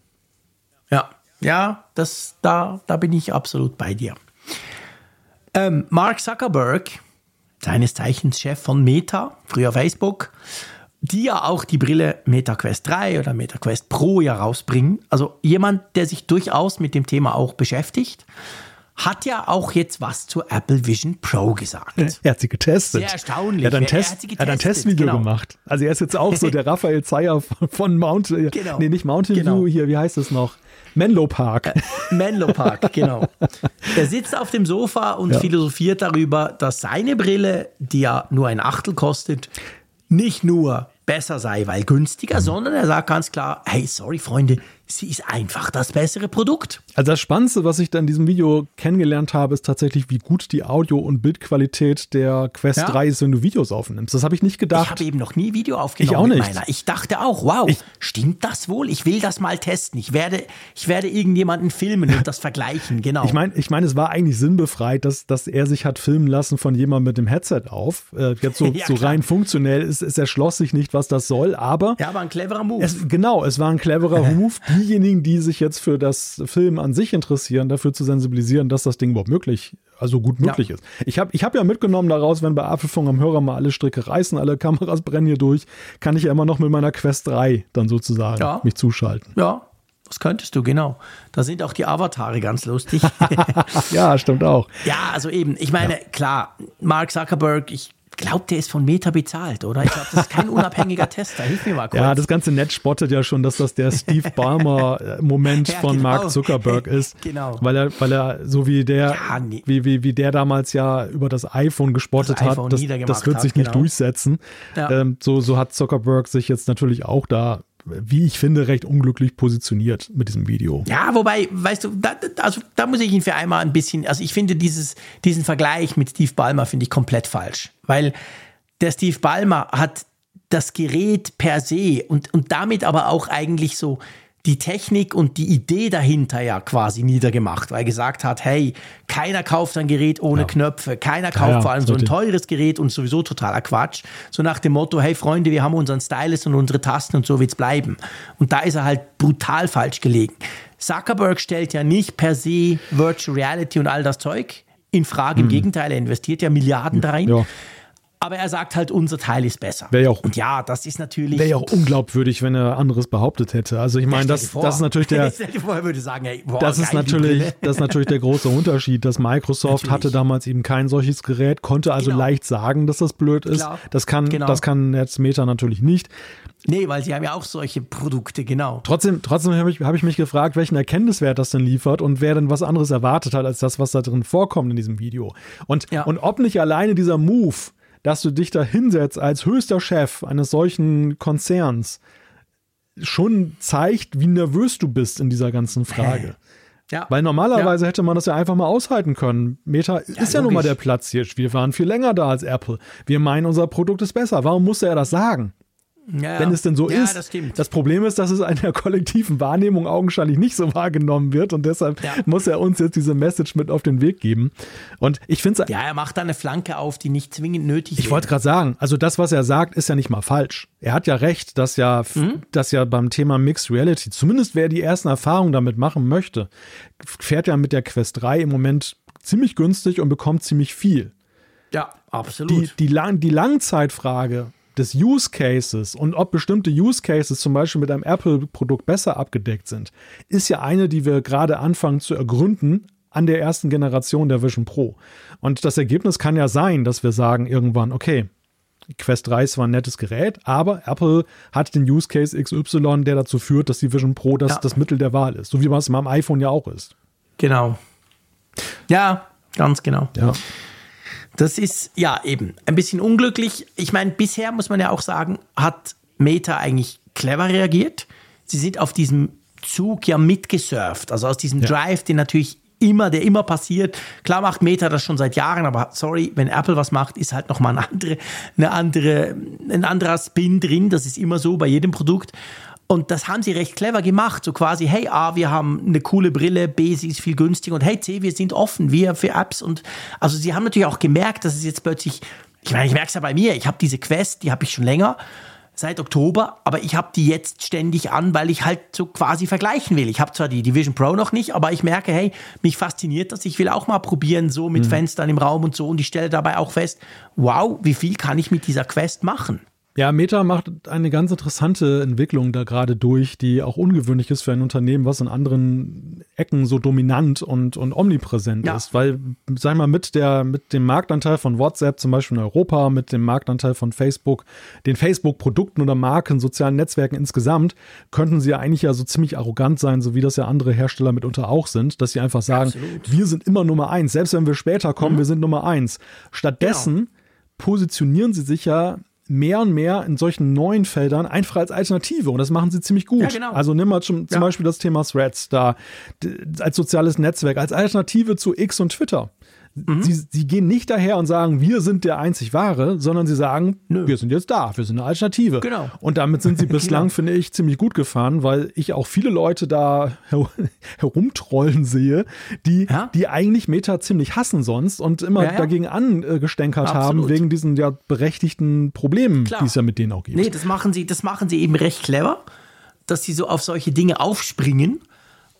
Ja, ja, ja das, da, da bin ich absolut bei dir. Ähm, Mark Zuckerberg seines Zeichens Chef von Meta, früher Facebook, die ja auch die Brille MetaQuest 3 oder MetaQuest Pro ja rausbringen. Also jemand, der sich durchaus mit dem Thema auch beschäftigt, hat ja auch jetzt was zur Apple Vision Pro gesagt. Er hat sie getestet. Sehr erstaunlich. Er hat ein, Test, er hat, ein Testvideo genau. gemacht. Also er ist jetzt auch so der Raphael Zeyer von Mount, genau. nee, nicht Mountain genau. View, hier, wie heißt es noch? Menlo Park. Äh, Menlo Park, genau. Er sitzt auf dem Sofa und ja. philosophiert darüber, dass seine Brille, die ja nur ein Achtel kostet, nicht nur besser sei, weil günstiger, mhm. sondern er sagt ganz klar, hey, sorry Freunde, sie ist einfach das bessere Produkt. Also das Spannendste, was ich da in diesem Video kennengelernt habe, ist tatsächlich, wie gut die Audio- und Bildqualität der Quest ja. 3 ist, wenn du Videos aufnimmst. Das habe ich nicht gedacht. Ich habe eben noch nie Video aufgenommen ich auch nicht. Meiner. Ich dachte auch, wow, ich, stimmt das wohl? Ich will das mal testen. Ich werde, ich werde irgendjemanden filmen und das vergleichen, genau. Ich meine, ich mein, es war eigentlich sinnbefreit, dass, dass er sich hat filmen lassen von jemandem mit dem Headset auf. Äh, jetzt so, ja, so rein funktionell, es, es erschloss sich nicht, was das soll, aber... Ja, war ein cleverer Move. Es, genau, es war ein cleverer Move. Diejenigen, die sich jetzt für das Film an sich interessieren, dafür zu sensibilisieren, dass das Ding überhaupt möglich, also gut möglich ja. ist. Ich habe ich hab ja mitgenommen daraus, wenn bei Apfelfunk am Hörer mal alle Stricke reißen, alle Kameras brennen hier durch, kann ich ja immer noch mit meiner Quest 3 dann sozusagen ja. mich zuschalten. Ja, das könntest du, genau. Da sind auch die Avatare ganz lustig. ja, stimmt auch. Ja, also eben, ich meine, ja. klar, Mark Zuckerberg, ich glaube, der ist von Meta bezahlt, oder? Ich glaube, das ist kein unabhängiger Tester. Hilf mir mal kurz. Ja, das ganze Netz spottet ja schon, dass das der Steve Ballmer-Moment ja, von genau. Mark Zuckerberg ist. genau. Weil er, weil er so wie der, ja, nee. wie, wie, wie der damals ja über das iPhone gespottet das iPhone hat, das, das wird sich hat, nicht genau. durchsetzen. Ja. Ähm, so, so hat Zuckerberg sich jetzt natürlich auch da wie ich finde, recht unglücklich positioniert mit diesem Video. Ja, wobei, weißt du, da, also da muss ich ihn für einmal ein bisschen, also ich finde dieses, diesen Vergleich mit Steve Ballmer finde ich komplett falsch, weil der Steve Ballmer hat das Gerät per se und, und damit aber auch eigentlich so die Technik und die Idee dahinter ja quasi niedergemacht, weil er gesagt hat, hey, keiner kauft ein Gerät ohne ja. Knöpfe, keiner kauft ja, vor allem so ein teures Gerät und sowieso totaler Quatsch. So nach dem Motto, hey Freunde, wir haben unseren Stylus und unsere Tasten und so wird's bleiben. Und da ist er halt brutal falsch gelegen. Zuckerberg stellt ja nicht per se Virtual Reality und all das Zeug in Frage. Im mhm. Gegenteil, er investiert ja Milliarden da rein. Ja. Aber er sagt halt, unser Teil ist besser. Wäre ja auch, und ja, das ist natürlich. Wäre ja auch unglaubwürdig, wenn er anderes behauptet hätte. Also ich meine, das, das ist natürlich der. würde sagen, hey, boah, das, ist natürlich, das ist natürlich der große Unterschied, dass Microsoft natürlich. hatte damals eben kein solches Gerät, konnte also genau. leicht sagen, dass das blöd ist. Klar. Das kann, genau. das kann jetzt Meta natürlich nicht. Nee, weil sie haben ja auch solche Produkte, genau. Trotzdem, trotzdem habe ich, hab ich mich gefragt, welchen Erkenntniswert das denn liefert und wer denn was anderes erwartet hat, als das, was da drin vorkommt in diesem Video. Und, ja. und ob nicht alleine dieser Move, dass du dich da hinsetzt als höchster Chef eines solchen Konzerns, schon zeigt, wie nervös du bist in dieser ganzen Frage. Ja. Weil normalerweise ja. hätte man das ja einfach mal aushalten können. Meta ja, ist ja nun mal der Platz hier. Wir waren viel länger da als Apple. Wir meinen, unser Produkt ist besser. Warum musste er das sagen? Ja, wenn es denn so ja, ist. Das, das, Problem ist, dass es in der kollektiven Wahrnehmung augenscheinlich nicht so wahrgenommen wird und deshalb ja. muss er uns jetzt diese Message mit auf den Weg geben. Und ich finde Ja, er macht da eine Flanke auf, die nicht zwingend nötig ist. Ich wollte gerade sagen, also das, was er sagt, ist ja nicht mal falsch. Er hat ja recht, dass ja, mhm. dass ja beim Thema Mixed Reality, zumindest wer die ersten Erfahrungen damit machen möchte, fährt ja mit der Quest 3 im Moment ziemlich günstig und bekommt ziemlich viel. Ja, absolut. Die, die, Lang die Langzeitfrage, des Use Cases und ob bestimmte Use Cases zum Beispiel mit einem Apple-Produkt besser abgedeckt sind, ist ja eine, die wir gerade anfangen zu ergründen an der ersten Generation der Vision Pro. Und das Ergebnis kann ja sein, dass wir sagen irgendwann, okay, Quest 3 ist zwar ein nettes Gerät, aber Apple hat den Use Case XY, der dazu führt, dass die Vision Pro das, ja. das Mittel der Wahl ist. So wie es beim iPhone ja auch ist. Genau. Ja, ganz genau. Ja. Das ist ja eben ein bisschen unglücklich. Ich meine, bisher muss man ja auch sagen, hat Meta eigentlich clever reagiert. Sie sind auf diesem Zug ja mitgesurft. Also aus diesem ja. Drive, den natürlich immer, der immer passiert. Klar macht Meta das schon seit Jahren, aber sorry, wenn Apple was macht, ist halt nochmal eine andere, eine andere, ein anderer Spin drin. Das ist immer so bei jedem Produkt. Und das haben sie recht clever gemacht. So quasi, hey, A, wir haben eine coole Brille, B, sie ist viel günstiger und hey, C, wir sind offen, wir für Apps. Und also sie haben natürlich auch gemerkt, dass es jetzt plötzlich, ich meine, ich merke es ja bei mir, ich habe diese Quest, die habe ich schon länger, seit Oktober, aber ich habe die jetzt ständig an, weil ich halt so quasi vergleichen will. Ich habe zwar die Division Pro noch nicht, aber ich merke, hey, mich fasziniert das. Ich will auch mal probieren, so mit mhm. Fenstern im Raum und so. Und ich stelle dabei auch fest, wow, wie viel kann ich mit dieser Quest machen? Ja, Meta macht eine ganz interessante Entwicklung da gerade durch, die auch ungewöhnlich ist für ein Unternehmen, was in anderen Ecken so dominant und, und omnipräsent ja. ist. Weil, sag mal, mit, der, mit dem Marktanteil von WhatsApp zum Beispiel in Europa, mit dem Marktanteil von Facebook, den Facebook-Produkten oder Marken, sozialen Netzwerken insgesamt, könnten sie ja eigentlich ja so ziemlich arrogant sein, so wie das ja andere Hersteller mitunter auch sind, dass sie einfach sagen, Absolut. wir sind immer Nummer eins, selbst wenn wir später kommen, mhm. wir sind Nummer eins. Stattdessen genau. positionieren sie sich ja mehr und mehr in solchen neuen Feldern einfach als Alternative und das machen sie ziemlich gut. Ja, genau. Also nimm mal zum, zum ja. Beispiel das Thema Threads da als soziales Netzwerk, als Alternative zu X und Twitter. Mhm. Sie, sie gehen nicht daher und sagen, wir sind der einzig Wahre, sondern sie sagen, Nö. wir sind jetzt da, wir sind eine Alternative. Genau. Und damit sind sie bislang, genau. finde ich, ziemlich gut gefahren, weil ich auch viele Leute da her herumtrollen sehe, die, ja? die eigentlich Meta ziemlich hassen sonst und immer ja, ja. dagegen angestänkert Absolut. haben, wegen diesen ja berechtigten Problemen, die es ja mit denen auch gibt. Nee, das machen sie, das machen sie eben recht clever, dass sie so auf solche Dinge aufspringen.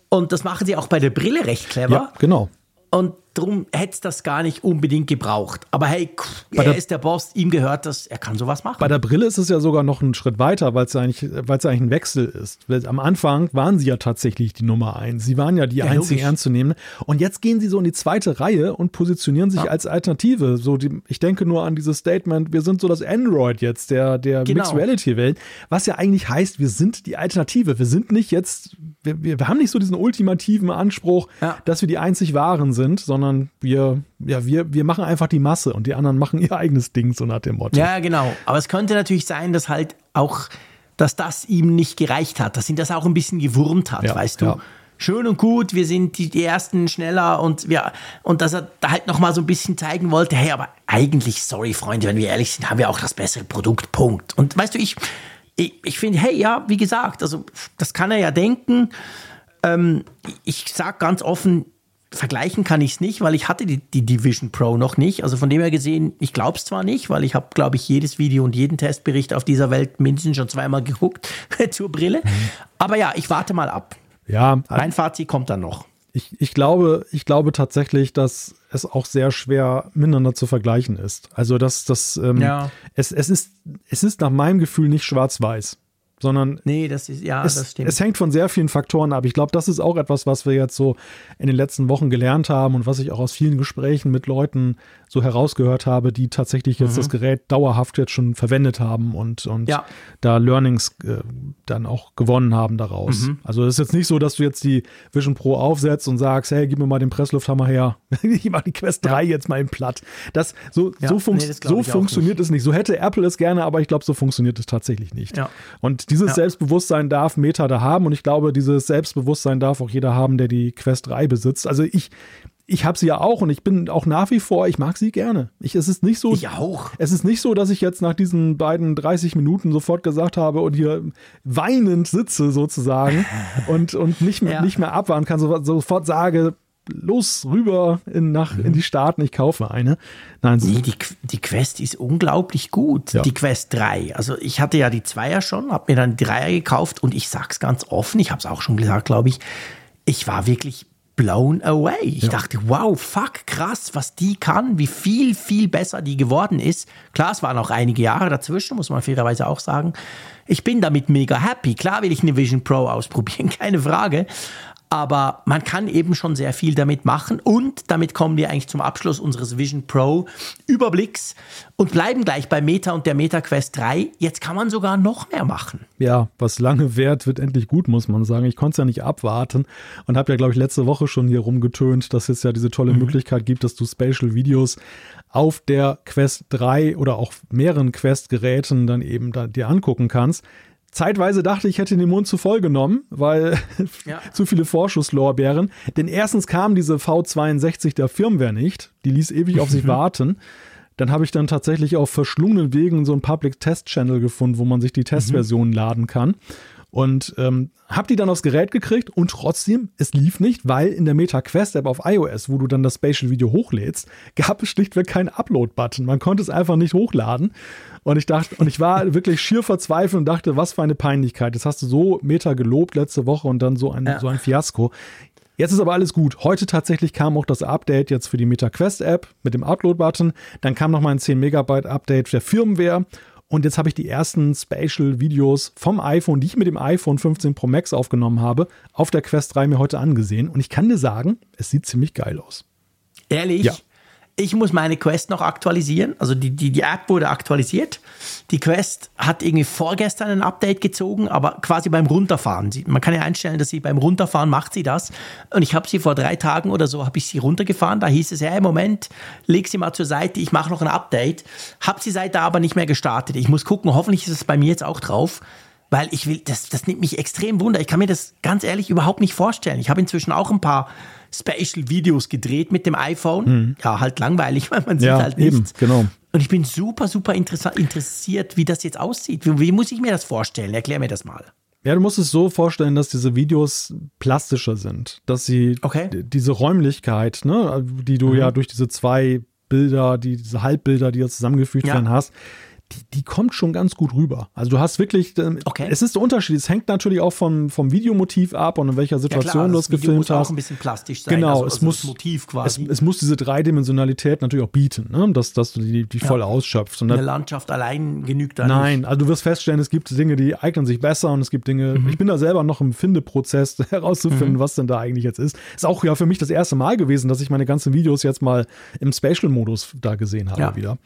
Und das machen sie auch bei der Brille recht clever. Ja, genau. Und Drum hätte es das gar nicht unbedingt gebraucht. Aber hey, er der, ist der Boss, ihm gehört das, er kann sowas machen. Bei der Brille ist es ja sogar noch einen Schritt weiter, weil es eigentlich, eigentlich ein Wechsel ist. Weil am Anfang waren sie ja tatsächlich die Nummer eins. Sie waren ja die ja, einzigen ernstzunehmen. Und jetzt gehen sie so in die zweite Reihe und positionieren sich ja. als Alternative. So die, ich denke nur an dieses Statement, wir sind so das Android jetzt der, der genau. Mixed Reality Welt. Was ja eigentlich heißt, wir sind die Alternative. Wir sind nicht jetzt, wir, wir haben nicht so diesen ultimativen Anspruch, ja. dass wir die einzig Wahren sind, sondern sondern wir, ja, wir, wir machen einfach die Masse und die anderen machen ihr eigenes Ding, so nach dem Motto. Ja, genau. Aber es könnte natürlich sein, dass halt auch, dass das ihm nicht gereicht hat, dass ihn das auch ein bisschen gewurmt hat, ja, weißt du? Ja. Schön und gut, wir sind die, die Ersten schneller und wir, und dass er da halt nochmal so ein bisschen zeigen wollte, hey, aber eigentlich, sorry, Freunde, wenn wir ehrlich sind, haben wir auch das bessere Produkt, Punkt. Und weißt du, ich, ich, ich finde, hey, ja, wie gesagt, also das kann er ja denken. Ähm, ich sag ganz offen, vergleichen kann ich es nicht, weil ich hatte die, die, Division Pro noch nicht. Also von dem her gesehen, ich glaube es zwar nicht, weil ich habe, glaube ich, jedes Video und jeden Testbericht auf dieser Welt mindestens schon zweimal geguckt zur Brille. Mhm. Aber ja, ich warte mal ab. Ja. Mein Fazit kommt dann noch. Ich, ich, glaube, ich glaube tatsächlich, dass es auch sehr schwer miteinander zu vergleichen ist. Also, dass das, ähm, ja. es, es, ist, es ist nach meinem Gefühl nicht schwarz-weiß sondern nee, das ist ja, es, das stimmt. Es hängt von sehr vielen Faktoren ab. Ich glaube, das ist auch etwas, was wir jetzt so in den letzten Wochen gelernt haben und was ich auch aus vielen Gesprächen mit Leuten so herausgehört habe, die tatsächlich jetzt mhm. das Gerät dauerhaft jetzt schon verwendet haben und, und ja. da Learnings äh, dann auch gewonnen haben daraus. Mhm. Also es ist jetzt nicht so, dass du jetzt die Vision Pro aufsetzt und sagst, hey, gib mir mal den Presslufthammer her, ich mach die Quest 3 ja. jetzt mal in platt. Das, so ja. so, funkt, nee, das so funktioniert es nicht. So hätte Apple es gerne, aber ich glaube, so funktioniert es tatsächlich nicht. Und dieses Selbstbewusstsein darf Meta da haben und ich glaube, dieses Selbstbewusstsein darf auch jeder haben, der die Quest 3 besitzt. Also ich, ich habe sie ja auch und ich bin auch nach wie vor, ich mag sie gerne. Ich, es ist nicht so. Ich auch. Es ist nicht so, dass ich jetzt nach diesen beiden 30 Minuten sofort gesagt habe und hier weinend sitze sozusagen und, und nicht, mehr, ja. nicht mehr abwarten kann, so, sofort sage, los rüber in, nach, in die Staaten, ich kaufe eine. Nein, nee, die, die Quest ist unglaublich gut, ja. die Quest 3. Also ich hatte ja die Zweier schon, habe mir dann die Dreier gekauft und ich sag's ganz offen, ich habe es auch schon gesagt, glaube ich, ich war wirklich blown away. Ich ja. dachte, wow, fuck, krass, was die kann, wie viel, viel besser die geworden ist. Klar, es waren auch einige Jahre dazwischen, muss man fairerweise auch sagen. Ich bin damit mega happy. Klar will ich eine Vision Pro ausprobieren, keine Frage aber man kann eben schon sehr viel damit machen und damit kommen wir eigentlich zum Abschluss unseres Vision Pro Überblicks und bleiben gleich bei Meta und der Meta Quest 3. Jetzt kann man sogar noch mehr machen. Ja, was lange währt, wird endlich gut, muss man sagen. Ich konnte es ja nicht abwarten und habe ja, glaube ich, letzte Woche schon hier rumgetönt, dass es ja diese tolle mhm. Möglichkeit gibt, dass du Spatial Videos auf der Quest 3 oder auch mehreren Quest-Geräten dann eben da dir angucken kannst zeitweise dachte ich, hätte den Mund zu voll genommen, weil ja. zu viele Vorschusslorbeeren. Denn erstens kam diese V62 der Firmware nicht. Die ließ ewig auf sich warten. Dann habe ich dann tatsächlich auf verschlungenen Wegen so einen Public Test Channel gefunden, wo man sich die. Testversionen mhm. laden kann. Und ähm, hab die dann aufs Gerät gekriegt und trotzdem, es lief nicht, weil in der Meta Quest App auf iOS, wo du dann das Spatial Video hochlädst, gab es schlichtweg keinen Upload-Button. Man konnte es einfach nicht hochladen. Und ich dachte, und ich war wirklich schier verzweifelt und dachte, was für eine Peinlichkeit. Das hast du so Meta gelobt letzte Woche und dann so ein, ja. so ein Fiasko. Jetzt ist aber alles gut. Heute tatsächlich kam auch das Update jetzt für die Meta Quest App mit dem Upload-Button. Dann kam nochmal ein 10 Megabyte Update der Firmware. Und jetzt habe ich die ersten Spatial-Videos vom iPhone, die ich mit dem iPhone 15 Pro Max aufgenommen habe, auf der Quest 3 mir heute angesehen. Und ich kann dir sagen, es sieht ziemlich geil aus. Ehrlich? Ja. Ich muss meine Quest noch aktualisieren. Also die, die, die App wurde aktualisiert. Die Quest hat irgendwie vorgestern ein Update gezogen, aber quasi beim Runterfahren. Sie, man kann ja einstellen, dass sie beim Runterfahren macht sie das. Und ich habe sie vor drei Tagen oder so, habe ich sie runtergefahren. Da hieß es, hey, Moment, leg sie mal zur Seite, ich mache noch ein Update. Habe sie seit da aber nicht mehr gestartet. Ich muss gucken, hoffentlich ist es bei mir jetzt auch drauf weil ich will, das, das nimmt mich extrem wunder. Ich kann mir das ganz ehrlich überhaupt nicht vorstellen. Ich habe inzwischen auch ein paar Special-Videos gedreht mit dem iPhone. Mhm. Ja, halt langweilig, weil man sieht ja, halt nichts. Eben, genau. Und ich bin super, super interessiert, wie das jetzt aussieht. Wie, wie muss ich mir das vorstellen? Erklär mir das mal. Ja, du musst es so vorstellen, dass diese Videos plastischer sind, dass sie okay. diese Räumlichkeit, ne, die du mhm. ja durch diese zwei Bilder, die, diese Halbbilder, die du zusammengefügt ja. werden hast, die, die kommt schon ganz gut rüber. Also du hast wirklich, ähm, okay. es ist der Unterschied. Es hängt natürlich auch vom, vom Videomotiv ab und in welcher Situation ja, klar, du es gefilmt muss hast. auch ein bisschen plastisch sein. Genau, also, es also muss Motiv quasi. Es, es, muss diese Dreidimensionalität natürlich auch bieten, ne? dass, dass du die, die ja. voll ausschöpfst. Und Eine Landschaft allein genügt da Nein, nicht. also du wirst feststellen, es gibt Dinge, die eignen sich besser und es gibt Dinge, mhm. ich bin da selber noch im Findeprozess herauszufinden, mhm. was denn da eigentlich jetzt ist. Ist auch ja für mich das erste Mal gewesen, dass ich meine ganzen Videos jetzt mal im Spatial-Modus da gesehen habe ja. wieder.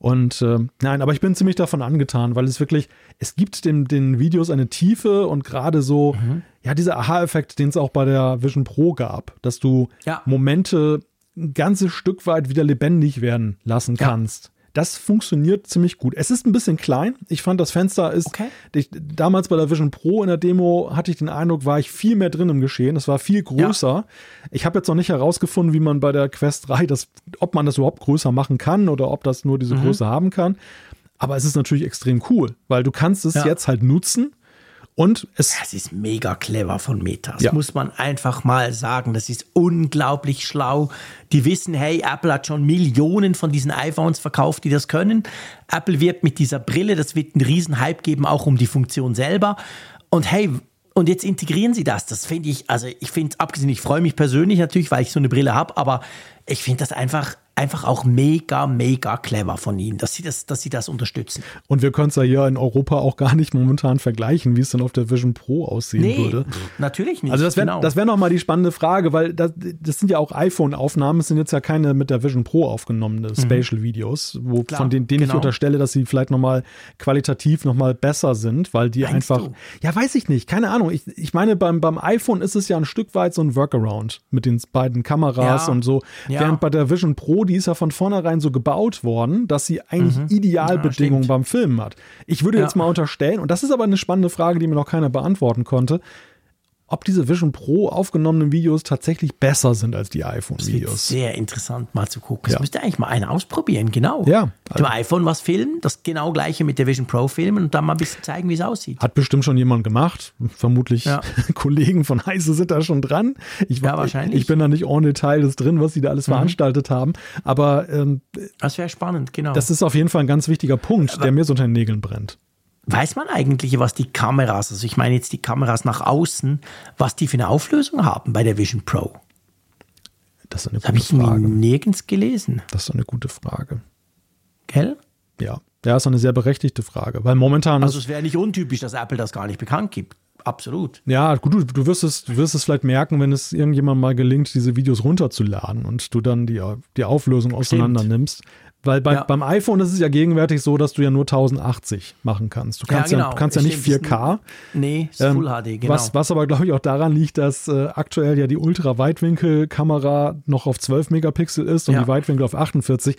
Und äh, nein, aber ich bin ziemlich davon angetan, weil es wirklich, es gibt den, den Videos eine Tiefe und gerade so, mhm. ja, dieser Aha-Effekt, den es auch bei der Vision Pro gab, dass du ja. Momente ein ganzes Stück weit wieder lebendig werden lassen kannst. Das funktioniert ziemlich gut. Es ist ein bisschen klein. Ich fand, das Fenster ist. Okay. Ich, damals bei der Vision Pro in der Demo hatte ich den Eindruck, war ich viel mehr drin im Geschehen. Es war viel größer. Ja. Ich habe jetzt noch nicht herausgefunden, wie man bei der Quest 3 das, ob man das überhaupt größer machen kann oder ob das nur diese mhm. Größe haben kann. Aber es ist natürlich extrem cool, weil du kannst es ja. jetzt halt nutzen und es, das ist mega clever von Meta. Das ja. muss man einfach mal sagen. Das ist unglaublich schlau. Die wissen, hey, Apple hat schon Millionen von diesen iPhones verkauft, die das können. Apple wird mit dieser Brille, das wird einen riesen Hype geben, auch um die Funktion selber. Und hey, und jetzt integrieren sie das. Das finde ich, also ich finde, abgesehen, ich freue mich persönlich natürlich, weil ich so eine Brille habe, aber ich finde das einfach einfach auch mega, mega clever von ihnen, dass sie das, dass sie das unterstützen. Und wir können es ja hier in Europa auch gar nicht momentan vergleichen, wie es dann auf der Vision Pro aussehen nee, würde. Natürlich nicht. Also das wäre genau. das wär nochmal die spannende Frage, weil das, das sind ja auch iPhone-Aufnahmen, es sind jetzt ja keine mit der Vision Pro aufgenommene mhm. Spatial-Videos, wo Klar, von denen, denen genau. ich unterstelle, dass sie vielleicht nochmal qualitativ nochmal besser sind, weil die Meinst einfach. Du? Ja, weiß ich nicht, keine Ahnung. Ich, ich meine, beim, beim iPhone ist es ja ein Stück weit so ein Workaround mit den beiden Kameras ja. und so. Ja. Während bei der Vision Pro die ist ja von vornherein so gebaut worden, dass sie eigentlich mhm. Idealbedingungen ja, beim Filmen hat. Ich würde jetzt mal unterstellen, und das ist aber eine spannende Frage, die mir noch keiner beantworten konnte, ob diese Vision Pro aufgenommenen Videos tatsächlich besser sind als die iPhone-Videos. Sehr interessant mal zu gucken. Das ja. müsste eigentlich mal einer ausprobieren, genau. Ja. Mit dem iPhone was filmen, das genau gleiche mit der Vision Pro filmen und dann mal ein bisschen zeigen, wie es aussieht. Hat bestimmt schon jemand gemacht. Vermutlich ja. Kollegen von Heise sind da schon dran. Ich, ja, wahrscheinlich. Ich bin da nicht en Detail des drin, was sie da alles mhm. veranstaltet haben. Aber ähm, das wäre spannend, genau. Das ist auf jeden Fall ein ganz wichtiger Punkt, Aber der mir so unter den Nägeln brennt. Weiß man eigentlich, was die Kameras, also ich meine jetzt die Kameras nach außen, was die für eine Auflösung haben bei der Vision Pro? Das ist eine das gute Frage. Habe ich nirgends gelesen. Das ist eine gute Frage. Gell? Ja. Ja, ist eine sehr berechtigte Frage, weil momentan. Also es wäre nicht untypisch, dass Apple das gar nicht bekannt gibt. Absolut. Ja, gut, du, du, wirst es, du wirst es vielleicht merken, wenn es irgendjemand mal gelingt, diese Videos runterzuladen und du dann die, die Auflösung auseinander nimmst. Weil bei, ja. beim iPhone ist es ja gegenwärtig so, dass du ja nur 1080 machen kannst. Du kannst ja, genau. ja, du kannst ja nicht 4K. Nee, ähm, Full HD, genau. Was, was aber, glaube ich, auch daran liegt, dass äh, aktuell ja die Ultra-Weitwinkel-Kamera noch auf 12 Megapixel ist und ja. die Weitwinkel auf 48.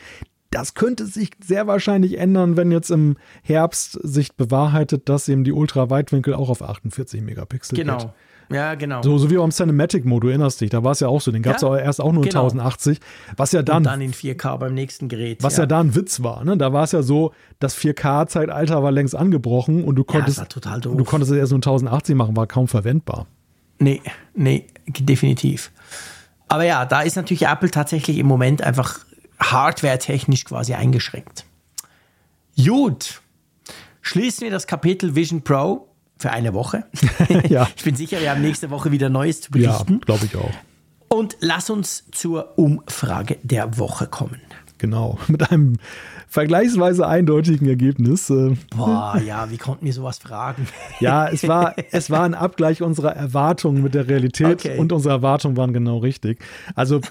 Das könnte sich sehr wahrscheinlich ändern, wenn jetzt im Herbst sich bewahrheitet, dass eben die Ultra-Weitwinkel auch auf 48 Megapixel genau. geht. Ja, genau. So, so wie beim Cinematic-Mode, du erinnerst dich, da war es ja auch so. Den gab es ja, erst auch nur genau. 1080. Was ja dann. Und dann in 4K beim nächsten Gerät. Was ja, ja da ein Witz war, ne? Da war es ja so, das 4K-Zeitalter war längst angebrochen und du konntest. Ja, das war total doof. Du konntest es erst nur 1080 machen, war kaum verwendbar. Nee, nee, definitiv. Aber ja, da ist natürlich Apple tatsächlich im Moment einfach hardware-technisch quasi eingeschränkt. Gut. Schließen wir das Kapitel Vision Pro für eine Woche. ja. Ich bin sicher, wir haben nächste Woche wieder Neues zu berichten. Ja, glaube ich auch. Und lass uns zur Umfrage der Woche kommen. Genau, mit einem vergleichsweise eindeutigen Ergebnis. Äh, Boah, ja, wie konnten wir sowas fragen? Ja, es war, es war ein Abgleich unserer Erwartungen mit der Realität Okay. und unsere Erwartungen waren genau richtig. Also,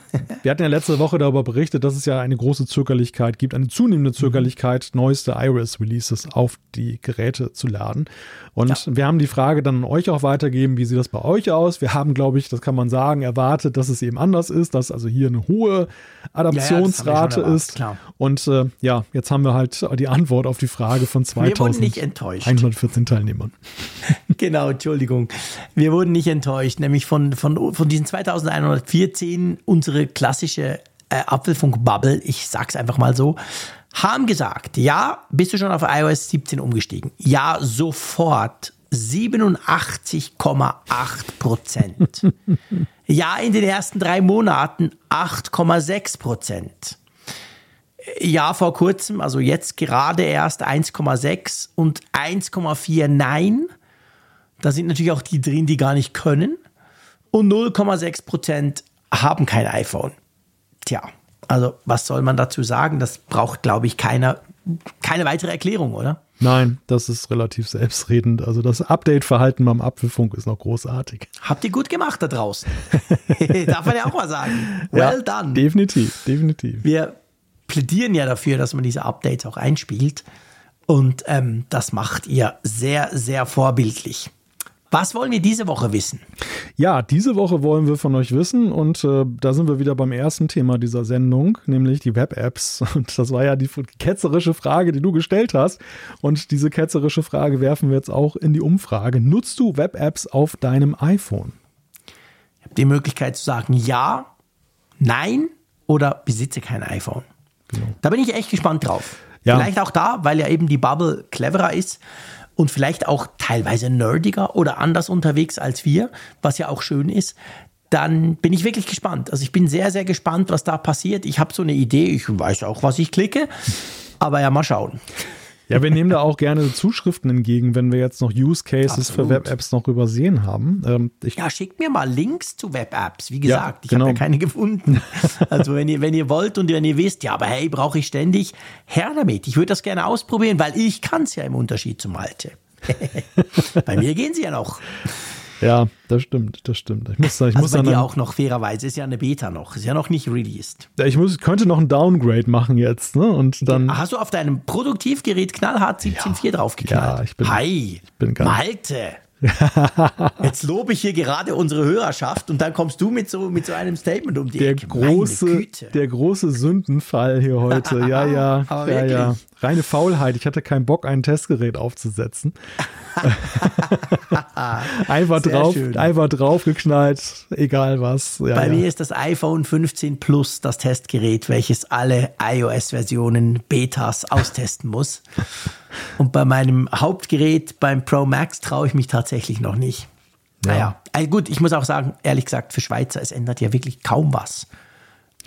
wir hatten ja letzte Woche darüber berichtet, dass es ja eine große Zögerlichkeit gibt, eine zunehmende Zögerlichkeit, neueste iOS-Releases auf die Geräte zu laden. Und wir haben die Frage dann an euch auch weitergeben, wie sieht das bei euch aus? Wir haben, glaube ich, das kann man sagen, erwartet, dass es eben anders ist, dass also hier eine hohe Adaptionsrate erwartet, ist. klar. Und äh, ja, jetzt haben wir halt die Antwort auf die Frage von Wir wurden nicht enttäuscht. 2114 Teilnehmern. Genau, Entschuldigung. Wir wurden nicht enttäuscht, nämlich von, von, von diesen 2114 unsere klassische äh, Apfelfunk-Bubble, ich sag's einfach mal so, haben gesagt, ja, bist du schon auf iOS 17 umgestiegen? Ja, sofort. 87,8 Prozent. ja, in den ersten drei Monaten 8,6 Prozent. Ja, vor kurzem, also jetzt gerade erst 1,6 und 1,4 Nein. Da sind natürlich auch die drin, die gar nicht können. Und 0,6 Prozent haben kein iPhone. Tja, also was soll man dazu sagen? Das braucht, glaube ich, keiner, keine weitere Erklärung, oder? Nein, das ist relativ selbstredend. Also das Update-Verhalten beim Apfelfunk ist noch großartig. Habt ihr gut gemacht da draußen. Darf man ja auch mal sagen. Well ja, done. Definitiv, definitiv. Wir plädieren ja dafür, dass man diese Updates auch einspielt. Und ähm, das macht ihr sehr, sehr vorbildlich. Was wollen wir diese Woche wissen? Ja, diese Woche wollen wir von euch wissen und äh, da sind wir wieder beim ersten Thema dieser Sendung, nämlich die Web-Apps. Und das war ja die ketzerische Frage, die du gestellt hast. Und diese ketzerische Frage werfen wir jetzt auch in die Umfrage. Nutzt du Web-Apps auf deinem iPhone? Ich habe die Möglichkeit zu sagen ja, nein oder besitze kein iPhone. Da bin ich echt gespannt drauf. Ja. Vielleicht auch da, weil ja eben die Bubble cleverer ist und vielleicht auch teilweise nerdiger oder anders unterwegs als wir, was ja auch schön ist. Dann bin ich wirklich gespannt. Also ich bin sehr, sehr gespannt, was da passiert. Ich habe so eine Idee, ich weiß auch, was ich klicke, aber ja, mal schauen. Ja, wir nehmen da auch gerne Zuschriften entgegen, wenn wir jetzt noch Use Cases für Absolut. Web-Apps noch übersehen haben. Ähm, Ja, schickt mir mal Links zu Web-Apps. Wie gesagt, ich genau. habe ja keine gefunden. Also wenn ihr, wenn ihr wollt und wenn ihr wisst, ja, aber hey, brauche ich ständig, her damit. Ich würde das gerne ausprobieren, weil ich kann es ja im Unterschied zum Malte. Bei mir gehen sie ja noch. Ja, das stimmt, das stimmt. Ich muss, da- ich muss Also bei dann dir auch noch fairerweise. Ist ja eine Beta noch. Ist ja noch nicht released. Ich muss, könnte noch ein Downgrade machen jetzt, ne? Und dann. Hast du auf deinem Produktivgerät knallhart 17.4 draufgeknallt? Ja, ich bin- Hi, bin ganz- Malte. Jetzt lobe ich hier gerade unsere Hörerschaft und dann kommst du mit so, mit so einem Statement um die Der Ecke. Große, Güte. der große Sündenfall hier heute. Ja, ja, Aber ja, ja. Reine Faulheit. Ich hatte keinen Bock, ein Testgerät aufzusetzen. einfach Sehr drauf, schön. einfach draufgeknallt, egal was. Ja, Bei ja. mir ist das iPhone 15 Plus das Testgerät, welches alle iOS-Versionen Betas austesten muss. Und bei meinem Hauptgerät, beim Pro Max, traue ich mich tatsächlich noch nicht. Naja, also gut, ich muss auch sagen, ehrlich gesagt, für Schweizer, es ändert ja wirklich kaum was.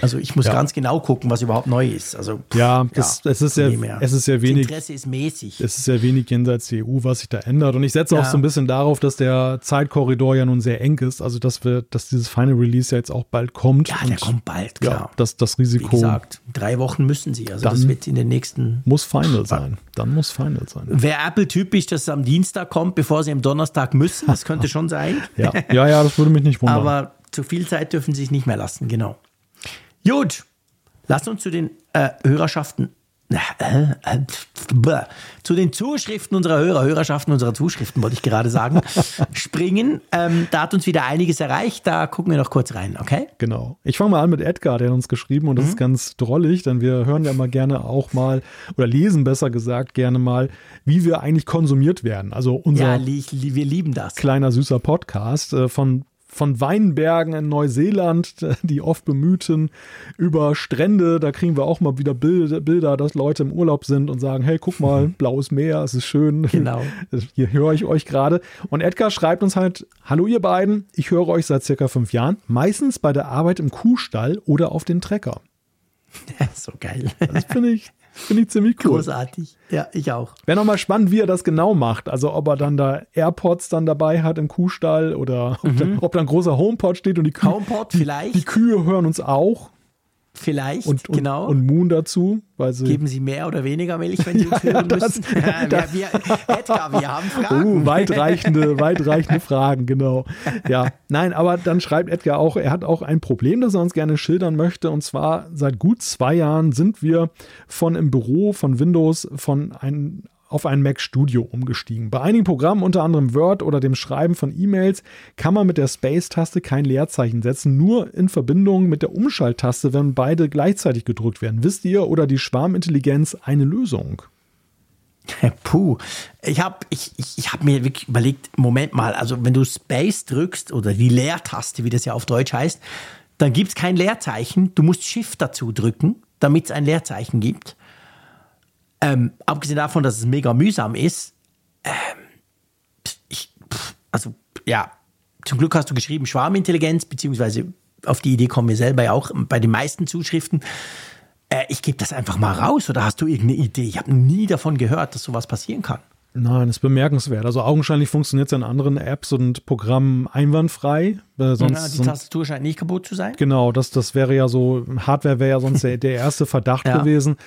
Also ich muss Ja. ganz genau gucken, was überhaupt neu ist. Also pff, Ja, es- es ist ja- her. es ist ja Das wenig- Interesse ist mäßig. Es ist ja wenig jenseits der EU, was sich da ändert. Und ich setze auch Ja. so ein bisschen darauf, dass der Zeitkorridor ja nun sehr eng ist. Also, dass wir, dass dieses Final Release ja jetzt auch bald kommt. ja, der kommt bald, Ja, klar. dass das Wie Risiko gesagt, drei Wochen müssen sie. Also das wird in den nächsten muss Final sein. Dann muss Final sein. Wäre Apple typisch, dass es am Dienstag kommt, bevor sie am Donnerstag müssen? Das könnte schon sein. Ja, ja, ja das würde mich nicht wundern. Aber zu viel Zeit dürfen sie sich nicht mehr lassen, genau. Gut, lass uns zu den äh, Hörerschaften, äh, äh, zu den Zuschriften unserer Hörer, Hörerschaften unserer Zuschriften, wollte ich gerade sagen, springen. Ähm, da hat uns wieder einiges erreicht, da gucken wir noch kurz rein, okay? Genau. Ich fange mal an mit Edgar, der hat uns geschrieben und das Mhm. ist ganz drollig, denn wir hören ja mal gerne auch mal oder lesen besser gesagt gerne mal, wie wir eigentlich konsumiert werden. Also unser Ja, li li wir lieben das. kleiner süßer Podcast äh, von von Weinbergen in Neuseeland, die oft bemühten, über Strände, da kriegen wir auch mal wieder Bilder, Bilder, dass Leute im Urlaub sind und sagen, hey, guck mal, blaues Meer, es ist schön. Genau. Hier höre ich euch gerade. Und Edgar schreibt uns halt, hallo ihr beiden, ich höre euch seit circa fünf Jahren, meistens bei der Arbeit im Kuhstall oder auf den Trecker. so geil. Das finde ich, finde ich ziemlich cool. Großartig. Ja, ich auch. Wäre nochmal spannend, wie er das genau macht. Also ob er dann da AirPods dann dabei hat im Kuhstall oder ob, da, ob da ein großer HomePod steht und die, Kühe, HomePod vielleicht. die Kühe hören uns auch. Vielleicht, und, und, genau. Und Moon dazu. Weil sie Geben Sie mehr oder weniger Milch, wenn Sie uns hören müssen? wir, wir, Edgar, wir haben Fragen. Oh, weitreichende, weitreichende Fragen, genau. Ja, nein, aber dann schreibt Edgar auch, er hat auch ein Problem, das er uns gerne schildern möchte. Und zwar seit gut zwei Jahren sind wir von im Büro von Windows von einem auf ein Mac Studio umgestiegen. Bei einigen Programmen, unter anderem Word oder dem Schreiben von E-Mails, kann man mit der Space-Taste kein Leerzeichen setzen, nur in Verbindung mit der Umschalttaste, wenn beide gleichzeitig gedrückt werden. Wisst ihr oder die Schwarmintelligenz eine Lösung? Puh, ich habe ich, ich, ich hab mir wirklich überlegt, Moment mal, also wenn du Space drückst oder die Leertaste, wie das ja auf Deutsch heißt, dann gibt es kein Leerzeichen. Du musst Shift dazu drücken, damit es ein Leerzeichen gibt. Ähm, abgesehen davon, dass es mega mühsam ist, ähm, ich, also ja, zum Glück hast du geschrieben Schwarmintelligenz, beziehungsweise auf die Idee kommen wir selber ja auch bei den meisten Zuschriften. Äh, ich gebe das einfach mal raus oder hast du irgendeine Idee? Ich habe nie davon gehört, dass sowas passieren kann. Nein, das ist bemerkenswert. Also augenscheinlich funktioniert es in anderen Apps und Programmen einwandfrei. Äh, sonst, ja, die Tastatur scheint nicht kaputt zu sein. Genau, das, das wäre ja so, Hardware wäre ja sonst der, der erste Verdacht ja. gewesen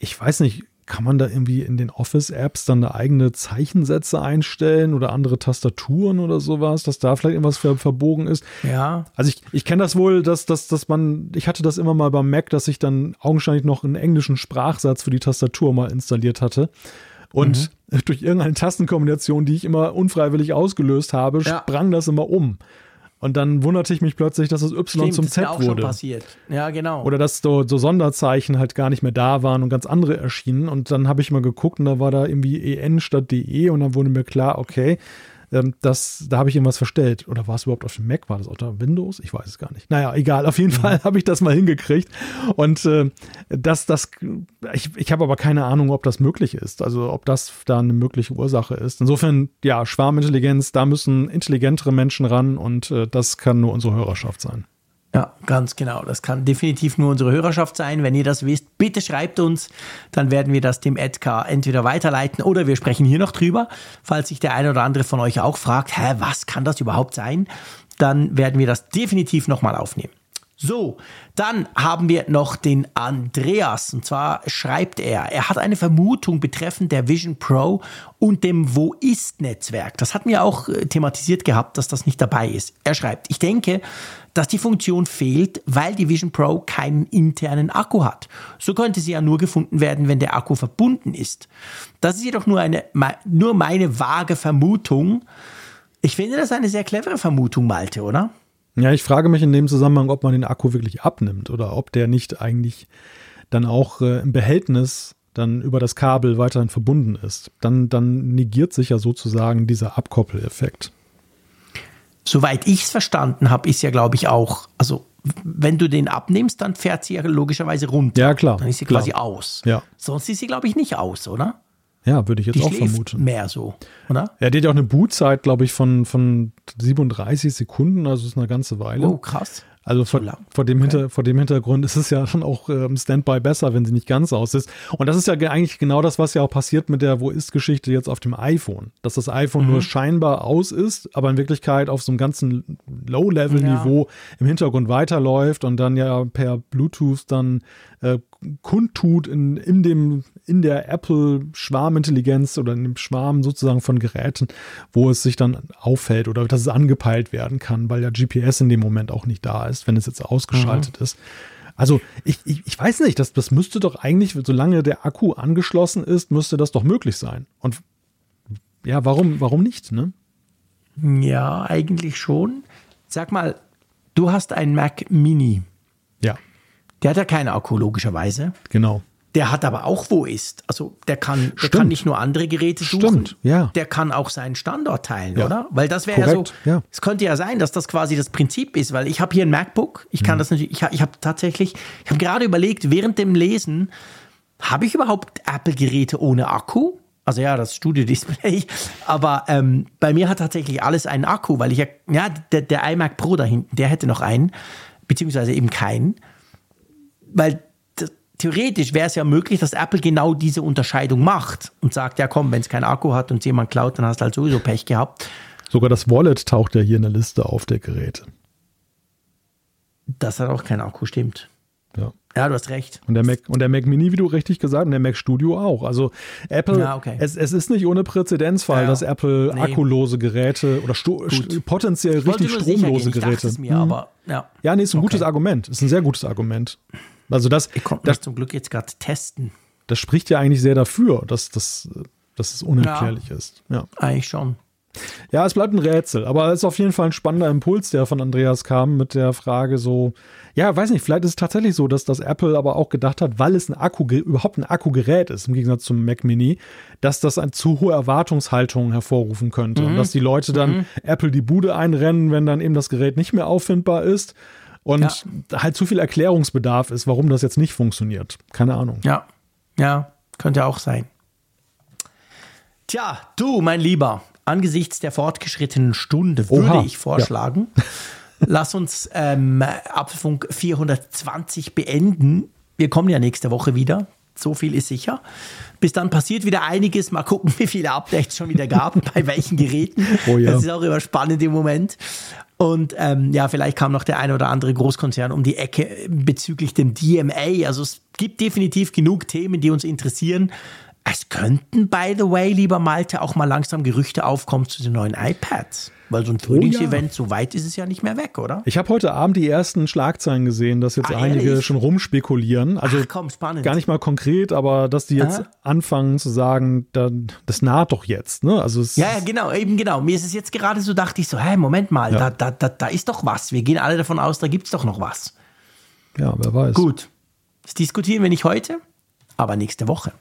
ich weiß nicht, kann man da irgendwie in den Office-Apps dann eine eigene Zeichensätze einstellen oder andere Tastaturen oder sowas, dass da vielleicht irgendwas ver verbogen ist? Ja. Also ich, ich kenne das wohl, dass, dass, dass man, ich hatte das immer mal beim Mac, dass ich dann augenscheinlich noch einen englischen Sprachsatz für die Tastatur mal installiert hatte. Und mhm. durch irgendeine Tastenkombination, die ich immer unfreiwillig ausgelöst habe, ja. sprang das immer um. Und dann wunderte ich mich plötzlich, dass das Y Stimmt, zum Z auch wurde. Schon passiert. Ja, genau. Oder dass so, so, Sonderzeichen halt gar nicht mehr da waren und ganz andere erschienen. Und dann habe ich mal geguckt und da war da irgendwie en statt de und dann wurde mir klar, okay, ähm, das, da habe ich irgendwas verstellt. Oder war es überhaupt auf dem Mac? War das unter Windows? Ich weiß es gar nicht. Naja, egal. Auf jeden mhm. Fall habe ich das mal hingekriegt. Und äh, das, das, ich, ich habe aber keine Ahnung, ob das möglich ist. Also ob das da eine mögliche Ursache ist. Insofern, ja, Schwarmintelligenz, da müssen intelligentere Menschen ran und äh, das kann nur unsere Hörerschaft sein. Ja, ganz genau. Das kann definitiv nur unsere Hörerschaft sein. Wenn ihr das wisst, bitte schreibt uns. Dann werden wir das dem Edgar entweder weiterleiten oder wir sprechen hier noch drüber. Falls sich der eine oder andere von euch auch fragt, hä, was kann das überhaupt sein? Dann werden wir das definitiv nochmal aufnehmen. So, dann haben wir noch den Andreas. Und zwar schreibt er, er hat eine Vermutung betreffend der Vision Pro und dem Wo ist Netzwerk. Das hatten wir auch äh, thematisiert gehabt, dass das nicht dabei ist. Er schreibt, ich denke, dass die Funktion fehlt, weil die Vision Pro keinen internen Akku hat. So könnte sie ja nur gefunden werden, wenn der Akku verbunden ist. Das ist jedoch nur eine, nur meine vage Vermutung. Ich finde das eine sehr clevere Vermutung, Malte, oder? Ja, ich frage mich in dem Zusammenhang, ob man den Akku wirklich abnimmt oder ob der nicht eigentlich dann auch äh, im Behältnis dann über das Kabel weiterhin verbunden ist. Dann, dann negiert sich ja sozusagen dieser Abkoppeleffekt. Soweit ich es verstanden habe, ist ja, glaube ich, auch, also wenn du den abnimmst, dann fährt sie ja logischerweise runter. Ja, klar. Dann ist sie klar. quasi aus. Ja. Sonst ist sie, glaube ich, nicht aus, oder? Ja, würde ich jetzt die auch vermuten. Mehr so, oder? Ja, die hat ja auch eine Bootzeit, glaube ich, von, von 37 Sekunden, also ist eine ganze Weile. Oh, krass. Also vor, vor, dem okay. Hinter, vor dem Hintergrund ist es ja schon auch ähm, Standby besser, wenn sie nicht ganz aus ist. Und das ist ja eigentlich genau das, was ja auch passiert mit der Wo ist-Geschichte jetzt auf dem iPhone. Dass das iPhone mhm. nur scheinbar aus ist, aber in Wirklichkeit auf so einem ganzen Low-Level-Niveau ja. im Hintergrund weiterläuft und dann ja per Bluetooth dann äh, kundtut in, in, dem, in der Apple-Schwarmintelligenz oder in dem Schwarm sozusagen von Geräten, wo es sich dann auffällt oder dass es angepeilt werden kann, weil ja GPS in dem Moment auch nicht da ist, wenn es jetzt ausgeschaltet mhm. ist. Also ich, ich, ich weiß nicht, das, das müsste doch eigentlich, solange der Akku angeschlossen ist, müsste das doch möglich sein. Und ja, warum, warum nicht, ne? Ja, eigentlich schon. Sag mal, du hast ein Mac Mini. Ja. Der hat ja keinen Akku, logischerweise. Genau. Der hat aber auch wo ist. Also der kann, der kann nicht nur andere Geräte suchen. Stimmt, ja. Der kann auch seinen Standort teilen, ja. oder? Weil das wäre ja so. Ja. Es könnte ja sein, dass das quasi das Prinzip ist, weil ich habe hier ein MacBook. Ich kann mhm. das natürlich. Ich, ich habe tatsächlich. Ich habe gerade überlegt, während dem Lesen, habe ich überhaupt Apple-Geräte ohne Akku? Also ja, das Studio-Display. Aber ähm, bei mir hat tatsächlich alles einen Akku, weil ich ja, ja, der, der iMac Pro da hinten, der hätte noch einen, beziehungsweise eben keinen weil theoretisch wäre es ja möglich, dass Apple genau diese Unterscheidung macht und sagt, ja komm, wenn es keinen Akku hat und jemand klaut, dann hast du halt sowieso Pech gehabt. Sogar das Wallet taucht ja hier in der Liste auf der Geräte. Das hat auch keinen Akku, stimmt. Ja. Ja, du hast recht. Und der Mac, und der Mac Mini, wie du richtig gesagt, und der Mac Studio auch. Also Apple, Ja, okay. es, es ist nicht ohne Präzedenzfall, Ja. dass Apple Nee. akkulose Geräte oder sto, st potenziell richtig stromlose Geräte. mir, Mhm. aber ja. ja, nee, ist ein Okay. gutes Argument. Ist ein sehr gutes Argument. Also das, Ich konnte das, das zum Glück jetzt gerade testen. das spricht ja eigentlich sehr dafür, dass, dass, dass es unerklärlich ist. Ja. Eigentlich schon. Ja, es bleibt ein Rätsel, aber es ist auf jeden Fall ein spannender Impuls, der von Andreas kam mit der Frage so, ja, weiß nicht, vielleicht ist es tatsächlich so, dass das Apple aber auch gedacht hat, weil es ein Akku, überhaupt ein Akkugerät ist, im Gegensatz zum Mac Mini, dass das eine zu hohe Erwartungshaltung hervorrufen könnte und dass die Leute dann Apple die Bude einrennen, wenn dann eben das Gerät nicht mehr auffindbar ist und halt zu viel Erklärungsbedarf ist, warum das jetzt nicht funktioniert. Keine Ahnung. Ja, ja, könnte auch sein. Tja, du, mein Lieber, angesichts der fortgeschrittenen Stunde würde Oha, ich vorschlagen, lass uns ähm, Apfelfunk 420 beenden. Wir kommen ja nächste Woche wieder. So viel ist sicher. Bis dann passiert wieder einiges. Mal gucken, wie viele Updates schon wieder gab, bei welchen Geräten. Oh ja. Das ist auch immer spannend im Moment. Und ähm, ja, vielleicht kam noch der ein oder andere Großkonzern um die Ecke bezüglich dem DMA. Also es gibt definitiv genug Themen, die uns interessieren. Es könnten, by the way, lieber Malte, auch mal langsam Gerüchte aufkommen zu den neuen iPads. Weil so ein Frühlingsevent, so weit ist es ja nicht mehr weg, oder? Ich habe heute Abend die ersten Schlagzeilen gesehen, dass jetzt Ah, einige ehrlich? schon rumspekulieren. Also Ach komm, spannend. gar nicht mal konkret, aber dass die jetzt Aha. anfangen zu sagen, da, das naht doch jetzt. Ne? Also Ja, ja, genau, eben genau. Mir ist es jetzt gerade so, dachte ich so, hä, Moment mal, Ja. da, da, da, da ist doch was. Wir gehen alle davon aus, da gibt es doch noch was. ja, wer weiß. Gut, das diskutieren wir nicht heute, aber nächste Woche.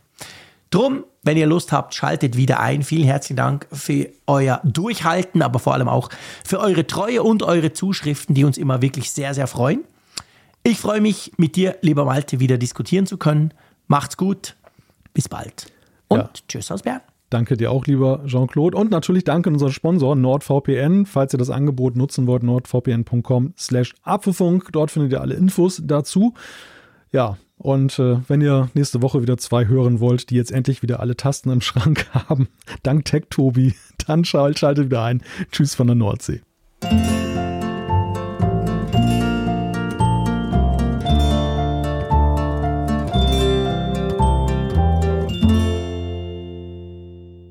Drum, wenn ihr Lust habt, schaltet wieder ein. Vielen herzlichen Dank für euer Durchhalten, aber vor allem auch für eure Treue und eure Zuschriften, die uns immer wirklich sehr, sehr freuen. Ich freue mich, mit dir, lieber Malte, wieder diskutieren zu können. Macht's gut. Bis bald. Und Ja. tschüss aus Bern. Danke dir auch, lieber Jean-Claude. Und natürlich danke an unseren Sponsor NordVPN. Falls ihr das Angebot nutzen wollt, nordvpn.com slash Apfelfunk. Dort findet ihr alle Infos dazu. Ja, und äh, wenn ihr nächste Woche wieder zwei hören wollt, die jetzt endlich wieder alle Tasten im Schrank haben, dank Tech Tobi, dann schalt, schaltet wieder ein. Tschüss von der Nordsee.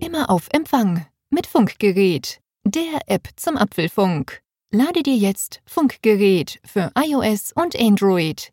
Immer auf Empfang mit Funkgerät, der App zum Apfelfunk. Lade dir jetzt Funkgerät für iOS und Android